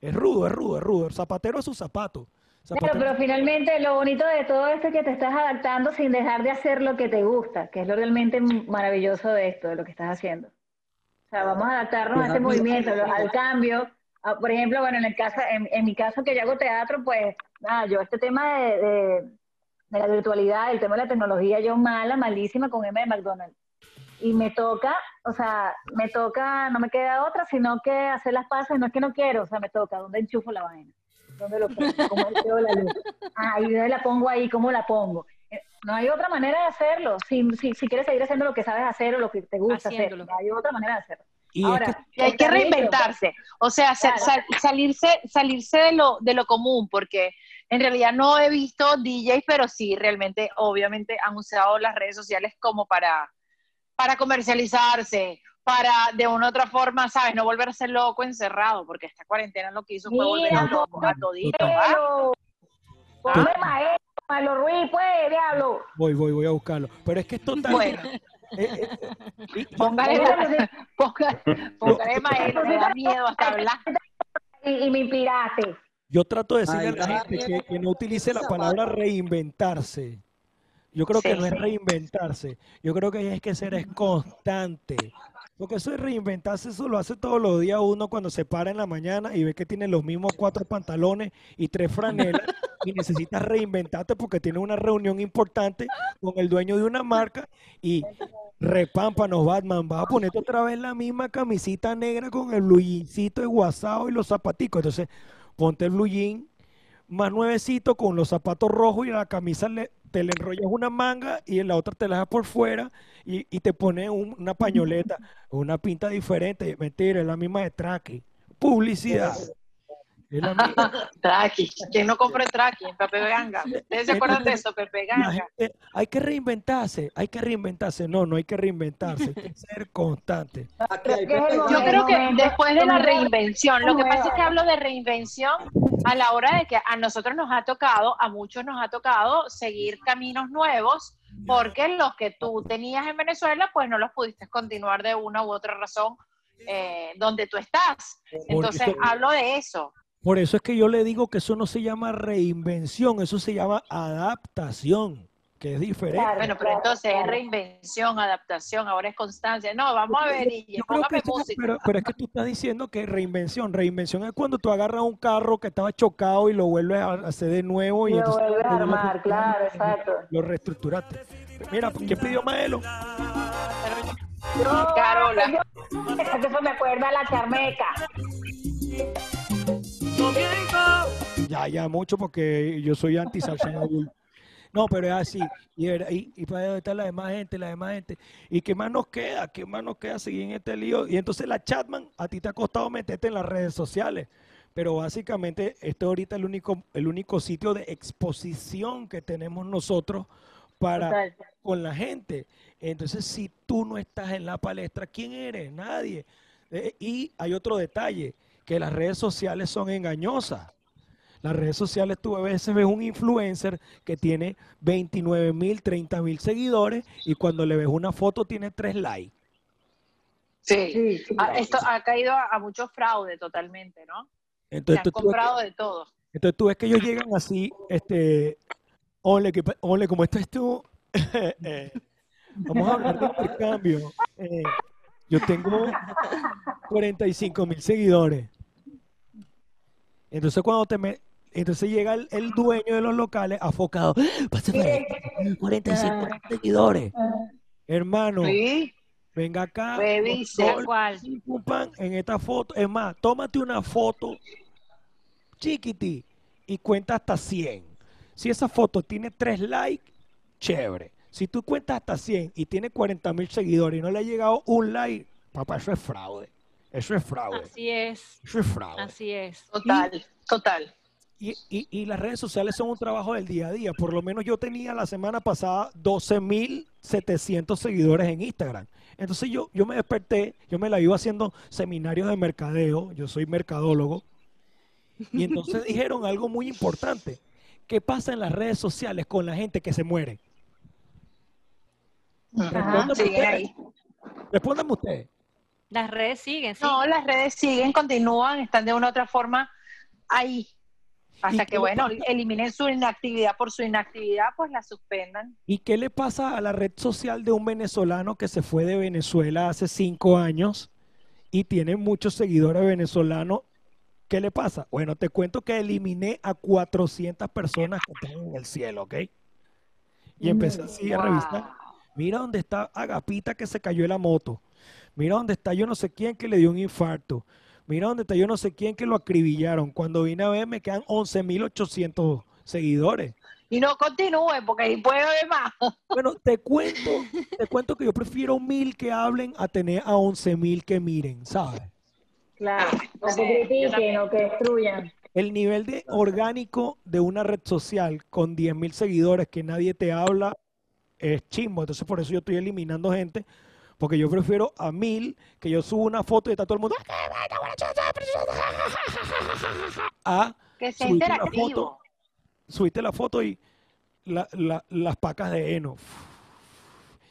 es rudo, es rudo, es rudo. El zapatero es su zapato. Zapatero- pero finalmente lo bonito de todo esto es que te estás adaptando sin dejar de hacer lo que te gusta, que es lo realmente maravilloso de esto, de lo que estás haciendo. O sea, vamos a adaptarnos a este movimiento, al cambio. Ah, Por ejemplo, bueno, en el caso, en, en mi caso que yo hago teatro, pues nada, yo este tema de, de, de la virtualidad, el tema de la tecnología, yo mala, malísima con M de McDonald's. Y me toca, o sea, me toca, no me queda otra, sino que hacer las paces, no es que no quiero, o sea, me toca, ¿dónde enchufo la vaina? ¿Dónde lo pongo? ¿Cómo veo la luz? Ah, ¿y dónde la pongo ahí? ¿Cómo la pongo? Eh, No hay otra manera de hacerlo. Si, si, si quieres seguir haciendo lo que sabes hacer o lo que te gusta Haciéndolo. hacer, no hay otra manera de hacerlo. Y Ahora, Y hay que reinventarse, o sea, sa- Claro. sal- salirse, salirse de lo, de lo común, porque en realidad no he visto DJs, pero sí, realmente, obviamente, han usado las redes sociales como para, para comercializarse, para de una u otra forma, ¿sabes? No volverse loco encerrado, porque esta cuarentena lo que hizo fue volver Mira, a locos a. Pero, ponme maestro, Malo Ruiz, pues, diablo. Voy, voy, voy a buscarlo. Pero es que esto tan... Bueno. Eh, eh, Póngale, póngale, maestro, me da miedo hasta hablar. Y, y me inspiraste. Yo trato de decirle a la gente que, que no utilice la palabra reinventarse. Yo creo que no es reinventarse. Yo creo que hay que ser es constante. Porque eso de reinventarse, eso lo hace todos los días uno cuando se para en la mañana y ve que tiene los mismos cuatro pantalones y tres franelas *laughs* y necesitas reinventarte porque tiene una reunión importante con el dueño de una marca y repámpanos Batman, vas a ponerte otra vez la misma camisita negra con el blue jeansito desguazado y los zapaticos. Entonces, ponte el blue jean más nuevecito con los zapatos rojos y la camisa le- te le enrollas una manga y en la otra te la dejas por fuera y, te pones un- una pañoleta, una pinta diferente. Mentira, es la misma de Traki. Publicidad. Es la misma. Traqui. ¿Quién no compra Traqui en Pepe Ganga? ¿Ustedes se acuerdan de eso, Pepe Ganga? gente- hay que reinventarse, hay que reinventarse. No, no hay que reinventarse, hay que *laughs* ser constante. Yo creo que después de la reinvención, lo que pasa es que hablo de reinvención a la hora de que a nosotros nos ha tocado, a muchos nos ha tocado seguir caminos nuevos, porque los que tú tenías en Venezuela, pues no los pudiste continuar de una u otra razón eh, donde tú estás. Entonces, hablo de eso. Por eso es que yo le digo que eso no se llama reinvención, eso se llama adaptación, que es diferente. Bueno, pero entonces es reinvención, adaptación, ahora es constancia. No, vamos a ver, y Yo creo que música. pero, pero es que tú estás diciendo que reinvención. Reinvención es cuando tú agarras un carro que estaba chocado y lo vuelves a hacer de nuevo y, lo entonces vuelves a lo- armar, claro, exacto. Lo reestructuraste. Mira, ¿quién pidió Maelo? No, Carola. yo- es *laughs* que eso me acuerda a la charmeca. Ya, ya, mucho porque yo soy anti. No, pero es así. Y, era- y, y para dónde está la demás gente, la demás gente. ¿Y qué más nos queda? ¿Qué más nos queda seguir en este lío? Y entonces la Chatman, a ti te ha costado meterte en las redes sociales. Pero básicamente, este ahorita es el único, el único sitio de exposición que tenemos nosotros para Total. con la gente. Entonces, si tú no estás en la palestra, ¿quién eres? Nadie. Eh, y hay otro detalle, que las redes sociales son engañosas. Las redes sociales, tú a veces ves un influencer que tiene 29 mil, 30 mil seguidores y cuando le ves una foto tiene tres likes. Sí, Ah, esto ha caído a, a mucho fraude totalmente, ¿no? Se Entonces, han tú, tú ves comprado que, de todo. entonces tú ves que ellos llegan así, este, ole, que, ole, ¿cómo estás tú? *laughs* Eh, vamos a hablar de intercambio. Eh, yo tengo 45 mil seguidores. Entonces cuando te me, entonces llega el, el dueño de los locales afocado. Pásame 45 mil seguidores. Hermano, Sí. venga acá. Revise. pam, en esta foto. Es más, tómate una foto chiquiti y cuenta hasta 100. Si esa foto tiene 3 likes, chévere. Si tú cuentas hasta 100 y tiene 40 mil seguidores y no le ha llegado un like, papá, eso es fraude. Eso es fraude. Así es. Eso es fraude. Así es. Total, total. Y, y- y las redes sociales son un trabajo del día a día. Por lo menos yo tenía la semana pasada 12.700 seguidores en Instagram. Entonces yo, yo me desperté, yo me la iba haciendo seminarios de mercadeo, yo soy mercadólogo. Y entonces *laughs* dijeron algo muy importante. ¿Qué pasa en las redes sociales con la gente que se muere? Respóndame ustedes. Respóndame ustedes. Las redes siguen, sí. No, las redes siguen, continúan, están de una u otra forma ahí. Hasta que, bueno, pasa? eliminen su inactividad por su inactividad, pues la suspendan. ¿Y qué le pasa a la red social de un venezolano que se fue de Venezuela hace cinco años y tiene muchos seguidores venezolanos? ¿Qué le pasa? Bueno, te cuento que eliminé a 400 personas que están en el cielo, ¿ok? Y empecé así a revisar. Mira dónde está Agapita que se cayó en la moto. Mira dónde está yo no sé quién que le dio un infarto. Mira dónde está yo no sé quién que lo acribillaron. Cuando vine a ver me quedan 11.800 seguidores. Y no continúen, porque ahí puede haber más. *laughs* Bueno, te cuento, te cuento que yo prefiero mil que hablen a tener a once mil que miren, ¿sabes? Claro, o que critiquen o que destruyan. El nivel de orgánico de una red social con 10 mil seguidores que nadie te habla es chimbo. Entonces por eso yo estoy eliminando gente, porque yo prefiero a mil que yo subo una foto y está todo el mundo *laughs* a Que sea subirte la interactivo. foto, subiste la foto y la- la- las pacas de heno.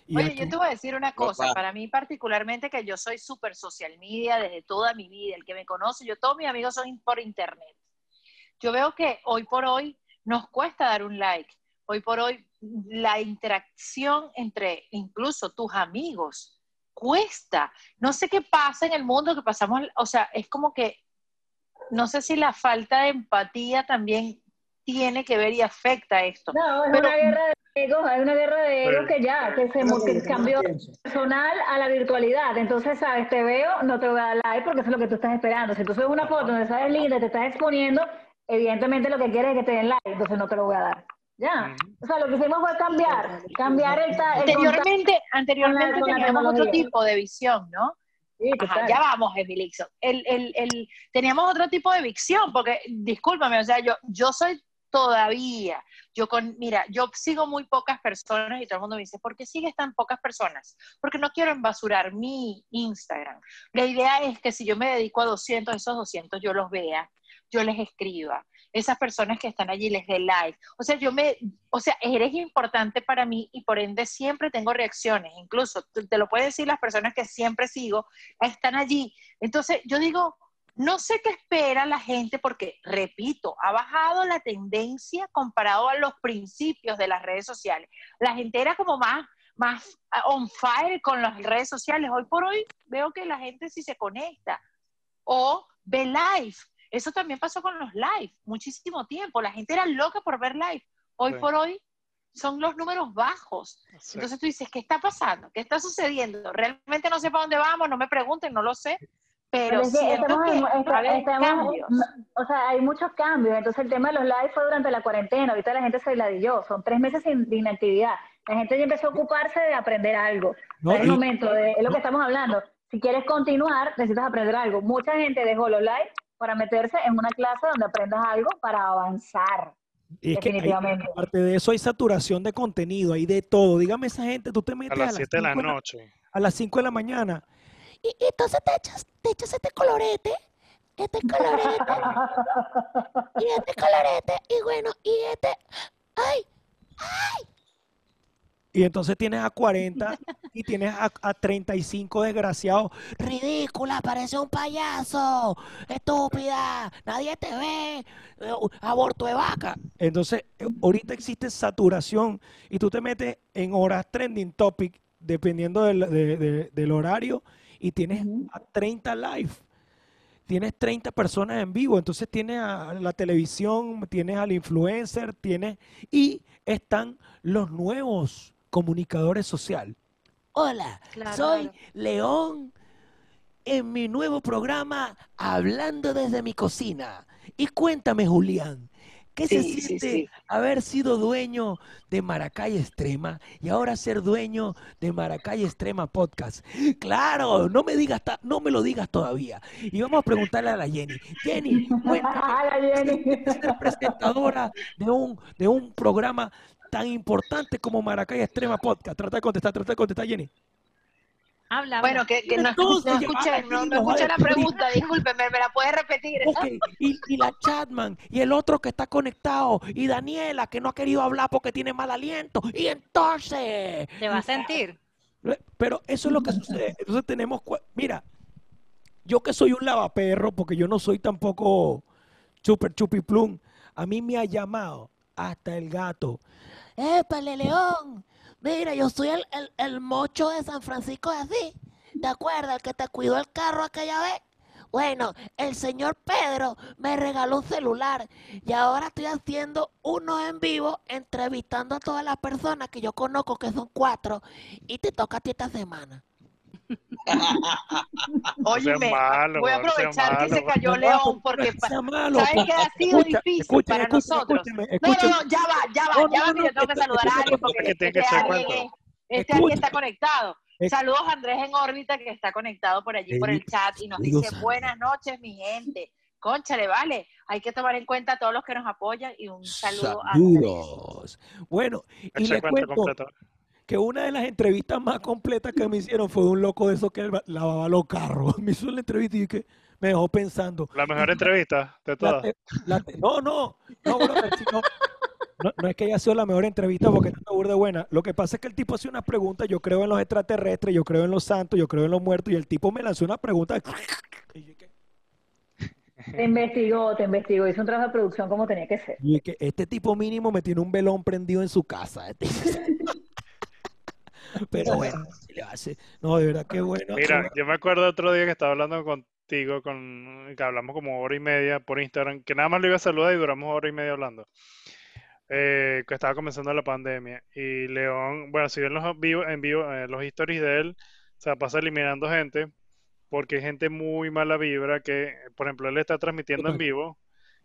Y Oye, aquí- yo te voy a decir una cosa, Opa. para mí particularmente que yo soy súper social media desde toda mi vida, el que me conoce, yo todos mis amigos son por internet. Yo veo que hoy por hoy nos cuesta dar un like, hoy por hoy la interacción entre incluso tus amigos cuesta. No sé qué pasa en el mundo que pasamos, o sea, es como que no sé si la falta de empatía también tiene que ver y afecta esto. No, es Pero- una guerra de egos, hay una guerra de egos que ya, que se mo- que cambió personal a la virtualidad. Entonces, sabes, te veo, no te voy a dar like porque eso es lo que tú estás esperando. Si tú subes una foto donde sabes linda, te estás exponiendo, evidentemente lo que quieres es que te den like, entonces no te lo voy a dar. Ya. O sea, lo que hicimos fue cambiar, cambiar el, el Anteriormente, anteriormente con la- con la teníamos otro tipo de visión, ¿no? Sí, Ajá, ya vamos, Emilixo. El, el, el, teníamos otro tipo de visión, porque, discúlpame, o sea, yo, yo soy todavía, yo con, mira, yo sigo muy pocas personas y todo el mundo me dice, ¿por qué sigues tan pocas personas? Porque no quiero embasurar mi Instagram. La idea es que si yo me dedico a 200, esos 200 yo los vea, yo les escriba, esas personas que están allí les dé like. O sea, yo me, o sea, eres importante para mí y por ende siempre tengo reacciones. Incluso te lo pueden decir las personas que siempre sigo, están allí. Entonces, yo digo, no sé qué espera la gente porque, repito, ha bajado la tendencia comparado a los principios de las redes sociales. La gente era como más, más on fire con las redes sociales. Hoy por hoy veo que la gente sí se conecta o ve live. Eso también pasó con los live, muchísimo tiempo. La gente era loca por ver live. Hoy Sí. por hoy son los números bajos. Sí. Entonces tú dices, ¿qué está pasando? ¿Qué está sucediendo? Realmente no sé para dónde vamos, no me pregunten, no lo sé, pero Pero es que estamos que en- estamos- o sea, hay muchos cambios. Entonces, el tema de los lives fue durante la cuarentena. Ahorita la gente se ladilló. Son tres meses sin, de inactividad. La gente ya empezó a ocuparse de aprender algo. No, es el momento, de, es lo que estamos hablando. Si quieres continuar, necesitas aprender algo. Mucha gente dejó los lives para meterse en una clase donde aprendas algo para avanzar. Y es que hay- Definitivamente. aparte de eso hay saturación de contenido, hay de todo. Dígame esa gente, tú te A metes las 7 de la noche. a las 5 de la mañana. Y, y entonces te echas, te echas este colorete, este colorete, *laughs* y este colorete, y bueno, y este, ay, Y entonces tienes a 40 *laughs* y tienes a, a 35 desgraciados. ridícula, parece un payaso, estúpida, nadie te ve, eh, aborto de vaca. Entonces, eh, ahorita existe saturación y tú te metes en horas trending topic, dependiendo del, de- de- del horario, y tienes a 30 live. Tienes 30 personas en vivo, entonces tienes a la televisión, tienes al influencer, tienes y están los nuevos comunicadores social. Hola, Claro, soy claro. León en mi nuevo programa Hablando desde mi cocina. Y cuéntame, Julián, ¿qué se Sí, siente sí. haber sido dueño de Maracay Extrema y ahora ser dueño de Maracay Extrema Podcast? Claro, no me digas, no me lo digas todavía. Y vamos a preguntarle a la Jenny. Jenny, *laughs* cuéntame, la Jenny. ¿qué siente ser presentadora de un, de un programa tan importante como Maracay Extrema Podcast? Trata de contestar, trata de contestar, Jenny. Habla, Bueno, que, que no, Entonces, no escuché, no, no la pregunta, discúlpeme, ¿me la puedes repetir? Y, y la Chatman, y el otro que está conectado, y Daniela, que no ha querido hablar porque tiene mal aliento. Y entonces, Te va a sentir. pero eso es lo que sucede. Entonces tenemos, mira, yo que soy un lavaperro, porque yo no soy tampoco super chupiplum, a mí me ha llamado hasta el gato. ¡Épale, León! Mira, yo soy el, el, mocho de San Francisco de. ¿Te acuerdas? El que te cuidó el carro aquella vez. Bueno, el señor Pedro me regaló un celular y ahora estoy haciendo uno en vivo entrevistando a todas las personas que yo conozco, que son cuatro, y te toca a ti esta semana. Óyeme, malo, voy a no aprovechar que malo. se cayó No, León no porque sea pa- malo, ¿sabes porque- qué ha sido escucha, difícil escucha, para escucha, nosotros? No, no, no, ya va, ya va, No, ya no, va, no, mire, tengo que saludar a alguien porque que que este, alguien, este alguien está conectado. Saludos a Andrés en órbita que está conectado por allí por el chat y nos dice buenas noches mi gente. Conchale, vale, hay que tomar en cuenta a todos los que nos apoyan y un saludo a Andrés. Bueno, y Echa le cuento cuento completo. Que una de las entrevistas más completas que me hicieron fue de un loco de esos que lavaba los carros. *laughs* Me hizo la entrevista y que me dejó pensando. La mejor entrevista de La todas. te- la te- no, no, no, si no, no, no es que haya sido la mejor entrevista porque está burda de buena. Lo que pasa es que el tipo hacía una pregunta, yo creo en los extraterrestres, yo creo en los santos, yo creo en los muertos, y el tipo me lanzó una pregunta. y yo Te investigó, te investigó. Hizo un trabajo de producción como tenía que ser. y que este tipo mínimo me tiene un velón prendido en su casa. este. *laughs* *laughs* Pero bueno, ¿qué le hace? No, de verdad, qué bueno. qué Mira, bueno. yo me acuerdo otro día que estaba hablando contigo, con, que hablamos como hora y media por Instagram, que nada más lo iba a saludar y duramos hora y media hablando. Eh, que estaba comenzando la pandemia. Y León, bueno, si ven los vivo, en vivo, eh, los stories de él, se pasa eliminando gente, porque hay gente muy mala vibra que, por ejemplo, él está transmitiendo en vivo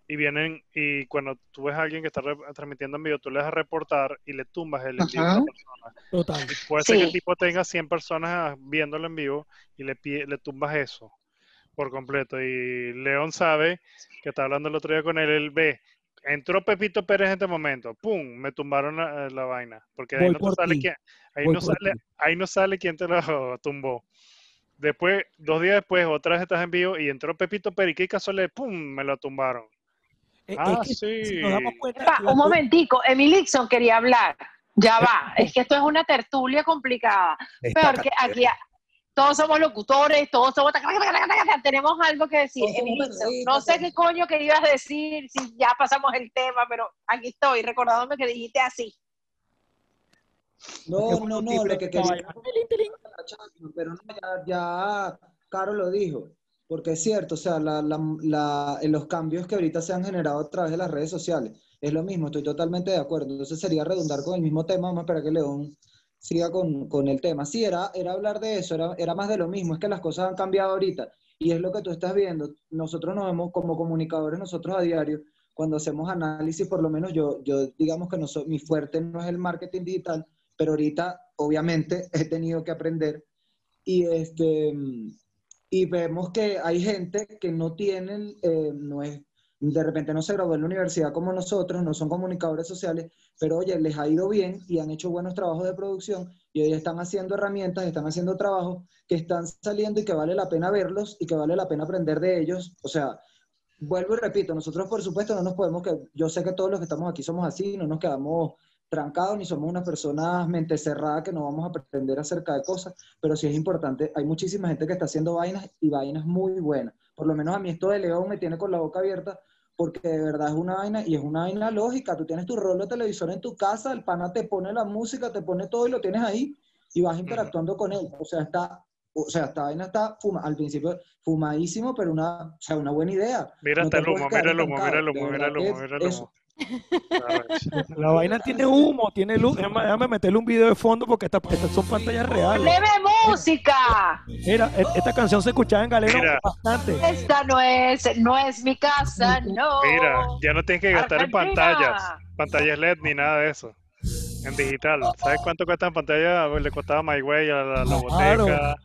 y vienen y cuando tú ves a alguien que está re- transmitiendo en vivo, tú le das a reportar y le tumbas el en vivo a la persona. Total. Y puede ser que el tipo tenga 100 personas viéndolo en vivo y le, pide- le tumbas eso por completo. Y León sabe que está hablando el otro día con él, él ve, entró Pepito Pérez en este momento, ¡pum! Me tumbaron la, la vaina. Porque ahí Voy no, te por sale quién, ahí, Voy no por sale, ti. ahí no sale quién te lo *laughs* tumbó. Después, dos días después, otra vez estás en vivo y entró Pepito Pérez y qué casualidad, ¡pum! Me lo tumbaron. Ah, sí. Epa, un momentico, Emilixon quería hablar. Ya va, es que esto es una tertulia complicada. Está Peor que aquí todos somos locutores, todos somos... Tenemos algo que decir. Emilixon, no sé qué coño que ibas a decir, si ya pasamos el tema, pero aquí estoy, recordándome que dijiste así. No, no, no, lo que quería. Pero no, ya, ya Caro lo dijo, porque es cierto, o sea, la, la, la- en los cambios que ahorita se han generado a través de las redes sociales, es lo mismo, estoy totalmente de acuerdo. Entonces sería redundar con el mismo tema, vamos a esperar que León siga con, con el tema. Sí, era, era hablar de eso, era, era más de lo mismo, es que las cosas han cambiado ahorita y es lo que tú estás viendo. Nosotros nos vemos como comunicadores, nosotros a diario, cuando hacemos análisis, por lo menos yo, yo digamos que no soy, mi fuerte no es el marketing digital, pero ahorita obviamente he tenido que aprender y este y vemos que hay gente que no tienen, eh, no es, de repente no se graduó en la universidad como nosotros, no son comunicadores sociales, pero oye, les ha ido bien y han hecho buenos trabajos de producción y hoy están haciendo herramientas, están haciendo trabajos que están saliendo y que vale la pena verlos y que vale la pena aprender de ellos. O sea, vuelvo y repito, nosotros por supuesto no nos podemos, que yo sé que todos los que estamos aquí somos así, no nos quedamos trancados ni somos unas personas mente cerrada que no vamos a aprender acerca de cosas, pero sí es importante, hay muchísima gente que está haciendo vainas y vainas muy buenas. Por lo menos a mí esto de León me tiene con la boca abierta porque de verdad es una vaina y es una vaina lógica. Tú tienes tu rollo de televisor en tu casa, el pana te pone la música, te pone todo y lo tienes ahí y vas interactuando con él. O sea, está, o sea, esta vaina está fuma, al principio fumadísimo, pero una, o sea, una buena idea. Mira No hasta te el humo, mira el humo, mira el humo, mira el humo, mira el humo. La vaina tiene humo, tiene luz. Déjame, déjame meterle un video de fondo porque esta- estas son pantallas reales. ¡Leve música! Mira, e- esta canción se escuchaba en Galeno Mira. bastante. Esta no es, no es mi casa, no. Mira, ya no tienes que gastar en pantallas, pantallas LED ni nada de eso. En digital. ¿Sabes cuánto cuesta en pantalla? Le costaba a My Way, a la, la Claro. boteca.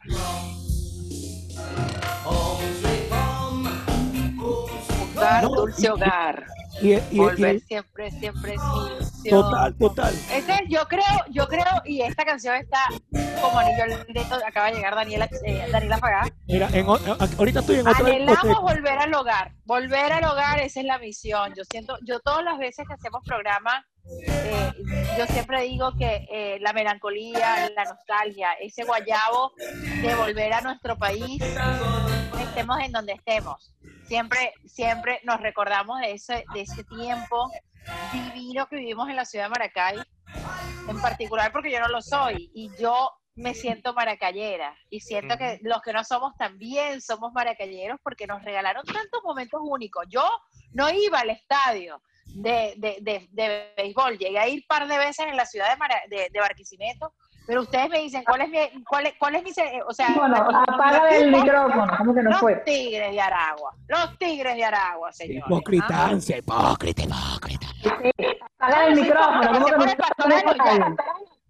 Hogar, No, dulce y- hogar. Y, y- y- Volver siempre, siempre es ilusión. total, total. Ese, yo creo, yo creo, y esta canción está como anillo al dedo, acaba de llegar Daniela, eh, Daniela Pagá. Mira, en ahorita estoy en otra Anhelamos discoteca. volver al hogar, volver al hogar, esa es la misión. Yo siento, yo todas las veces que hacemos programa, eh, yo siempre digo que eh, la melancolía, la nostalgia, ese guayabo de volver a nuestro país, estemos en donde estemos. Siempre, siempre nos recordamos de ese, de ese tiempo divino que vivimos en la ciudad de Maracay, en particular porque yo no lo soy y yo me siento maracayera y siento que los que no somos también somos maracayeros porque nos regalaron tantos momentos únicos. Yo no iba al estadio de, de, de, de béisbol, llegué a ir un par de veces en la ciudad de, Mara- de Barquisimeto, pero ustedes me dicen, ¿cuál es mi, cuál es, cuál es mi, se- o sea, Bueno, los- apaga los el micrófono, ¿cómo que no los fue? tigres de Aragua, los tigres de Aragua, señor. Hipocritancia, hipócrita, hipócrita. Apaga el micrófono, ¿cómo que no los.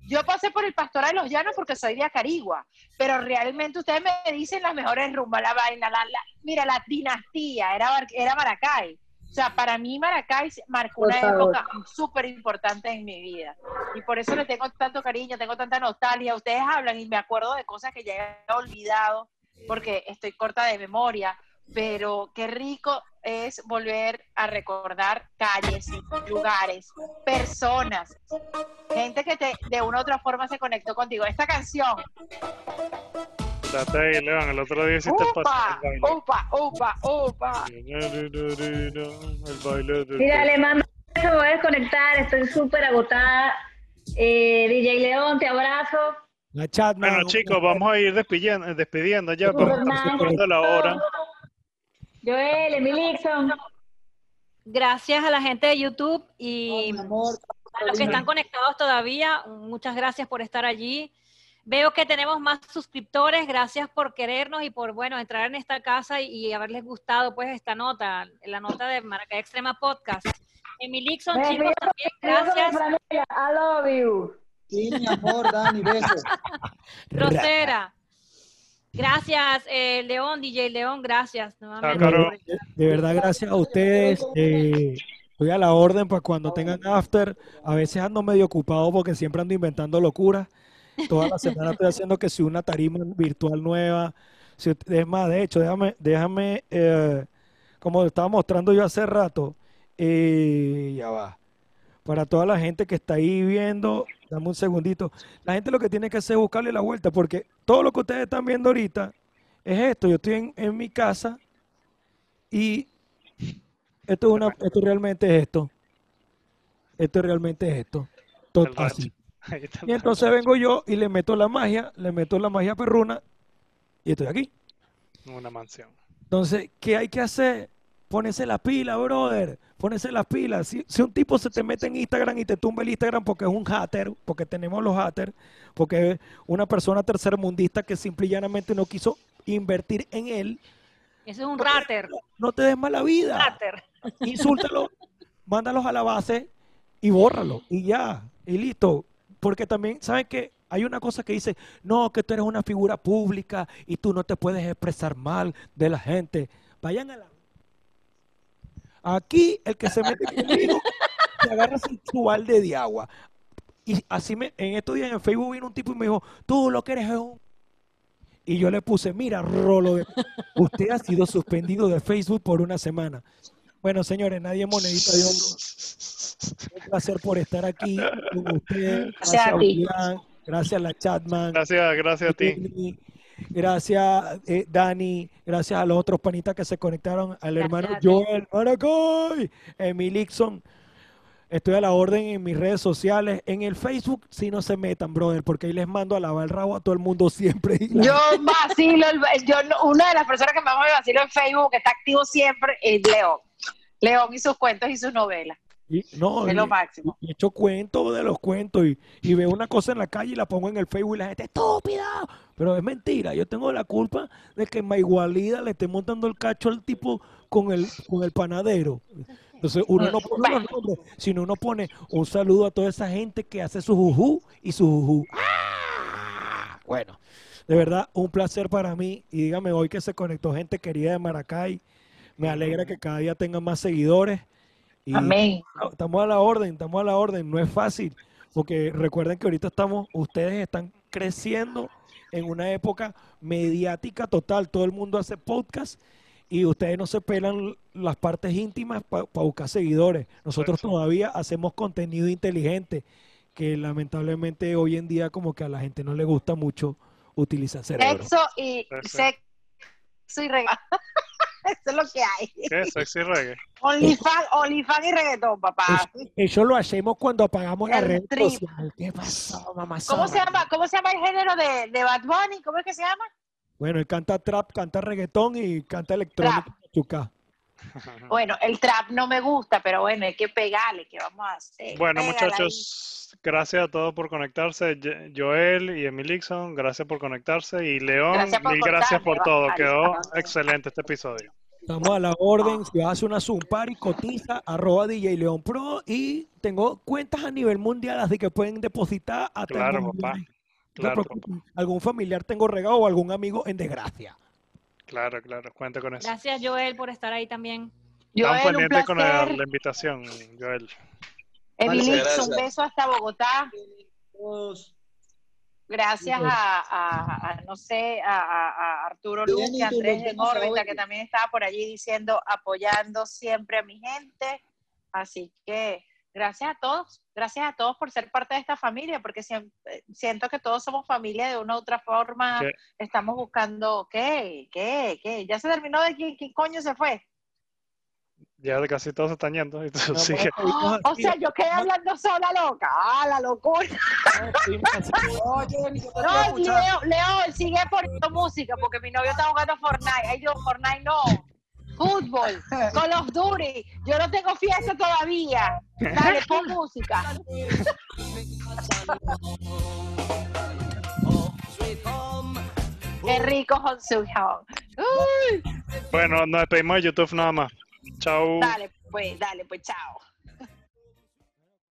Yo pasé por el Pastoral de los Llanos porque soy de Acarigua, pero realmente ustedes me dicen las mejores rumbas, la vaina, la, la- mira, la dinastía, era, era Maracay. O sea, para mí Maracay marcó Por una favor. época súper importante en mi vida. Y por eso le tengo tanto cariño, tengo tanta nostalgia. Ustedes hablan y me acuerdo de cosas que ya he olvidado porque estoy corta de memoria. Pero qué rico es volver a recordar calles, lugares, personas, gente que te, de una u otra forma se conectó contigo. Esta canción, Date ahí, León. El otro día paso. El upa, upa, upa. baile. El baile de- Mira, le mando eso, me voy a desconectar, estoy súper agotada. Eh, DJ León, te abrazo. La chat, Bueno, chicos, vamos a ir despidiendo, despidiendo ya superando la hora. Joel, Emilixon. Gracias a la gente de YouTube y a los que están conectados todavía, muchas gracias por estar allí. Veo que tenemos más suscriptores. Gracias por querernos y por, bueno, entrar en esta casa y, y haberles gustado, pues, esta nota, la nota de Maracay Extrema Podcast. Emilixon, chicos, también, gracias. I love you. Sí, mi amor, Dani, besos. *laughs* Rosera. Gracias, eh, León, DJ León, gracias. nuevamente. Bueno, de, de verdad, gracias a ustedes. Eh, estoy a la orden para cuando tengan after. A veces ando medio ocupado porque siempre ando inventando locuras. Toda la semana estoy haciendo que si una tarima virtual nueva. Si, es más, de hecho, déjame, déjame, eh, como estaba mostrando yo hace rato, eh, ya va. Para toda la gente que está ahí viendo, dame un segundito. La gente lo que tiene que hacer es buscarle la vuelta, porque todo lo que ustedes están viendo ahorita es esto. Yo estoy en, en mi casa y esto, es una, esto realmente es esto. Esto realmente es esto. Todo así. *laughs* Y entonces vengo yo y le meto la magia, le meto la magia perruna y estoy aquí. Una mansión. Entonces, ¿qué hay que hacer? Ponerse la pila, brother. Ponerse la pila. Si, si un tipo se te mete en Instagram y te tumba el Instagram porque es un hater, porque tenemos los haters, porque es una persona tercermundista que simple y llanamente no quiso invertir en él, Eso es un rater. no te des mala vida. Rater. Insúltalo, *laughs* mándalos a la base y bórralo. Y ya, y listo. Porque también, ¿saben qué? Hay una cosa que dice, no, que tú eres una figura pública y tú no te puedes expresar mal de la gente. Vayan a la... Aquí el que se mete conmigo *laughs* se agarra su, su balde de agua. Y así me, en estos días en Facebook vino un tipo y me dijo, tú lo que eres es un... Y yo le puse, mira, Rolo, de- *laughs* usted ha sido suspendido de Facebook por una semana. Bueno, señores, nadie monedita de oro. Un placer por estar aquí con ustedes. Gracias a ti. Gracias a la Chatman. Gracias, gracias a ti. Gracias, eh, Dani. Gracias a los otros panitas que se conectaron. Al hermano. Joel Maracoy. Emilixon. Estoy a la orden en mis redes sociales. En el Facebook, si no se metan, brother, porque ahí les mando a lavar el rabo a todo el mundo siempre. *laughs* Yo vacilo, el- yo, no- una de las personas que más me vacilo en Facebook, que está activo siempre, es León. León y sus cuentos y sus novelas. Y, no, Es lo máximo. y echo cuentos de los cuentos y, y veo una cosa en la calle y la pongo en el Facebook y la gente, estúpida. Pero es mentira, yo tengo la culpa de que en Maigualida le esté montando el cacho al tipo con el, con el panadero. Entonces uno no pone los nombres, sino uno pone un saludo a toda esa gente que hace su juju y su juju. ¡Ah! Bueno, de verdad, un placer para mí. Y dígame hoy que se conectó gente querida de Maracay. Me alegra que cada día tengan más seguidores. Y Amén. Estamos a la orden, estamos a la orden. No es fácil, porque recuerden que ahorita estamos, ustedes están creciendo en una época mediática total. Todo el mundo hace podcast y ustedes no se pelan las partes íntimas para buscar seguidores. Nosotros todavía hacemos contenido inteligente, que lamentablemente hoy en día como que a la gente no le gusta mucho utilizar cerebro. Sexo y sexo y reggaetón. *laughs* *laughs* Eso es lo que hay. ¿Qué? Sexy reggae. OnlyFans OnlyFans y reggaetón, papá. Eso, eso lo hacemos cuando apagamos la red trip. social. ¿Qué pasó, mamá? ¿Cómo se llama? ¿Cómo se llama el género de, de Bad Bunny? ¿Cómo es que se llama? Bueno, él canta trap, canta reggaetón y canta electrónica. chuca. Bueno, el trap no me gusta, pero bueno, hay que pegarle, ¿qué vamos a hacer? Bueno, Pégale ahí. muchachos, gracias a todos por conectarse. Joel y Emilixon, gracias por conectarse. Y León, Gracias mil gracias por todo. Quedó excelente este episodio. Estamos a la orden. Si vas a hacer una Zoom Party, cotiza, arroba DJ León Pro. Y tengo cuentas a nivel mundial, así que pueden depositar hasta en Claro, papá. No Claro. Algún familiar tengo regado o algún amigo en desgracia. Claro, claro, cuenta con eso. Gracias, Joel, por estar ahí también. Estamos Joel, un pendientes con la, invitación, Joel. Gracias. un beso hasta Bogotá. Gracias a, a- a, no sé, a, a- a Arturo Luz y a Andrés en órbita, que también estaba por allí diciendo, apoyando siempre a mi gente. Así que gracias a todos, gracias a todos por ser parte de esta familia, porque eh, siento que todos somos familia de una u otra forma. ¿Qué? Estamos buscando, ¿qué? ¿Qué? ¿Qué? ¿Ya se terminó de quién, quién coño se fue? Ya casi todos se están yendo. Y tú sigues. O sea, yo quedé hablando sola loca. ¡Ah, la locura! No, Leo, Leo, sigue poniendo música porque mi novio está jugando Fortnite. Ay, Dios, Fortnite no. Fútbol, Call of Duty. Yo no tengo fiesta todavía. Dale, pon música. Qué rico Soo Hyun. Uy, Bueno, nos despedimos de YouTube nada más. Chao. Dale, pues, dale, pues, chao.